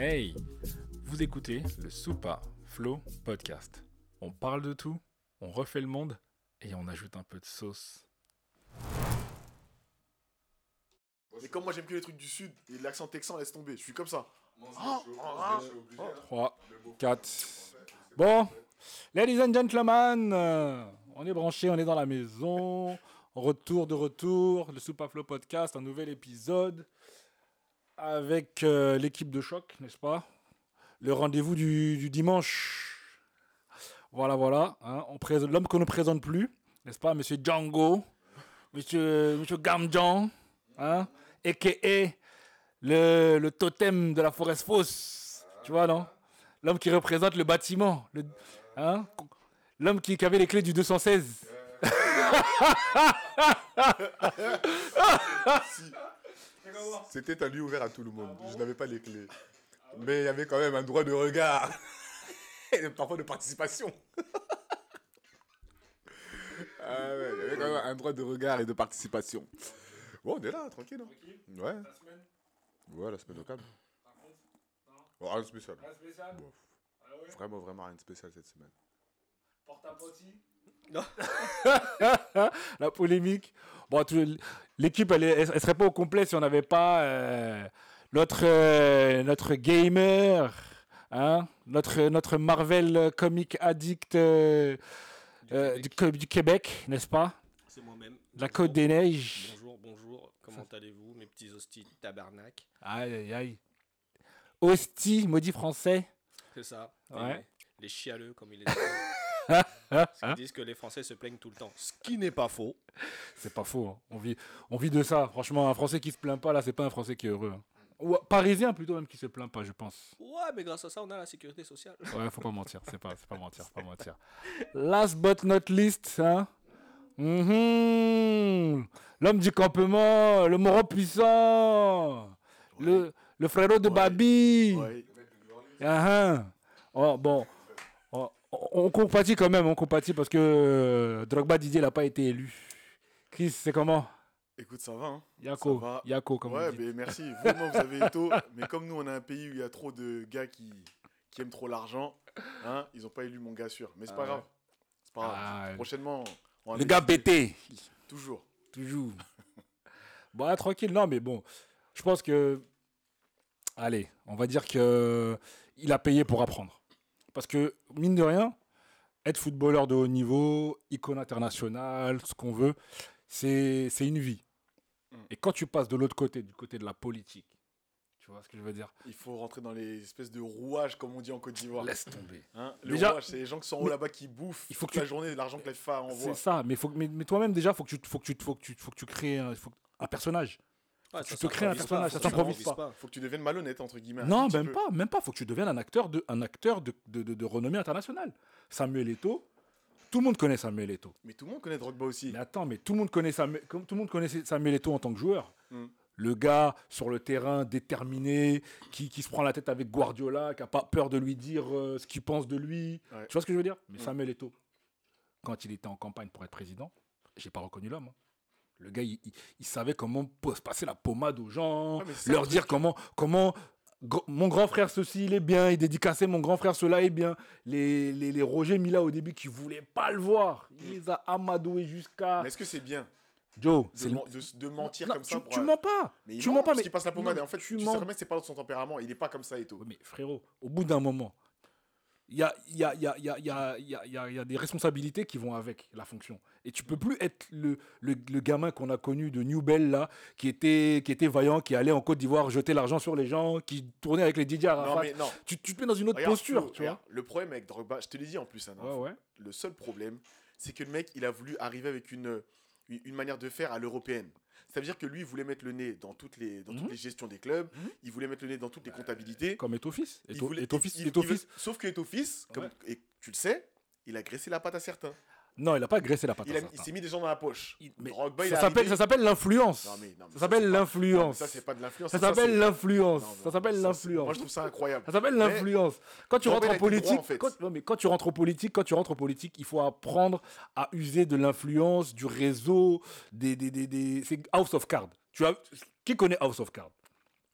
Hey, vous écoutez le Soupa Flow Podcast. On parle de tout, on refait le monde et on ajoute un peu de sauce. Et comme moi j'aime que les trucs du sud et l'accent texan laisse tomber, je suis comme ça. 3, 4. Bon, ladies and gentlemen, euh, on est branché, on est dans la maison. Retour de retour, le Soupa Flow Podcast, un nouvel épisode avec euh, l'équipe de choc, n'est-ce pas? Le rendez-vous du, du dimanche. Voilà, voilà. hein, on présente l'homme qu'on ne présente plus, n'est-ce pas? Monsieur Django, Monsieur, Monsieur Gamjan, hein a.k.a. Le, le totem de la forêt fausse. Tu vois, non? L'homme qui représente le bâtiment. le- hein? L'homme qui, qui avait les clés du 216. C'était un lieu ouvert à tout le monde, je n'avais pas les clés. Mais il y avait quand même un droit de regard. Et parfois de participation. ah ouais, il y avait quand même un droit de regard et de participation. Bon, on est là, tranquille. hein. Ouais. Ouais, la semaine au calme. Bon, rien de spécial. Bon, Vraiment, vraiment rien de spécial cette semaine. la polémique. Bon, tout- l'équipe, elle, est- elle, elle serait pas au complet si on n'avait pas euh, notre, euh, notre gamer, hein, notre, notre Marvel comic addict euh, euh, du, Québec, n'est-ce pas? C'est moi-même. La Bonjour. Côte des Neiges. Bonjour, bonjour. Comment allez-vous, mes petits hosties de tabarnak? Aïe, aïe, aïe. Hostie, maudit français. C'est ça. Ouais. Les, les chialeux, comme ils les appellent. Parce qu'ils disent que les Français se plaignent tout le temps. Ce qui n'est pas faux. C'est pas faux. hein. On, vit, on vit de ça. Franchement, un Français qui se plaint pas, là, c'est pas un Français qui est heureux. hein. Ou un Parisien plutôt même qui se plaint pas, je pense. Ouais, mais grâce à ça, on a la sécurité sociale. Ouais, faut pas mentir, c'est pas, c'est pas mentir, faut pas mentir. Last but not least, hein. Mhm. L'homme du campement, le moron puissant, le, le frérot de Ouais. Babi. Ouais. Ah, ah. Oh, bon, on compatit quand même, on compatit parce que euh, Drogba Didier n'a pas été élu. Chris, c'est comment? Écoute, ça va, hein Yako, Ça va. Yako, comme Ouais, on dit. mais merci. Vraiment, vous avez Eto. Mais comme nous, on a un pays où il y a trop de gars qui, qui aiment trop l'argent, hein, ils ont pas élu mon gars sûr. Mais c'est Ah pas ouais. grave. C'est pas grave. Ah, Prochainement, on va le gars pété. Toujours. Toujours. bon, ah, tranquille, non, mais bon, je pense que. Allez, on va dire que il a payé pour apprendre. Parce que, mine de rien, être footballeur de haut niveau, icône internationale, ce qu'on veut, c'est c'est une vie. Mm. Et quand tu passes de l'autre côté, du côté de la politique, tu vois ce que je veux dire? Il faut rentrer dans les espèces de rouages, comme on dit en Côte d'Ivoire. Laisse tomber. Hein, le Déjà- rouage, c'est les gens qui sont en haut là-bas qui bouffent Il faut toute que la tu- journée l'argent que la FIFA C'est envoie. ça, mais, faut, mais, mais toi-même, déjà, tu, faut que tu, faut que tu, faut que tu, faut que tu crées un, faut que- un personnage. Ouais, Tu ça te crées un personnage, pas, ça s'improvise s'improvise pas. Faut que tu deviennes malhonnête, entre guillemets. Non, même peu. pas, même pas. Faut que tu deviennes un acteur de, un acteur de, de, de- de renommée internationale. Samuel Eto'o, tout le monde connaît Samuel Eto'o. Mais tout le monde connaît Drogba aussi. Mais attends, mais tout le monde connaît Samuel, comme tout le monde connaissait Samuel Eto'o en tant que joueur. Mm. Le gars sur le terrain déterminé, qui, qui se prend la tête avec Guardiola, qui a pas peur de lui dire euh, ce qu'il pense de lui. Ouais. Tu vois ce que je veux dire? Mais Mm. Samuel Eto'o, quand il était en campagne pour être président, j'ai pas reconnu l'homme. hein. Le gars, il, il- il savait comment passer la pommade aux gens, leur le dire truc. comment, comment mon grand frère ceci il est bien, il dédicaçait mon grand frère cela est bien. Les, les, les Roger Mila au début qui voulaient pas le voir, il les a amadoués jusqu'à. Mais est-ce que c'est bien Joe, de, le- de- de mentir Non, comme tu, ça pour tu mens pas. Mais tu mens pas, parce mais qu'il passe la pommade. non, et en fait, tu tu, mens. sais c'est pas dans son tempérament. Il est pas comme ça et tout. Mais frérot, au bout d'un moment, il y a, y, a, y, a, y, a, y, a, des responsabilités qui vont avec la fonction. Et tu peux plus être le, le, le gamin qu'on a connu de New Bell, là, qui était, qui était vaillant, qui allait en Côte d'Ivoire jeter l'argent sur les gens, qui tournait avec les Didier Arafat. Non, mais non. tu, tu te mets dans une autre Regarde, posture, tu vois. Le problème avec Drogba, je te l'ai dit en plus, hein, Ouais, ouais. le seul problème, c'est que le mec, il a voulu arriver avec une une manière de faire à l'européenne. Ça veut dire que lui, il voulait mettre le nez dans toutes les, dans Mhm. toutes les gestions des clubs, Mhm. il voulait mettre le nez dans toutes les comptabilités. Comme Eto-Fils. il Eto- Sauf que comme, Ouais. et tu le sais, il a graissé la patte à certains. Non, il a pas graissé la patate. Il, a- il s'est mis des gens dans la poche. Il- mais Drogba, il ça est s'appelle arrivé- ça s'appelle l'influence. Non, mais- non, mais Ça ça, s'appelle c'est pas- Non, mais l'influence. Ça, c'est pas de l'influence. Ça ça, s'appelle l'influence. Non, non, Ça s'appelle c'est-. Moi, je trouve ça incroyable. Ça s'appelle Mais- l'influence. Quand tu Drogba, rentres il en a été droit, politique, en fait. quand, non, mais quand tu rentres en politique, quand tu rentres en politique, il faut apprendre à user de l'influence, du réseau, des, des, des, des- c'est House of Cards. Tu as, qui connaît House of Cards?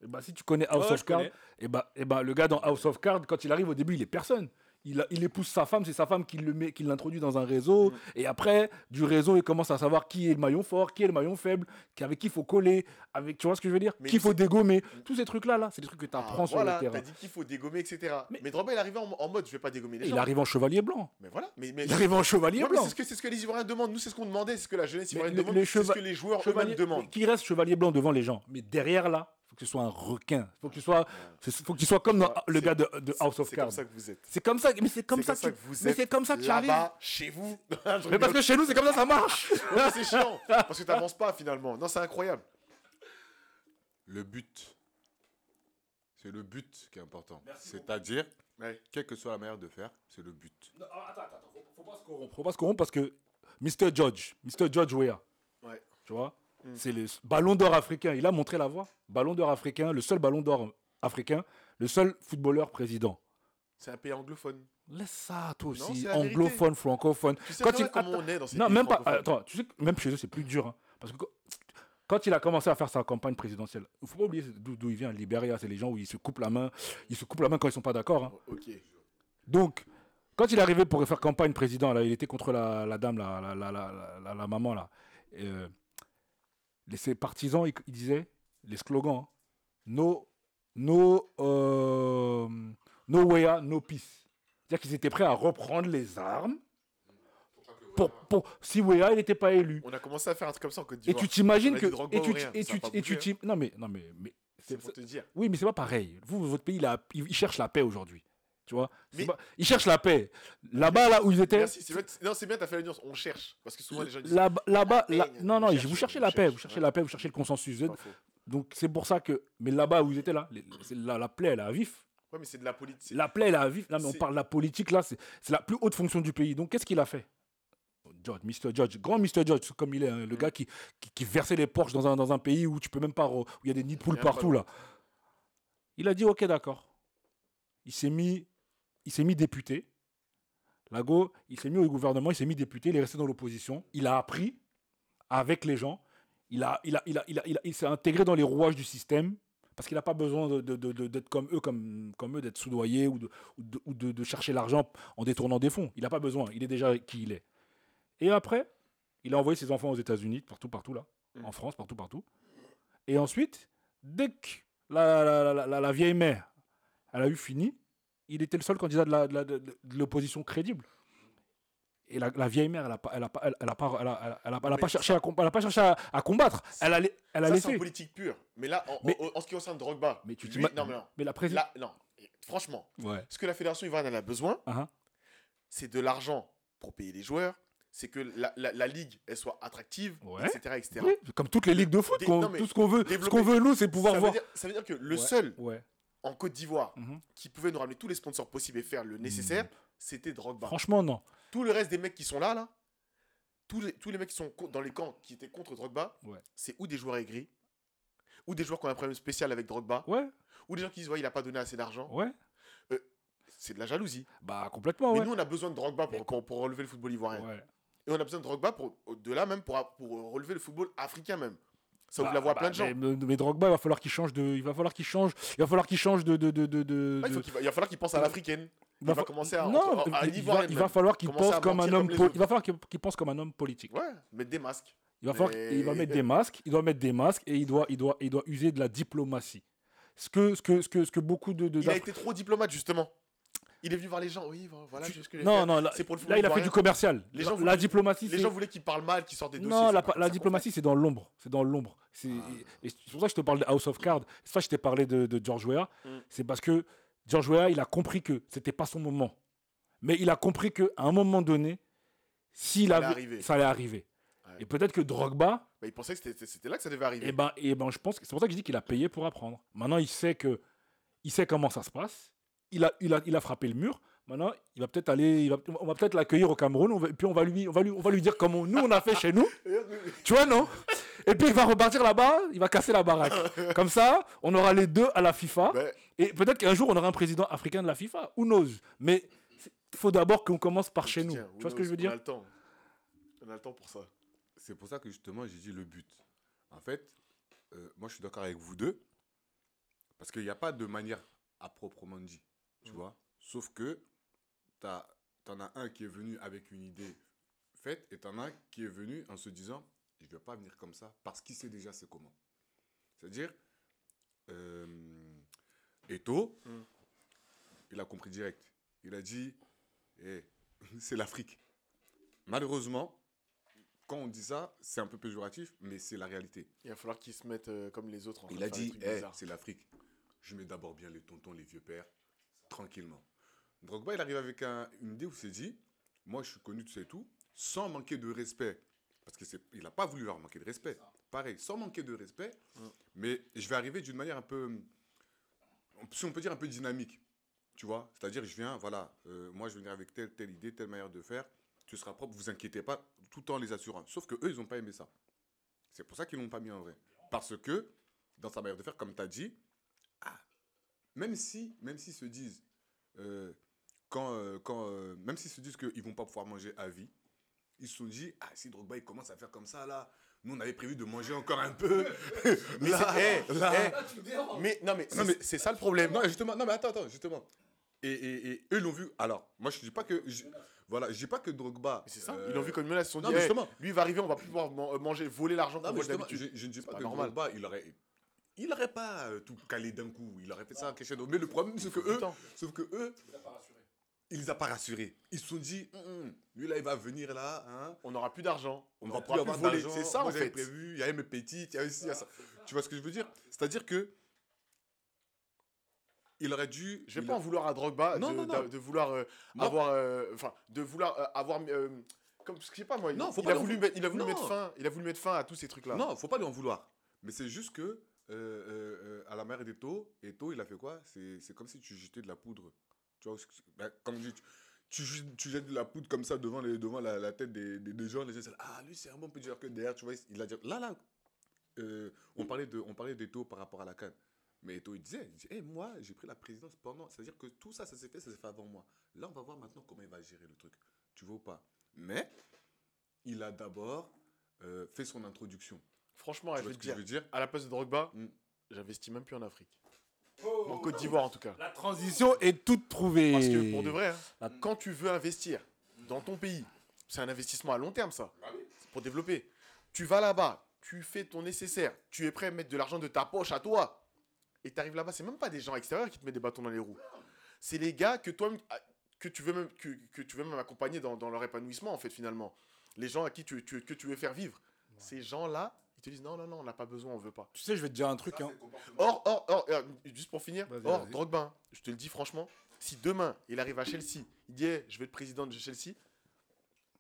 Eh ben, si tu connais House Ouais, of je Cards, connais. et ben, et ben, le gars dans House of Cards, quand il arrive au début, il est personne. Il, épouse sa femme, c'est sa femme qui le met, qui l'introduit dans un réseau. Mm. Et après, du réseau, il commence à savoir qui est le maillon fort, qui est le maillon faible, qui- avec qui il faut coller, avec, tu vois ce que je veux dire? Qu'il faut dégommer. Tous ces trucs-là, là, c'est des trucs que tu Ah, apprends sur voilà, le terrain. T'as dit qu'il faut dégommer, etc. Mais- Mais, Drogba, il arrivait en, en mode je vais pas dégommer les gens. il arrive en chevalier blanc. Mais voilà. Mais, mais... Il arrive en chevalier Ouais, blanc. c'est ce que c'est ce que les Ivoiriens demandent. Nous, c'est ce qu'on demandait, c'est ce que la jeunesse ivoirienne demande, c'est ce que les joueurs eux-mêmes demandent. qui reste chevalier blanc devant les gens. Mais derrière là, faut que ce soit un requin. Faut que tu sois, faut qu'il soit comme dans Ouais, le c'est- gars de, de House of C'est Cards. comme ça que vous êtes. C'est comme ça, mais c'est comme C'est ça, que que, vous mais êtes c'est comme ça que tu arrives. là-bas, chez vous. Mais parce que chez nous, c'est comme ça, ça marche. C'est chiant. Parce que t'avances pas finalement. Non, c'est incroyable. Le but. C'est le but qui est important. C'est-à-dire, Ouais. quelle que soit la manière de faire, c'est le but. Non, attends, attends, attends, faut, faut pas se corrompre. Faut pas se corrompre parce que Mr. Judge, Mr. Judge Weah, Ouais. tu vois, Mm. c'est le ballon d'or africain. Il a montré la voie. Ballon d'or africain, le seul ballon d'or africain, le seul footballeur président. C'est un pays anglophone. Laisse ça, toi aussi. Anglophone, francophone. Tu sais Quand il- comment on est dans ces Non, pays même pas. Attends, tu sais que même chez eux, c'est plus dur. hein, parce que quand, il a commencé à faire sa campagne présidentielle, il faut pas oublier d'où il vient. Libéria, c'est les gens où ils se coupent la main. Ils se coupent la main quand ils sont pas d'accord. hein. Ok. Donc, quand il est arrivé pour faire campagne président, là, il était contre la, la dame, la, la, la, maman, là. Euh, les- ses partisans, ils, ils disaient, les slogans, hein, no, no, euh, no way, no peace. C'est-à-dire qu'ils étaient prêts à reprendre les armes pour, pour, si Weah, il n'était pas élu. On a commencé à faire un truc comme ça en Côte Et d'Ivoire. tu t'imagines que. Et tu, rien, et tu, et tu, non, mais, non, mais, mais C'est pour te dire. oui, mais c'est pas pareil. Vous, votre pays, il, a- il cherche la paix aujourd'hui. Tu vois C'est Mais- pas- Il cherche la paix. Là-bas, là où ils étaient. Merci. c'est bien- Non, c'est bien, t'as fait la nuance. On cherche. Parce que souvent les gens disent. Là- Là-bas, La non, non, on vous cherche, cherchez la paix, vous cherchez la paix, vous cherchez le consensus. Donc c'est pour ça que. Mais là-bas où ils étaient là, la, la plaie, elle est à vif. Ouais, mais c'est de la politique. La plaie, elle est à vif. Là, mais on parle de la politique, là, c'est la plus haute fonction du pays. Donc qu'est-ce qu'il a fait? Judge, Mr. Judge, grand Mr. Judge, comme il est, hein, Mm. le gars qui, qui, qui versait les Porsche dans un, dans un pays où tu peux même pas. où il y a des nids de poules partout, là. Il a dit ok, d'accord. Il s'est mis, il s'est mis député. Lago, il s'est mis au gouvernement, il s'est mis député, il est resté dans l'opposition. Il a appris avec les gens. Il, a, il, a, il, a, il, a, il, a- il s'est intégré dans les rouages du système parce qu'il n'a pas besoin de- de- d'être comme eux, comme, comme eux, d'être soudoyé ou, de, ou, de, chercher l'argent en détournant des fonds. Il n'a pas besoin. Il est déjà qui il est. Et après, il a envoyé ses enfants aux États-Unis, partout, partout là, Mm. en France, partout, partout. Et ensuite, dès que la, la, la- la- la vieille mère, elle a eu fini, il était le seul candidat de l'opposition crédible. Et la, la vieille mère, elle n'a pas, elle a pas, elle, elle a pas, elle a- elle a- elle a- elle a Mais pas cherché à, com- elle a pas cherché à, à combattre. Elle a, elle a Ça, c'est laissé. politique pure. Mais là, en, Mais- en- en ce qui concerne Drogba, Mais tu lui, non, mais non. Mais la présidente. Là, non. Franchement, Ouais. ce que la fédération ivoirienne elle a besoin, Uh-huh. c'est de l'argent pour payer les joueurs, c'est que la, la- la ligue elle soit attractive, Ouais. etc., etc. Oui, comme toutes les ligues de foot, Des- non, tout ce qu'on veut, ce qu'on veut nous, c'est pouvoir ça, voir. veut dire, ça veut dire que le Ouais, seul Ouais. En Côte d'Ivoire Mhm. qui pouvait nous ramener tous les sponsors possibles et faire le nécessaire, c'était Drogba. Franchement, non. Tout le reste des mecs qui sont là, là, tous les, tous les mecs qui sont dans les camps qui étaient contre Drogba, Ouais. c'est ou des joueurs aigris, ou des joueurs qui ont un problème spécial avec Drogba, Ouais, ou des gens qui disent ouais, il a pas donné assez d'argent. ouais. C'est de la jalousie. Bah, complètement, Mais ouais. nous, on a besoin de Drogba pour, pour, pour relever le football ivoirien. Ouais. Et on a besoin de Drogba pour, de là même pour, pour relever le football africain même. Ça Bah, la voie à bah, plein de gens. Mais, mais Drogba, il va falloir qu'il change de. Il va falloir qu'il change. Il va falloir qu'il change de. de, de, de, Ah, il, faut va, il va falloir qu'il pense à l'africaine. Il va commencer à, non, entre- à il, va, il même. va falloir qu'il pense comme un homme. comme. Il va falloir qu'il pense comme un homme politique. Ouais, mettre des masques. Il va falloir, il va mettre des masques. Il doit mettre des masques et il doit, il doit, il doit user de la diplomatie. Ce que, ce que, ce que, ce que beaucoup de. de Il a été trop diplomate justement. Il est venu voir les gens. Oui, voilà, Tu- ce que non, non, là, c'est pour le là, il a fait du commercial. Les La- gens la voulaient- diplomatie, Les gens voulaient qu'il parle mal, qu'il sorte des dossiers. Non, la, la diplomatie, c'est dans l'ombre. C'est dans l'ombre. C'est Ah. et c'est pour ça que je te parle de House of Cards. C'est pour ça que je t'ai parlé de, de George Weah. Mm. C'est parce que George Weah, il a compris que c'était pas son moment. Mais il a compris qu'à un moment donné, s'il Ça allait avait, arriver. ça allait arriver. Ouais. Et peut-être que Drogba, Bah, il pensait que c'était là que ça devait arriver. eh ben, eh ben, je pense que c'est pour ça que je dis qu'il a payé pour apprendre. Maintenant, il sait que, il sait comment ça se passe. Il a, il a, il a frappé le mur. Maintenant, il va peut-être aller, il va- on va peut-être l'accueillir au Cameroun. on va- et puis on va lui, on va lui, on va lui dire comment nous on a fait chez nous. Tu vois, non? Et puis il va repartir là-bas, il va casser la baraque. Comme ça, on aura les deux à la FIFA. Ben, Et peut-être qu'un jour, on aura un président africain de la FIFA. Who knows? Mais il faut d'abord qu'on commence par chez nous. tiens, Tu vois ce que je veux On a dire le temps. On a le temps pour ça. C'est pour ça que justement, j'ai dit le but. En fait, euh, moi, je suis d'accord avec vous deux. Parce qu'il n'y a pas de manière à proprement dit, tu Mm. vois. Sauf que tu en as un qui est venu avec une idée faite et tu en as un qui est venu en se disant je ne vais pas venir comme ça parce qu'il sait déjà c'est comment. C'est-à-dire, euh, Eto, Mm. il a compris direct. Il a dit Eh, c'est l'Afrique. Malheureusement, quand on dit ça, c'est un peu péjoratif, mais c'est la réalité. Il va falloir qu'ils se mettent euh, comme les autres. en Il a dit, Eh, c'est l'Afrique. Je mets d'abord bien les tontons, les vieux pères, tranquillement. Drogba, il arrive avec un- une idée où il s'est dit, moi je suis connu, tu sais tout, sans manquer de respect. Parce qu'il n'a pas voulu leur manquer de respect. Pareil, sans manquer de respect, Mm. mais je vais arriver d'une manière un peu, si on peut dire un peu dynamique. Tu vois? C'est-à-dire, je viens, voilà, euh, moi je vais venir avec telle, telle idée, telle manière de faire, tu seras propre, vous inquiétez pas, tout en les assurant. Sauf que eux, ils n'ont pas aimé ça. C'est pour ça qu'ils l'ont pas mis en vrai. Parce que, dans sa manière de faire, comme tu as dit, même si, même s'ils se disent, euh, quand, euh, quand, euh, même s'ils se disent qu'ils vont pas pouvoir manger à vie, ils se sont dit, ah, si Drogba il commence à faire comme ça là, nous on avait prévu de manger encore un peu. Mais Là, c'est- eh, là. eh, mais non, mais, Non, mais- c'est ça le problème. Non, justement, non, mais attends, attends, justement. Et, et, et eux l'ont vu. Alors, moi je dis pas que, je, voilà, je dis pas que Drogba. C'est ça, euh, ils l'ont vu comme une menace. Ils se sont non, dit, eh, justement. lui il va arriver, on va plus pouvoir man- manger, voler l'argent qu'on vole d'habitude. je, je ne dis pas pas que normal. Drogba, il aurait, il aurait pas euh, tout calé d'un coup. Il aurait fait ça en crescendo. Mais le problème, c'est que eux, sauf que eux, il les a pas rassurés. Ils se sont dit, Hum, hum, lui là, il va venir là, hein. On n'aura plus d'argent. On On va plus plus avoir d'argent. C'est ça Moi, en fait. prévu. Il y avait mes petites, il y avait ci, il y a ça. Tu vois ce que je veux dire? C'est-à-dire que il aurait dû. Je vais il pas a- en vouloir à Drogba Non, de, non, non. de- de vouloir euh, avoir, euh, enfin, de vouloir euh, avoir, comme je sais pas moi. Non, il, faut il pas a voulu vou- mettre, il a voulu Non. mettre fin, il a voulu mettre fin à tous ces trucs là. Non, faut pas lui en vouloir. Mais c'est juste que, euh, euh, euh, à la mère d'Eto, Eto, il a fait quoi? C'est comme si tu jetais de la poudre. Tu vois, ben, comme tu, jettes de la poudre comme ça devant, devant la, tête des, gens. Les gens disent, ah, lui, c'est un bon petit que derrière, tu vois, il a dit, là, là, on parlait de- on parlait d'Eto par rapport à la canne. Mais Eto, il disait, dit, Eh, moi, j'ai pris la présidence pendant. C'est-à-dire que tout ça, ça s'est fait, ça s'est fait avant moi. Là, on va voir maintenant comment il va gérer le truc. Tu vois ou pas? Mais, il a d'abord fait son introduction. Franchement, je vais te dire, dire? À la place de Drogba, Mm. j'investis même plus en Afrique. En Côte d'Ivoire en tout cas. La transition est toute trouvée. Parce que pour de vrai, hein, La- quand tu veux investir dans ton pays, c'est un investissement à long terme ça, C'est pour développer. Tu vas là-bas, tu fais ton nécessaire, tu es prêt à mettre de l'argent de ta poche à toi, et tu arrives là-bas, c'est même pas des gens extérieurs qui te mettent des bâtons dans les roues. C'est les gars que toi que tu veux même que, que tu veux même accompagner dans, dans leur épanouissement en fait finalement. Les gens à qui tu, tu- que tu veux faire vivre. Ces gens-là, ils te disent non non non, on n'a pas besoin, on veut pas. Tu sais, je vais te dire un truc. hein. Or, or, or, euh, juste pour finir, Vas-y, or, vas-y. Drogba, hein, je te le dis franchement, si demain il arrive à Chelsea, il dit je vais être président de Chelsea,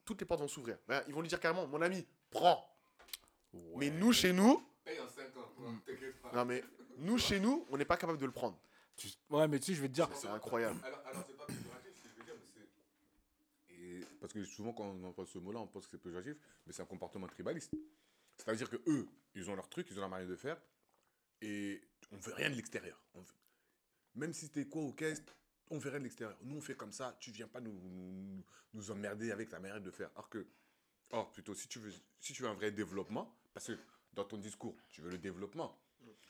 toutes les portes vont s'ouvrir. Ben, ils vont lui dire carrément, mon ami, prends. Mais nous, chez nous, Paye en 5 ans, t'inquiète pas. non mais nous, chez nous, on n'est pas capable de le prendre. Tu- Ouais, mais tu sais, je vais te dire. C'est incroyable. Alors, alors c'est pas péjoratif, ce que je veux dire, mais c'est. Et parce que souvent, quand on entend ce mot-là, on pense que c'est péjoratif, mais c'est un comportement tribaliste. C'est-à-dire que eux, ils ont leur truc, ils ont leur manière de faire, et on veut rien de l'extérieur. Même si t'es quoi au caisse, on veut rien de l'extérieur. Nous, on fait comme ça, tu viens pas nous, nous, nous emmerder avec ta manière de faire. Alors que, or, plutôt, si tu, veux, si tu veux un vrai développement, parce que dans ton discours, tu veux le développement.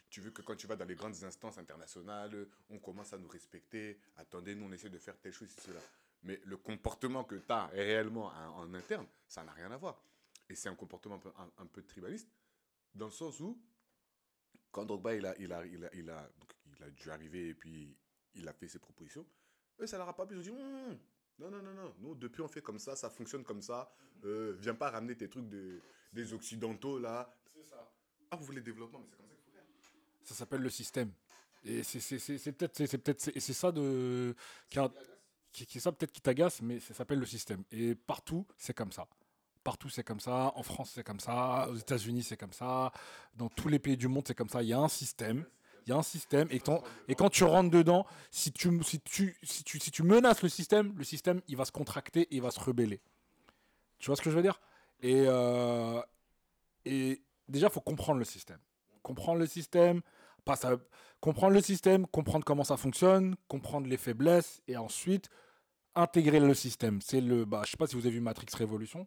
Tu veux que quand tu vas dans les grandes instances internationales, on commence à nous respecter. Attendez, nous, on essaie de faire telle chose, cela. Mais le comportement que tu as réellement en, en interne, ça n'a rien à voir. Et c'est un comportement un peu, un, un peu tribaliste, dans le sens où, quand Drogba, il a, il a, il a, il a, donc, il a dû arriver et puis il a fait ses propositions, eux, ça leur a pas plu. Ils ont dit, Hum, non, non, non, non, nous, depuis, on fait comme ça, ça fonctionne comme ça. Euh, viens pas ramener tes trucs de, des Occidentaux, là. Ah, vous voulez le développement, mais c'est comme ça qu'il faut faire. Ça s'appelle le système. Et c'est c'est- c'est- c'est peut-être c'est c'est peut-être c'est c'est ça de qui, a- qui, qui ça peut-être qui t'agace, mais ça s'appelle le système. Et partout c'est comme ça. Partout c'est comme ça. En France c'est comme ça. Aux États-Unis c'est comme ça. Dans tous les pays du monde c'est comme ça. Il y a un système. Il y a un système et quand, tu rentres dedans, si tu, menaces le système, le système il va se contracter et il va se rebeller. Tu vois ce que je veux dire? Et, euh, et déjà, il faut comprendre le système. Comprendre le système, comprendre le système, comprendre comment ça fonctionne, comprendre les faiblesses et ensuite intégrer le système. C'est le, bah, je sais pas si vous avez vu Matrix Révolution.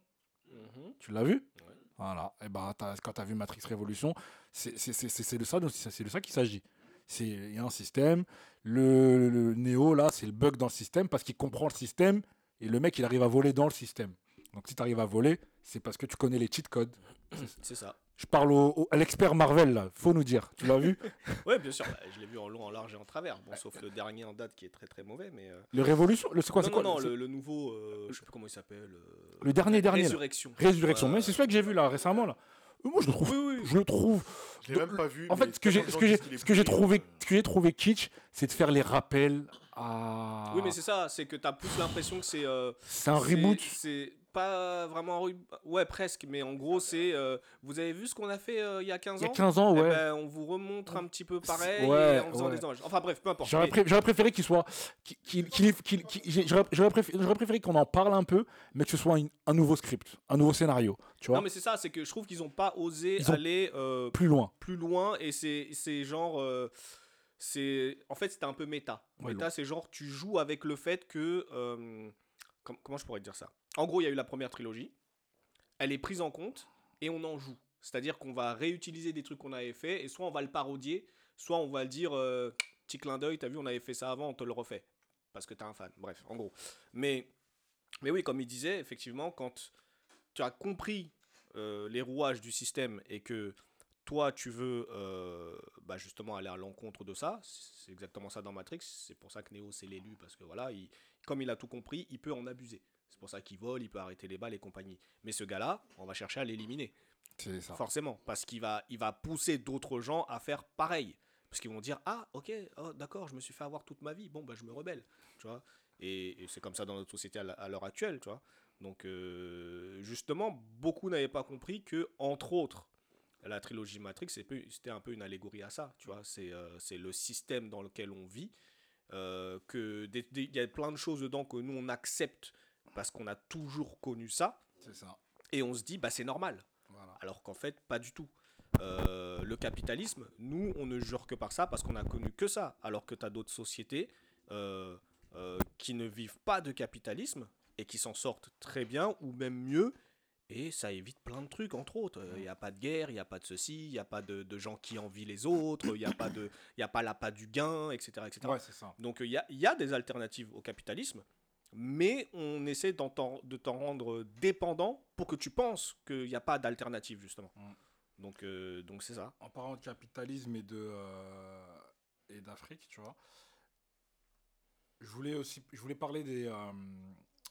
Mhm. Tu l'as vu? Ouais. Voilà. Et ben, t'as- quand tu as vu Matrix Révolution, c'est c'est- c'est- c'est- c'est de ça, dont- c'est de ça qu'il s'agit. c'est il y a un système. Le, le Néo, là, c'est le bug dans le système parce qu'il comprend le système et le mec, il arrive à voler dans le système. Donc si tu arrives à voler, c'est parce que tu connais les cheat codes. C'est ça. Je parle au, au- à l'expert Marvel, là, faut nous dire. Tu l'as vu Ouais, bien sûr. bah, je l'ai vu en long, en large et en travers. Bon, sauf le dernier en date qui est très très mauvais, mais. euh, Le Révolution le- C'est quoi non, quoi non, le, le nouveau, euh, je sais plus comment il s'appelle. euh, Le dernier, dernier. là. Résurrection. Résurrection. Ouais, Mais c'est celui que j'ai vu là récemment. Là. Euh, Moi, je le trouve. Oui, oui. Je le trouve. Je l'ai même pas vu. En fait, ce que j'ai, ce que ce que trouvé, euh, ce que j'ai trouvé kitsch, c'est de faire les rappels à. Oui, mais c'est ça, c'est que t'as plus l'impression que c'est. euh, C'est un reboot. C'est pas vraiment un reboot. Ouais, presque, mais en gros, c'est. euh, vous avez vu ce qu'on a fait euh, il y a 15 Il y ans a 15 ans, Eh ouais. ben, on vous remontre un petit peu pareil Ouais, en faisant ouais. des hommages. Enfin bref, peu importe. J'aurais, Mais- pré- j'aurais préféré qu'il soit, qu'il, qu'il- qu'il- j'aurais, j'aurais préféré, j'aurais préféré qu'on en parle un peu, mais que ce soit une- un nouveau script, un nouveau scénario, tu vois, Non, mais c'est ça, c'est que je trouve qu'ils ont pas osé Ils aller euh, plus loin. plus loin et c'est c'est genre euh, c'est en fait c'était un peu méta Ouais, méta c'est genre tu joues avec le fait que euh, com- comment je pourrais dire ça? En gros il y a eu la première trilogie. Elle est prise en compte et on en joue. C'est à dire qu'on va réutiliser des trucs qu'on avait fait et soit on va le parodier soit on va le dire euh, petit clin d'œil t'as vu on avait fait ça avant on te le refait. Parce que t'es un fan. Bref en gros. Mais mais oui comme il disait effectivement quand tu as compris euh, les rouages du système et que toi tu veux euh, bah, justement aller à l'encontre de ça, c'est exactement ça dans Matrix, c'est pour ça que Neo c'est l'élu parce que voilà, il, comme il a tout compris, il peut en abuser. C'est pour ça qu'il vole, il peut arrêter les balles et compagnie. Mais ce gars-là, on va chercher à l'éliminer, C'est ça. forcément, parce qu'il va, il va pousser d'autres gens à faire pareil. Parce qu'ils vont dire Ah, ok, oh, d'accord, je me suis fait avoir toute ma vie, bon, bah, je me rebelle. Tu vois et, et c'est comme ça dans notre société à l'heure actuelle, tu vois. Donc, euh, justement, beaucoup n'avaient pas compris que, entre autres, la trilogie Matrix, c'était un peu une allégorie à ça, tu vois. C'est euh, c'est le système dans lequel on vit. Euh, que il y a plein de choses dedans que nous on accepte parce qu'on a toujours connu ça C'est ça. et on se dit bah c'est normal Voilà. alors qu'en fait pas du tout Euh, le capitalisme nous on ne jure que par ça parce qu'on a connu que ça alors que tu as d'autres sociétés euh, qui ne vivent pas de capitalisme et qui s'en sortent très bien ou même mieux et ça évite plein de trucs, entre autres. Il n'y a pas de guerre, il n'y a pas de ceci, il n'y a pas de, de gens qui envient les autres, il n'y a pas de, il y a pas l'appât du gain, etc. etc. Ouais, c'est ça. Donc il y a, y a des alternatives au capitalisme, mais on essaie de t'en rendre dépendant pour que tu penses qu'il n'y a pas d'alternative, justement. Mm. Donc euh, donc c'est ça. En parlant de capitalisme et de euh, et d'Afrique, tu vois, je voulais aussi, je voulais parler des euh,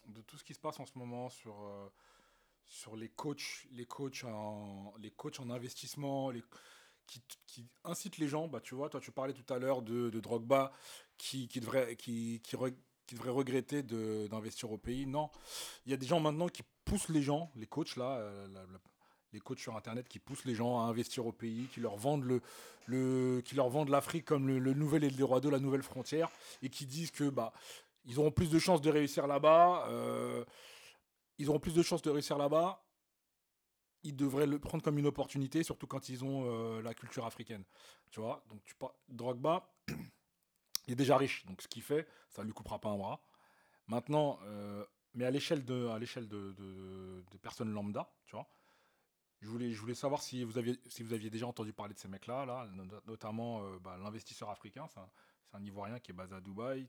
de tout ce qui se passe en ce moment sur euh, sur les coachs, les coachs en les coachs en investissement, les qui, qui incitent les gens. Bah, tu vois, toi, tu parlais tout à l'heure de, de Drogba qui, qui devrait qui, qui, devrait regretter d'investir au pays. Non, il y a des gens maintenant qui poussent les gens, les coachs là, euh, les coachs sur internet qui poussent les gens à investir au pays, qui leur vendent le, le qui leur vendent l'Afrique comme le, le nouvel Eldorado, la nouvelle frontière, et qui disent que bah ils auront plus de chances de réussir là-bas. euh, ils auront plus de chances de réussir là-bas. Ils devraient le prendre comme une opportunité, surtout quand ils ont euh, la culture africaine. Tu vois, donc tu par... Drogba, il est déjà riche, donc ce qu'il fait, ça lui coupera pas un bras. Maintenant, euh, mais à l'échelle de, à l'échelle de, de, personnes lambda, tu vois? Je voulais, je voulais savoir si vous aviez, si vous aviez déjà entendu parler de ces mecs-là, là, no- notamment euh, bah, l'investisseur africain, c'est un, Ivoirien qui est basé à Dubaï.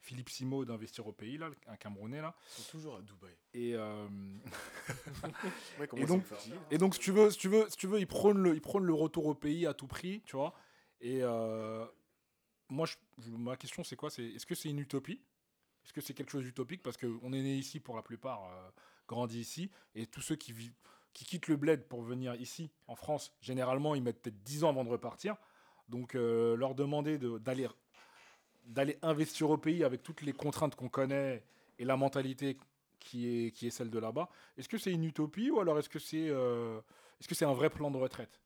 Philippe Simo d'Investir au pays, là, un Camerounais. Là. Ils sont toujours à Dubaï. Et, euh, Ouais, Et donc- et donc, si tu veux, si tu veux, si tu veux ils, prônent le, ils prônent le retour au pays à tout prix, tu vois. Et euh, moi, je- je- ma question, c'est quoi? C'est Est-ce que c'est une utopie? Est-ce que c'est quelque chose d'utopique? Parce qu'on est né ici pour la plupart, euh, grandi ici. Et tous ceux qui, vivent, qui quittent le bled pour venir ici, en France, généralement, ils mettent peut-être 10 ans avant de repartir. Donc, euh, leur demander de- d'aller d'aller investir au pays avec toutes les contraintes qu'on connaît et la mentalité qui est, qui est celle de là-bas, est-ce que c'est une utopie ou alors est-ce que c'est euh, que c'est un vrai plan de retraite?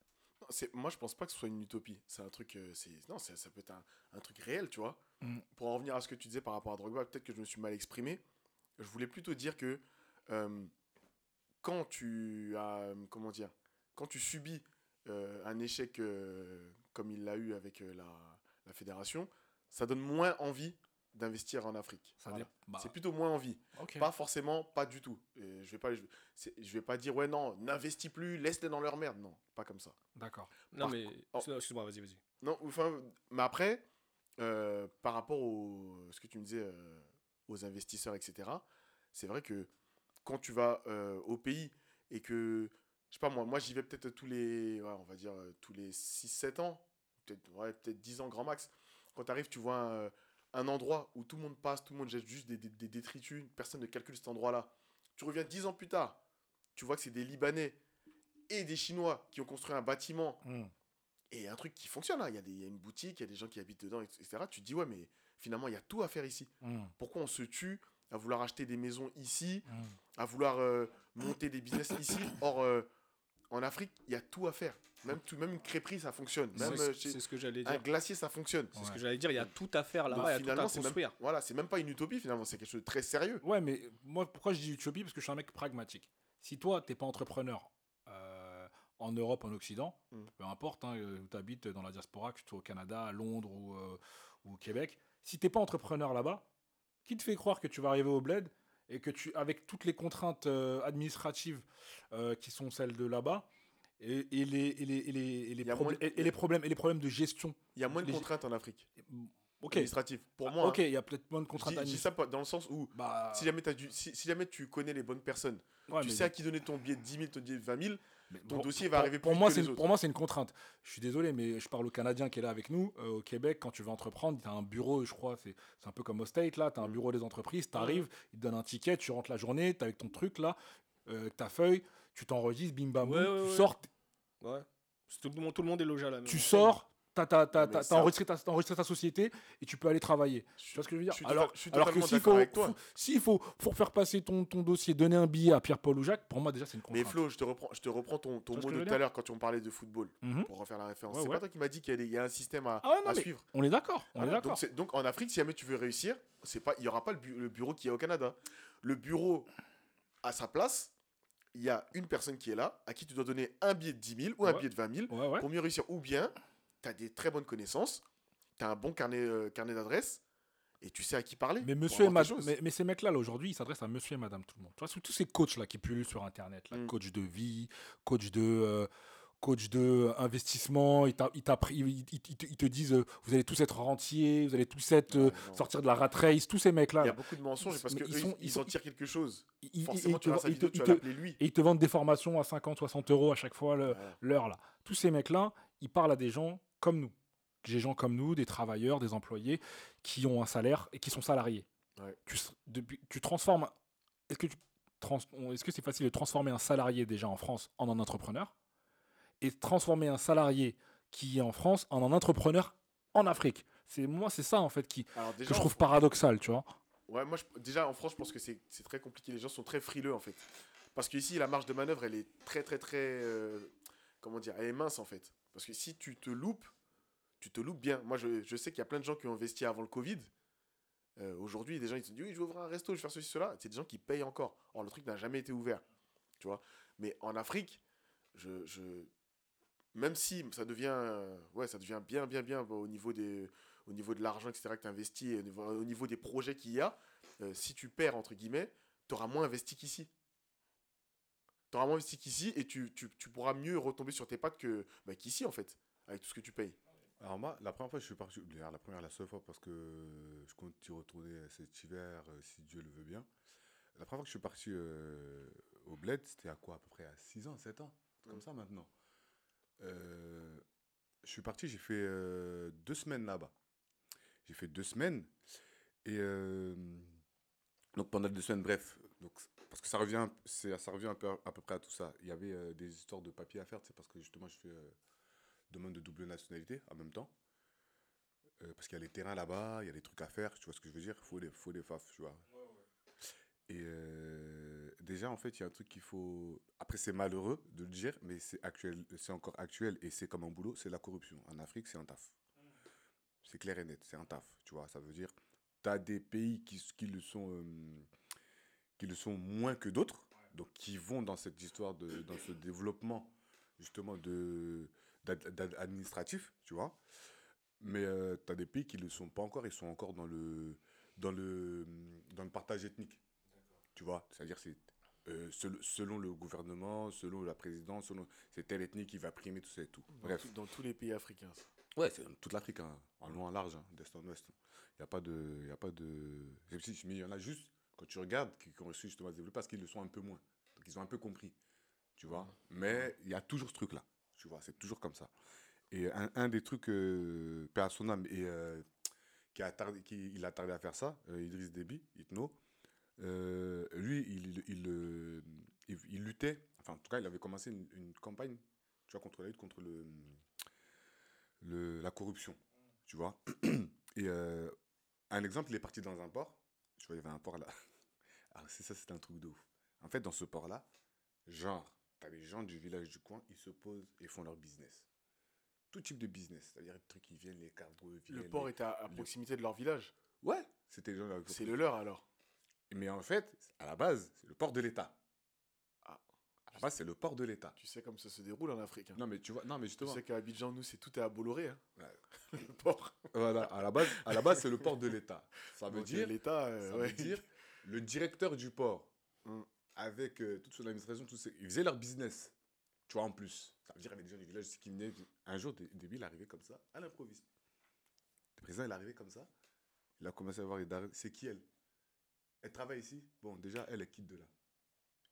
Moi, je pense pas que ce soit une utopie. C'est un truc. euh, c'est non, ça peut être un, un truc réel, tu vois. Mm. Pour en revenir à ce que tu disais par rapport à Drogba, peut-être que je me suis mal exprimé. Je voulais plutôt dire que euh, quand tu as. Comment dire Quand tu subis euh, un échec euh, comme il l'a eu avec la, la fédération, ça donne moins envie d'investir en Afrique. Voilà. bah, C'est plutôt moins envie. Pas forcément, pas du tout. Et je vais pas, je, vais pas dire ouais non, n'investis plus, laisse-les dans leur merde. Non, pas comme ça. D'accord. Non, Par mais. oh. Excuse-moi, vas-y, vas-y. Non, enfin, mais après, euh, par rapport au ce que tu me disais euh, aux investisseurs, etc. C'est vrai que quand tu vas euh, au pays et que je sais pas moi, moi j'y vais peut-être tous les, ouais, on va dire tous les 6-7 ans, peut-être ouais, peut-être 10 ans grand max. Quand tu arrives, tu vois un, un endroit où tout le monde passe, tout le monde jette juste des, des- des détritus, personne ne calcule cet endroit-là. Tu reviens 10 ans plus tard, tu vois que c'est des Libanais et des Chinois qui ont construit un bâtiment Hmm. et un truc qui fonctionne. hein. Il y, a y une boutique, il y a des gens qui habitent dedans, etc. Tu te dis, ouais, mais finalement, il y a tout à faire ici. Hmm. Pourquoi on se tue à vouloir acheter des maisons ici, Hmm. à vouloir euh, monter des business ici Or, euh, en Afrique, il y a tout à faire. Même, tout, même une crêperie, ça fonctionne. Même C'est euh, c'est ce que j'allais un dire. glacier, ça fonctionne. C'est ce que j'allais dire. Il y a tout à faire là-bas, il y a tout finalement, à c'est même, construire. voilà, c'est même pas une utopie, finalement. C'est quelque chose de très sérieux. Ouais, mais moi, pourquoi je dis utopie? Parce que je suis un mec pragmatique. Si toi, t'es pas entrepreneur euh, en Europe, en Occident, Mm. peu importe hein, euh, où tu habites dans la diaspora, que tu sois au Canada, à Londres ou, euh, ou au Québec, si t'es pas entrepreneur là-bas, qui te fait croire que tu vas arriver au bled et que tu, avec toutes les contraintes euh, administratives euh, qui sont celles de là-bas, et, et les, et, les, et, les, et les Il y a probl- moins- et- les problèmes, et les problèmes de gestion. Il y a moins de contraintes en Afrique. Ok, Administratives. Pour Ah, moi, ok, hein. il y a peut-être moins de contraintes je dis ça dans le sens où Bah, si jamais, t'as du, si, si jamais tu connais les bonnes personnes, ouais, tu sais à qui donner ton billet de 10 000, ton billet de 20 000, Mais ton pour- dossier va pour- arriver pour plus moi, c'est. Pour moi, c'est une contrainte. Je suis désolé, mais je parle au Canadien qui est là avec nous. euh, au Québec, quand tu veux entreprendre, tu as un bureau, je crois, c'est un peu comme au State, là. Tu as un Mm. bureau des entreprises, tu arrives, ils te donnent un ticket, tu rentres la journée, tu avec ton truc, là, euh, ta feuille, tu t'enregistres, bim bam, Ouais, boum, ouais, tu ouais. sors, Ouais. Tout le, monde, tout le monde est logé à la maison. tu sors, tu as, Mais ça- enregistré, ta- t'as enregistré ta société et tu peux aller travailler. Je Tu vois ce que je veux dire je suis Alors, je suis alors que s'il faut, faut- faire passer ton, ton dossier, donner un billet à Pierre-Paul ou Jacques, pour moi, déjà, c'est une Mais contrainte. Flo, je te reprends, je te reprends ton, ton mot de tout à l'heure quand on parlait de football, Mhm. pour refaire la référence. Ouais, c'est ouais. pas toi qui m'as dit qu'il y, a un système à, Ah ouais, non, à mais suivre. On est d'accord, on Voilà, est d'accord. donc, c'est- donc en Afrique, si jamais tu veux réussir, c'est pas, il y aura pas le, bu- le bureau qui est au Canada. Le bureau à sa place, il y a une personne qui est là, à qui tu dois donner un billet de 10 000 ou un billet de 20 000 Ouais, ouais. pour mieux réussir. Ou bien, tu as des très bonnes connaissances, tu as un bon carnet, euh, carnet d'adresses, et tu sais à qui parler. Mais monsieur et madame, mais, mais ces mecs-là, là, aujourd'hui, ils s'adressent à monsieur et madame tout le monde. Tu vois, tous ces coachs-là qui pullulent sur Internet, là, Mm. coach de vie, coach de, euh, coach de euh, investissement, ils, ils ils- te- disent, euh, vous allez tous être rentiers, vous allez tous être, euh, non. sortir de la rat race, tous ces mecs-là. Il y a beaucoup de mensonges parce qu'ils ils sont- ils, en tirent quelque chose. Forcément, tu vas vidéo, tu vas l'appeler lui. et ils te vendent des formations à 50, 60 euros à chaque fois Voilà. l'heure. là. Tous ces mecs-là, ils parlent à des gens comme nous. Des gens comme nous, des travailleurs, des employés, qui ont un salaire et qui sont salariés. Ouais. Tu, depuis, tu transformes. Est-ce que tu trans- est-ce que c'est facile de transformer un salarié déjà en France en un entrepreneur et transformer un salarié qui est en France en un entrepreneur en Afrique? C'est moi, c'est ça en fait qui Alors que déjà, je trouve paradoxal, tu vois. Ouais, moi, je- déjà, en France, je pense que c'est c'est très compliqué. Les gens sont très frileux, en fait. Parce qu'ici, la marge de manœuvre, elle est très, très, très. euh, comment dire Elle est mince, en fait. Parce que si tu te loupes, tu te loupes bien. Moi, je, je sais qu'il y a plein de gens qui ont investi avant le Covid. Euh, Aujourd'hui, des gens, ils se disent Oui, je vais ouvrir un resto, je vais faire ceci, cela. C'est des gens qui payent encore. Or, le truc n'a jamais été ouvert. Tu vois Mais en Afrique, je. je même si ça devient, ouais, ça devient bien, bien, bien au niveau des, au niveau de l'argent, etc., que tu investis, et au niveau, au niveau des projets qu'il y a, euh, si tu perds, entre guillemets, tu auras moins investi qu'ici. Tu auras moins investi qu'ici et tu, tu, tu pourras mieux retomber sur tes pattes que, bah, qu'ici, en fait, avec tout ce que tu payes. Alors moi, la première fois, je suis parti, d'ailleurs, la première, la seule fois, parce que je compte y retourner cet hiver, euh, si Dieu le veut bien. La première fois que je suis parti euh, au Bled, c'était à quoi À peu près à 6 ans, 7 ans, comme Mm. ça maintenant. Euh, je suis parti, j'ai fait euh, deux semaines là-bas. J'ai fait deux semaines. Et donc pendant deux semaines, bref, donc, parce que ça revient, ça revient un peu, à peu près à tout ça. Il y avait des histoires de papier à faire, c'est parce que justement, je fais demande de double nationalité en même temps. Euh, parce qu'il y a les terrains là-bas, il y a des trucs à faire, tu vois ce que je veux dire? Il faut des, faut des faf, tu vois. Et euh, déjà, en fait, il y a un truc qu'il faut. Après, c'est malheureux de le dire, mais c'est actuel, c'est encore actuel et c'est comme un boulot, c'est la corruption. En Afrique, c'est un taf. C'est clair et net, c'est un taf, tu vois. Ça veut dire, tu as des pays qui, qui le sont, euh, qui le sont moins que d'autres, donc qui vont dans cette histoire de, dans ce développement justement de administratif, tu vois. Mais tu as des pays qui ne le sont pas encore, ils sont encore dans le dans le, dans le partage ethnique. Tu vois, c'est-à-dire c'est euh, sel- selon le gouvernement, selon la présidence, selon c'est telle ethnie qui va primer tout ça et tout. Dans, Bref. tout- dans tous les pays africains. ça. Ouais, c'est dans toute l'Afrique, hein, en long en large, hein, d'est en ouest. Il n'y a pas de. Y a pas de... Mais il y en a juste, quand tu regardes, qui, qui ont réussi justement à se développer parce qu'ils le sont un peu moins. Donc ils ont un peu compris. Tu vois Mais il y a toujours ce truc-là. Tu vois, c'est toujours comme ça. Et un, des trucs, euh, et, euh, qui a tardé, qui, il a tardé à faire ça, euh, Idriss Déby, Itno, euh, lui, il, euh, il, il luttait, enfin en tout cas, il avait commencé une, campagne, tu vois, contre la lutte contre le, le, la corruption, tu vois. Et un exemple, il est parti dans un port, tu vois, il y avait un port là. Alors c'est ça, c'est un truc de ouf. En fait, dans ce port-là, genre, t'as les gens du village du coin, ils se posent et font leur business. Tout type de business, c'est-à-dire les trucs qui viennent, les cargos, Le viennent, port les- était à, à le- proximité de leur village. Ouais, c'était les gens là- C'est le leur alors. Mais en fait, à la base, c'est le port de l'État. Ah. À la base, c'est le port de l'État. Tu sais comme ça se déroule en Afrique. hein. Non, mais tu vois, non, mais Tu justement, sais qu'à Abidjan, nous, c'est tout est à Bolloré. Hein. Ouais. le port. voilà, à la base, à la base, c'est le port de l'État. Ça veut Donc, dire, l'État, euh, ça ouais. veut dire, le directeur du port, Mm. Avec euh, toute son administration, tout ça, ils faisaient leur business. Tu vois, en plus. Ça veut dire, il y avait des gens du village qui venaient. Un jour, Dé- Déby, il est arrivé comme ça, à l'improviste. Le président, il est arrivé comme ça. Il a commencé à voir. C'est qui elle? Elle travaille ici? Bon, déjà, elle, elle quitte de là.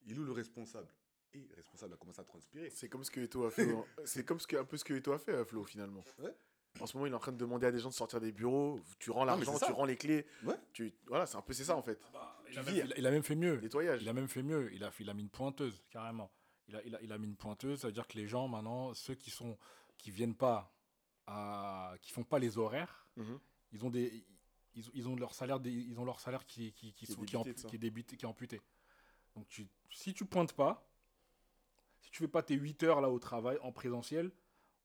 Il est où le responsable? Et le responsable a commencé à transpirer. C'est comme ce que Eto a fait. C'est comme ce que, un peu ce que Eto a fait, Flo, finalement. Ouais. En ce moment, il est en train de demander à des gens de sortir des bureaux. Tu rends l'argent, tu rends les clés. Ouais. Tu... Voilà, c'est un peu c'est ça en fait. il, a Tu même, vires. il a- il a même fait mieux. Nettoyage. Il a même fait mieux. Il a, il a mis une pointeuse, carrément. Il a, il a, il a mis une pointeuse, ça veut dire que les gens, maintenant, ceux qui sont qui viennent pas, à, qui font pas les horaires, Mhm. ils ont des, ils, ils ont leur salaire, des- ils ont leur salaire qui, qui, qui, Qui est sont, qui, est débité qui est débité, qui est amputé. Donc, tu, si tu pointes pas, si tu fais pas tes 8 heures là au travail en présentiel,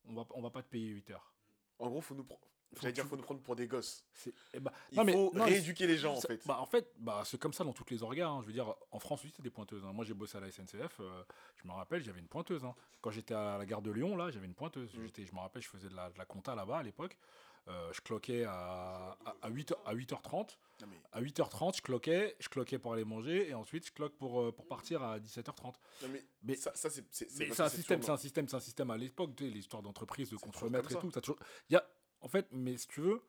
on va, on va pas te payer 8 heures. En gros, faut nous, Faut j'allais que dire, tu- faut nous prendre pour des gosses. Eh ben, Il non, mais- faut non, rééduquer les gens en fait. Bah, en fait, bah, c'est comme ça dans toutes les organes. hein. Je veux dire, en France aussi, c'est des pointeuses. hein. Moi, j'ai bossé à la SNCF. euh, je me rappelle, j'avais une pointeuse. hein. Quand j'étais à la gare de Lyon, là, j'avais une pointeuse. Mm. Je me rappelle, je faisais de la, de la compta là-bas à l'époque. Euh, je cloquais à, à, à 8, à 8h30. Non, mais, À 8h30, je cloquais. Je cloquais pour aller manger. Et ensuite, je cloque pour, euh, pour partir à 17h30. non, mais, Mais- ça, ça, c'est un système, c'est un système, c'est un système à l'époque, tu sais, l'histoire d'entreprise, de contremaître et tout. Ça toujours... y a, en fait, mais si tu veux,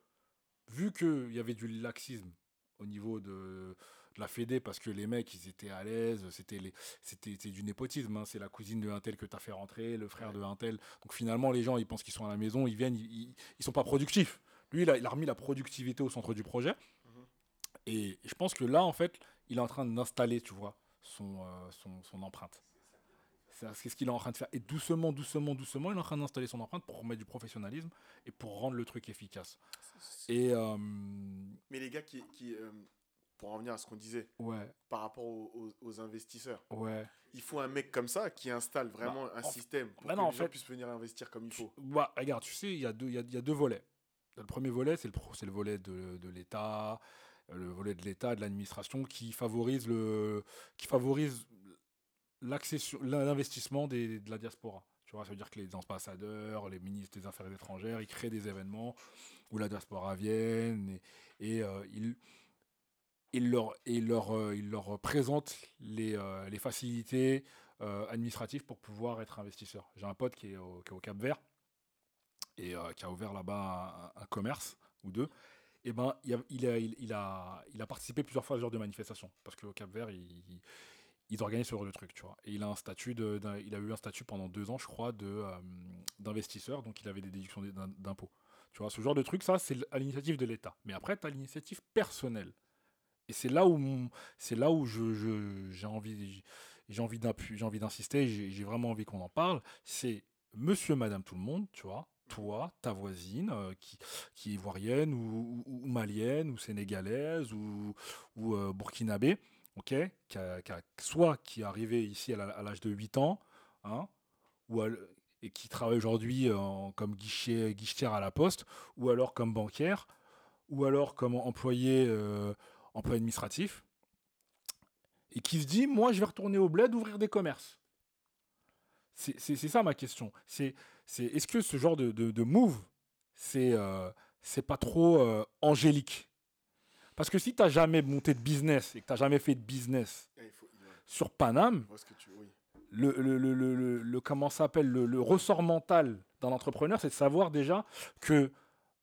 vu qu'il y avait du laxisme au niveau de la Fédé, parce que les mecs, ils étaient à l'aise, c'était les, c'était, du népotisme, hein, c'est la cousine de un tel que tu as fait rentrer, le frère de un tel. Donc finalement, les gens, ils pensent qu'ils sont à la maison, ils viennent, ils, ils, ils sont pas productifs. Lui, il a, il a remis la productivité au centre du projet. Mhm. Et je pense que là, en fait, il est en train d'installer, tu vois, son, euh, son, son empreinte. C'est c'est ce qu'il est en train de faire. Et doucement, doucement, doucement, il est en train d'installer son empreinte pour remettre du professionnalisme et pour rendre le truc efficace. Et euh, Mais les gars qui, qui euh, pour en revenir à ce qu'on disait ouais, par rapport aux, aux- aux investisseurs, ouais. il faut un mec comme ça qui installe vraiment un en- système pour bah que non, en les gens fait- puissent venir investir comme il faut. Bah, regarde, tu sais, il y, a deux- y a, y a deux volets. Le premier volet, c'est le, le volet de, de l'État, le volet de l'État, de l'administration, qui favorise le, qui favorise l'investissement de la diaspora. Tu vois, ça veut dire que les ambassadeurs, les ministres des Affaires étrangères, ils créent des événements où la diaspora vienne et, et, euh, ils, ils leur, ils leur, euh, leur présentent les, euh, les facilités euh, administratives pour pouvoir être investisseur. J'ai un pote qui est au, qui au Cap Vert et euh, qui a ouvert là-bas un, commerce ou deux. Et ben, il a, il, a, il, il a, il a participé plusieurs fois à ce genre de manifestation parce qu'au Cap Vert, ils, ils- organisent ce genre de truc, tu vois. Et il a un statut de, il a eu un statut pendant deux ans, je crois, de d'investisseur, donc il avait des déductions d'im- d'impôts. Tu vois, ce genre de truc, ça, c'est à l'initiative de l'État. Mais après, tu as l'initiative personnelle. Et c'est là où, c'est là où je, j'ai envie, j'ai envie j'ai envie d'insister, j'ai, vraiment envie qu'on en parle. C'est monsieur, madame, tout le monde, tu vois. Toi, ta voisine, euh, qui, qui est ivoirienne ou, malienne ou sénégalaise ou, ou euh, burkinabé, ok, qui a- qui a- soit qui est arrivé ici à l'âge de 8 ans, hein, ou et qui travaille aujourd'hui en- comme guichet, guichetière à la poste, ou alors comme banquière, ou alors comme employé, euh, employé administratif, et qui se dit, moi, je vais retourner au bled, ouvrir des commerces. C'est ça ma question. C'est c'est est-ce que ce genre de, de, de move, c'est euh, c'est pas trop euh, angélique? Parce que si tu n'as jamais monté de business et que tu n'as jamais fait de business Ah, il faut- il- ouais. sur Paname, tu- oui. le, le, le, le, comment ça s'appelle le, le ressort mental d'un entrepreneur, c'est de savoir déjà que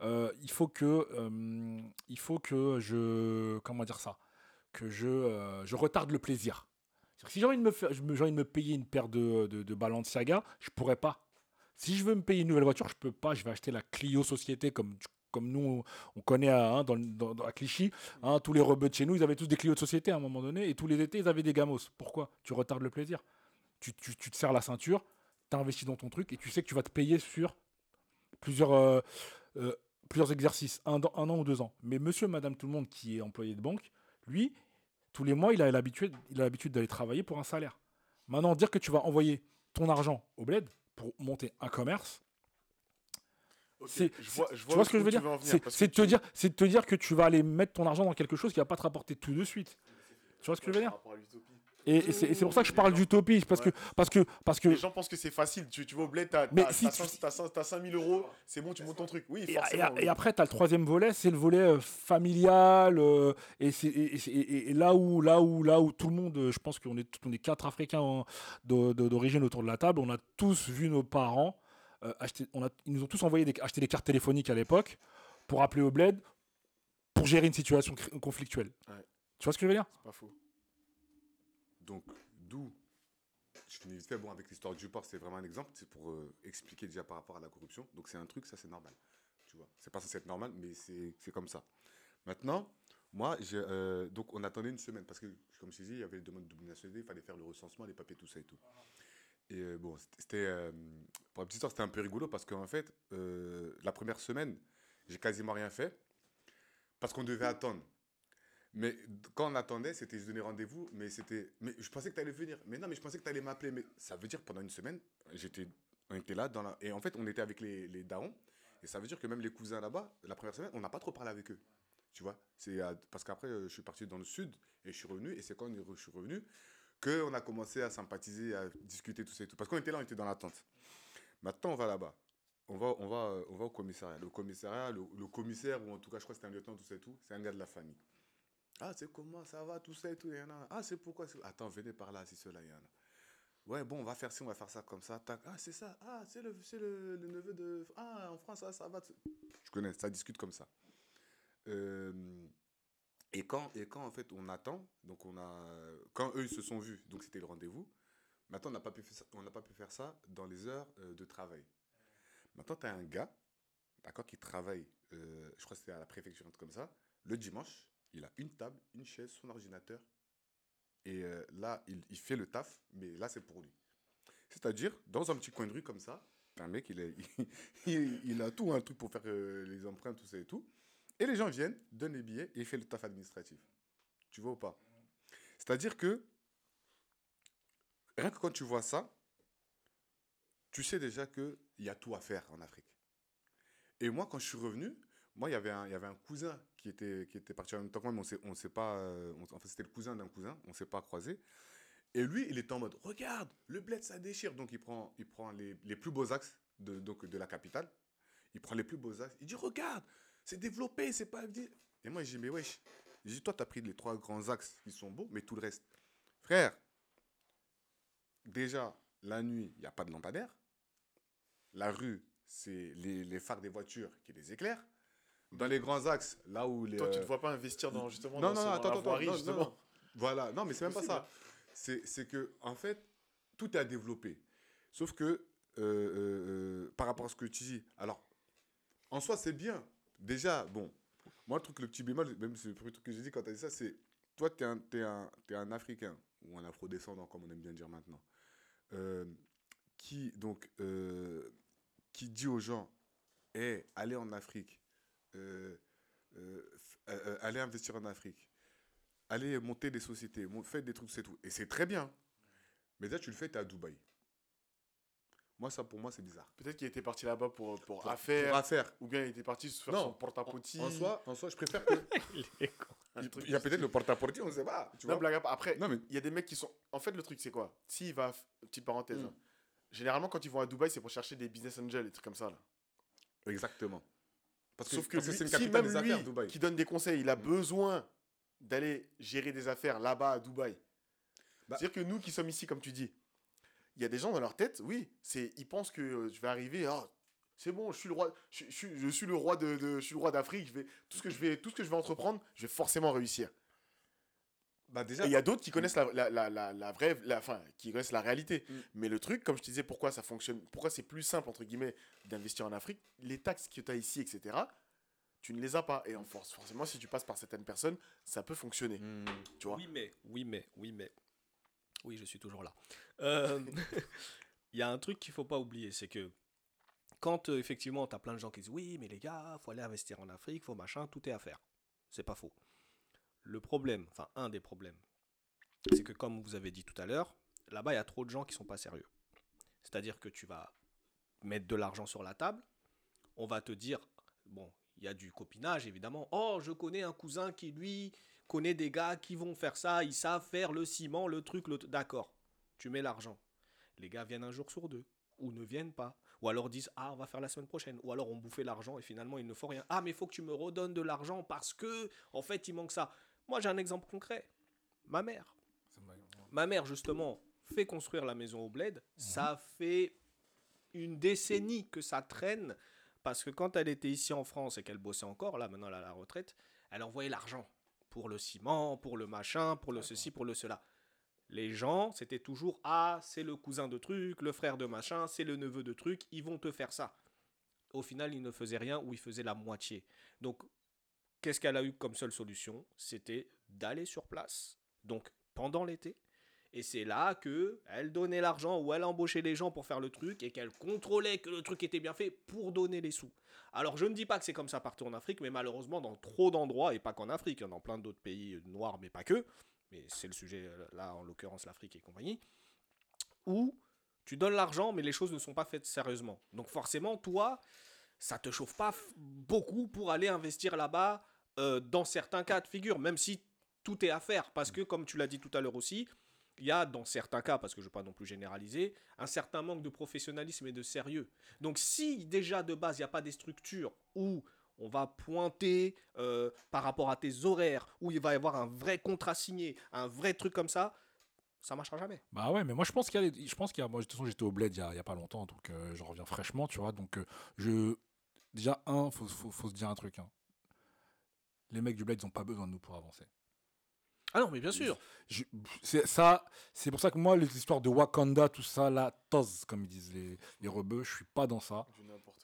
euh, il faut que euh, il faut que je comment dire ça que je euh, je retarde le plaisir. Si j'ai envie de me faire, me- payer une paire de, de, de Balenciaga, je pourrais pas. Si je veux me payer une nouvelle voiture, je peux pas. Je vais acheter la Clio Société comme comme nous on connaît à, hein, à Clichy. hein, tous les rebeux de chez nous, ils avaient tous des Clio de société à un moment donné, et tous les étés ils avaient des Gamos. Pourquoi? Tu retardes le plaisir tu, tu- tu te serres la ceinture, tu investis dans ton truc et tu sais que tu vas te payer sur plusieurs, plusieurs exercices, un, an ou deux ans. Mais monsieur, madame, tout le monde qui est employé de banque, lui, tous les mois, il a l'habitude d'aller travailler pour un salaire. Maintenant, dire que tu vas envoyer ton argent au bled pour monter un commerce, Ok, c'est- je vois, je tu vois ce que je veux dire? C'est de, te dire- c'est te dire que tu vas aller mettre ton argent dans quelque chose qui va pas te rapporter tout de suite. Tu vois ce que je veux dire? Et, et c'est pour ça que je parle d'utopie, parce que, parce que, parce que Les gens pensent que c'est facile. Tu, tu vas au bled, t'as t'as- si t'as tu- cinq- t'as cinq- t'as 5000 euros, c'est bon, tu montes ton truc. Oui, Et, forcément. et- et après, tu as le troisième volet, c'est le volet euh, familial. euh, et, c'est- et- là, où, là, où, là où tout le monde, euh, je pense qu'on est, on est quatre Africains d'origine autour de la table, on a tous vu nos parents euh, acheter, on a, ils nous ont tous envoyé des, acheter des cartes téléphoniques à l'époque pour appeler au bled pour gérer une situation conflictuelle. Ouais. Tu vois ce que je veux dire? C'est pas faux. Donc, d'où je finis vite fait. Bon, avec l'histoire du port, c'est vraiment un exemple. C'est pour euh, expliquer déjà par rapport à la corruption. Donc, c'est un truc, ça, c'est normal. Tu vois, c'est pas censé être normal, mais c'est comme ça. Maintenant, moi, euh, donc, on attendait une semaine parce que, comme je dit, il y avait les demandes de nationalité, il fallait faire le recensement, les papiers, tout ça et tout. Et euh, bon, c'était- pour la petite histoire, c'était un peu rigolo parce qu'en fait, la première semaine, j'ai quasiment rien fait parce qu'on devait attendre. Mais quand on attendait, c'était je donnais rendez-vous, mais c'était. Mais je pensais que tu allais venir. Mais non, mais je pensais que tu allais m'appeler. Mais ça veut dire pendant une semaine, j'étais, on était là. Et en fait, on était avec les, les darons. Et ça veut dire que même les cousins là-bas, la première semaine, on n'a pas trop parlé avec eux. Tu vois? C'est parce qu'après, je suis parti dans le sud et je suis revenu. Et c'est quand je suis revenu qu'on a commencé à sympathiser, à discuter, tout ça et tout. Parce qu'on était là, on était dans l'attente. Maintenant, on va là-bas. On va, on, va, on va au commissariat. Le commissariat, le, le commissaire, ou en tout cas, je crois que c'était un lieutenant, tout ça et tout, c'est un gars de la famille. Ah, c'est comment, ça va, tout ça et tout. y en a. Ah, c'est pourquoi. Attends, venez par là, si cela, y en a. Ouais, bon, on va faire ci, on va faire ça comme ça. tac. Ah, c'est ça. Ah, c'est le, le, le neveu de. Ah, en France, ça, ça va. Je connais, ça discute comme ça. Euh, et, quand, et quand, en fait, on attend, donc on a. Quand eux, ils se sont vus, donc c'était le rendez-vous. Maintenant, on n'a pas, pu faire ça- pas pu faire ça dans les heures euh, de travail. Maintenant, tu as un gars, d'accord, qui travaille, euh, je crois que c'était à la préfecture, un truc comme ça. Le dimanche, il a une table, une chaise, son ordinateur. Et euh, là, il, fait le taf, mais là, c'est pour lui. C'est-à-dire, dans un petit coin de rue comme ça, un mec, il, a tout, un truc pour faire euh, les empreintes, tout ça et tout. Et les gens viennent, donnent les billets et il fait le taf administratif. Tu vois ou pas? C'est-à-dire que, rien que quand tu vois ça, tu sais déjà qu'il y a tout à faire en Afrique. Et moi, quand je suis revenu, moi, il y avait un cousin qui était, qui était parti en même temps mais on sait, on sait pas. euh, on- en fait, c'était le cousin d'un cousin, on s'est pas croisé. Et lui, il était en mode Regarde, le bled, ça déchire. Donc, il prend, il prend les, les plus beaux axes de, donc, de la capitale. Il prend les plus beaux axes. Il dit Regarde, c'est développé, c'est pas. Et moi, je dis Mais wesh, je dis Toi, tu as pris les trois grands axes qui sont beaux, mais tout le reste. Frère, déjà, la nuit, il n'y a pas de lampadaire. La rue, c'est les, les phares des voitures qui les éclairent. Dans les grands axes, là où les. Toi, tu euh, ne te vois pas investir dans justement non, dans, non, attends, attends, non, justement. non. Voilà, non, mais c'est même pas ça. C'est que, en fait, tout est à développer. Sauf que, euh, euh, euh, par rapport à ce que tu dis, alors, en soi, c'est bien. Déjà, bon, moi, le truc, le petit bémol, même c'est le premier truc que j'ai dit quand tu as dit ça, c'est toi, tu es, un- t'es un, Africain, ou un Afro-descendant, comme on aime bien dire maintenant, euh, qui, donc, euh, qui dit aux gens, hey, allez en Afrique, euh, euh, euh, allez investir en Afrique, allez monter des sociétés, faites des trucs, c'est tout. Et c'est très bien. Mais déjà, tu le fais, tu es à Dubaï. Moi, ça, pour moi, c'est bizarre. Peut-être qu'il était parti là-bas pour, pour, Pour- affaire, pour affaire. ou bien il était parti se faire Non, son porte-à-pote. En soi, en soi, je préfère que. il, y a peut-être le porte-à-porte, on sait pas. Tu Non, vois blague à part. Après, Non, mais il y a des mecs qui sont. En fait, le truc, c'est quoi? S'il va. Petite parenthèse. Mm. hein. Généralement, quand ils vont à Dubaï, c'est pour chercher des business angels, des trucs comme ça. Là. exactement. Parce que Sauf que lui, c'est une si capitale même des lui affaires, Dubaï. qui donne des conseils, il a besoin d'aller gérer des affaires là-bas à Dubaï. Bah- C'est-à-dire que nous qui sommes ici, comme tu dis, il y a des gens dans leur tête, oui, c'est ils pensent que euh, je vais arriver, ah, c'est bon, je suis le roi, je, je suis- je suis le roi de, de- je suis le roi d'Afrique, je vais tout ce que je vais tout ce que je vais entreprendre, je vais forcément réussir. Bah Et il y a d'autres qui connaissent la, la, la, la, la vraie, la, enfin, qui connaissent la réalité. Mm. Mais le truc, comme je te disais, pourquoi ça fonctionne, pourquoi c'est plus simple, entre guillemets, d'investir en Afrique, les taxes que tu as ici, etc., tu ne les as pas. Et en force, forcément, si tu passes par certaines personnes, ça peut fonctionner. Tu vois Oui, mais, oui, mais, oui, mais. Oui, je suis toujours là. Euh, Il y a un truc qu'il faut pas oublier, c'est que quand euh, effectivement tu as plein de gens qui disent oui, mais les gars, faut aller investir en Afrique, faut machin, tout est à faire. C'est pas faux. Le problème, enfin un des problèmes, c'est que comme vous avez dit tout à l'heure, là-bas il y a trop de gens qui sont pas sérieux. C'est-à-dire que tu vas mettre de l'argent sur la table, on va te dire bon, il y a du copinage évidemment. Oh, je connais un cousin qui lui connaît des gars qui vont faire ça, ils savent faire le ciment, le truc, le... D'accord, tu mets l'argent. Les gars viennent un jour sur deux, ou ne viennent pas, ou alors disent ah on va faire la semaine prochaine, ou alors on bouffait l'argent et finalement il ne faut rien. Ah mais il faut que tu me redonnes de l'argent parce que en fait il manque ça. Moi j'ai un exemple concret. Ma mère. Ma mère justement fait construire la maison au bled. Ça fait une décennie que ça traîne parce que quand elle était ici en France et qu'elle bossait encore, là maintenant elle a la retraite, elle envoyait l'argent pour le ciment, pour le machin, pour le ceci, pour le cela. Les gens, c'était toujours ah, c'est le cousin de truc, le frère de machin, c'est le neveu de truc, ils vont te faire ça. Au final, ils ne faisaient rien ou ils faisaient la moitié. Donc, qu'est-ce qu'elle a eu comme seule solution? C'était d'aller sur place. Donc, pendant l'été. Et c'est là que elle donnait l'argent ou elle embauchait les gens pour faire le truc et qu'elle contrôlait que le truc était bien fait pour donner les sous. Alors je ne dis pas que c'est comme ça partout en Afrique, mais malheureusement dans trop d'endroits, et pas qu'en Afrique, hein, dans plein d'autres pays noirs, mais pas que, mais c'est le sujet là en l'occurrence l'Afrique et compagnie, où tu donnes l'argent mais les choses ne sont pas faites sérieusement. Donc forcément, toi, ça te chauffe pas beaucoup pour aller investir là-bas euh, dans certains cas de figure, même si tout est à faire, parce que comme tu l'as dit tout à l'heure aussi, il y a dans certains cas, parce que je ne veux pas non plus généraliser, un certain manque de professionnalisme et de sérieux. Donc si déjà de base, il n'y a pas des structures où on va pointer euh, par rapport à tes horaires, où il va y avoir un vrai contrat signé, un vrai truc comme ça, ça marchera jamais. Bah ouais, mais moi je pense qu'il y a, je pense qu'il y a, moi de toute façon j'étais au bled il y a, pas longtemps, donc euh, je reviens fraîchement, tu vois, donc euh, je, déjà un, faut, faut, faut se dire un truc, hein. Les mecs du bled ils ont pas besoin de nous pour avancer. Ah non, mais bien sûr. Je- c'est ça, c'est pour ça que moi les histoires de Wakanda, tout ça, la toz comme ils disent les, les rebeux, je suis pas dans ça,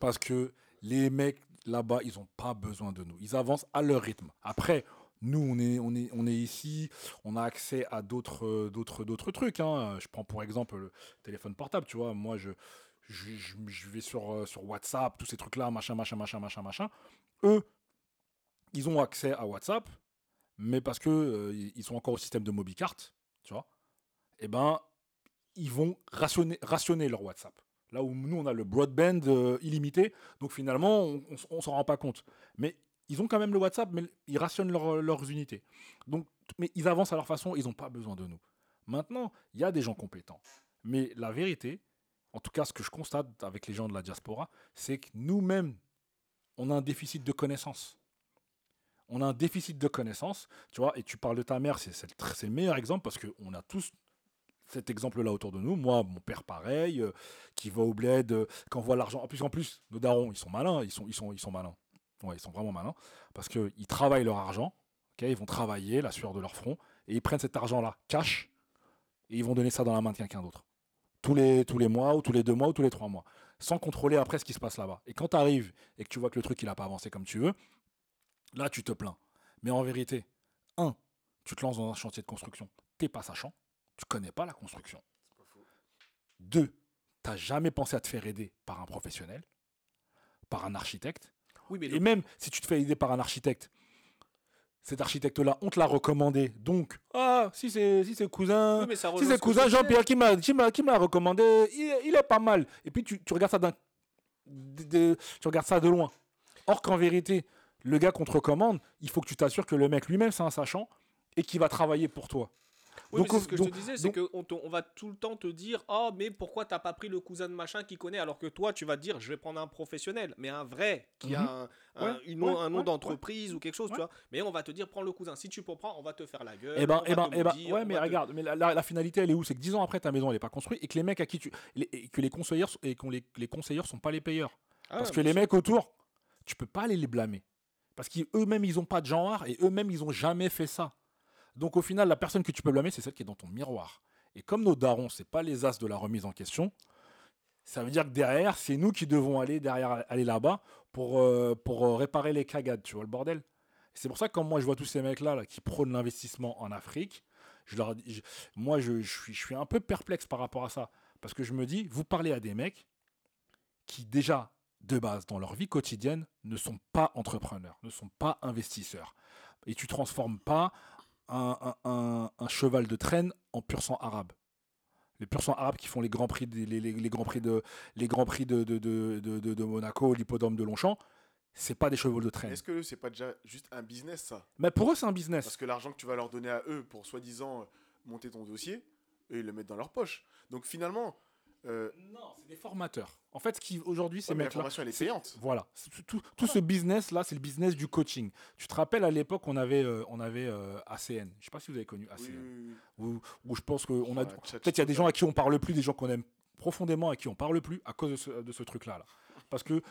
parce que les mecs là-bas ils ont pas besoin de nous, ils avancent à leur rythme. Après. Nous, on est, on, est, on est ici, on a accès à d'autres, d'autres, d'autres trucs. hein. Je prends pour exemple le téléphone portable, tu vois. Moi, je, je, je- je vais sur, euh, sur WhatsApp, tous ces trucs-là, machin, machin, machin, machin, machin. Eux, ils ont accès à WhatsApp, mais parce que euh, ils sont encore au système de Mobicart, tu vois, eh ben, ils vont rationner, leur WhatsApp. Là où nous, on a le broadband euh, illimité, donc finalement, on, on, on s'en rend pas compte. Mais ils ont quand même le WhatsApp, mais ils rationnent leur- leurs unités. Donc, mais ils avancent à leur façon, ils n'ont pas besoin de nous. Maintenant, il y a des gens compétents. Mais la vérité, en tout cas, ce que je constate avec les gens de la diaspora, c'est que nous-mêmes, on a un déficit de connaissances. On a un déficit de connaissances, tu vois, et tu parles de ta mère, c'est le, meilleur exemple parce qu'on a tous cet exemple-là autour de nous. Moi, mon père, pareil, euh, qui va au bled, euh, envoie l'argent. En plus, en plus, nos darons, ils sont malins, ils sont, ils sont, ils sont malins. Ouais, ils sont vraiment malins parce qu'ils travaillent leur argent, ok, ils vont travailler la sueur de leur front, et ils prennent cet argent-là, cash, et ils vont donner ça dans la main de quelqu'un d'autre. Tous les, tous les mois, ou tous les deux mois, ou tous les trois mois. Sans contrôler après ce qui se passe là-bas. Et quand tu arrives et que tu vois que le truc, il n'a pas avancé comme tu veux, là, tu te plains. Mais en vérité, un, tu te lances dans un chantier de construction, t'es pas sachant, tu connais pas la construction. Deux, t'as jamais pensé à te faire aider par un professionnel, par un architecte. Oui, mais Et même si tu te fais aider par un architecte, cet architecte-là, on te l'a recommandé. Donc, ah, si c'est si c'est cousin, Oui, mais ça si c'est cousin. Jean-Pierre qui m'a qui m'a qui m'a recommandé, il, il est pas mal. Et puis tu, tu regardes ça d'un tu regardes ça de loin. Or qu'en vérité, le gars qu'on te recommande, il faut que tu t'assures que le mec lui-même c'est un sachant et qu'il va travailler pour toi. Oui, Donc, mais c'est ce que donc- je te disais, c'est qu'on on va tout le temps te dire Oh, mais pourquoi t'as pas pris le cousin de machin qui connaît? Alors que toi, tu vas te dire Je vais prendre un professionnel, mais un vrai, qui a Mhm. un, un- Ouais, une nom- ouais, un nom ouais, d'entreprise ou quelque chose, tu vois. Mais on va te dire Prends le cousin. Si tu prendre, on va te faire la gueule. Eh ben, on eh ben, te eh ben, ouais, mais te- regarde, mais la, la- la finalité, elle est où? C'est que 10 ans après, ta maison, elle est pas construite et que les mecs à qui tu. les- et que les conseillers, et qu'on les, les conseillers sont pas les payeurs. Ah, Parce que les mecs autour, tu peux pas aller les blâmer. Parce qu'eux-mêmes, ils ont pas de genre et eux-mêmes, ils ont jamais fait ça. Donc au final, la personne que tu peux blâmer, c'est celle qui est dans ton miroir. Et comme nos darons, c'est pas les as de la remise en question, ça veut dire que derrière, c'est nous qui devons aller derrière, aller là-bas pour, euh, euh, réparer les cagades, tu vois le bordel. C'est pour ça que quand moi je vois tous ces mecs-là là, qui prônent l'investissement en Afrique, je moi je, je suis un peu perplexe par rapport à ça. Parce que je me dis, vous parlez à des mecs qui déjà, de base, dans leur vie quotidienne, ne sont pas entrepreneurs, ne sont pas investisseurs. Et tu transformes pas un, un- un- un cheval de traîne en pur sang arabe. Les pur sang arabes qui font les grands prix, des- les, les- les grands prix de, les grands prix de, de, de, de- de- de Monaco, l'hippodrome de Longchamp, c'est pas des chevaux de traîne. Est-ce que c'est pas déjà juste un business ça? Mais pour eux, c'est un business. Parce que l'argent que tu vas leur donner à eux pour soi-disant monter ton dossier, eux ils le mettent dans leur poche. Donc finalement, euh, Non, c'est des formateurs. En fait, ce qui aujourd'hui, ces ouais, la formation elle est c'est- payante. Voilà. C'est- Tout, tout ce business-là, c'est le business du coaching. Tu te rappelles, à l'époque, on avait, euh, on avait euh, ACN. Je sais pas si vous avez connu ACN. oui, oui. Où, où je pense qu'on a. Peut-être il y a des gens à qui on parle plus, des gens qu'on aime profondément, à qui on parle plus, à cause de ce, de ce truc-là. Là. Parce que.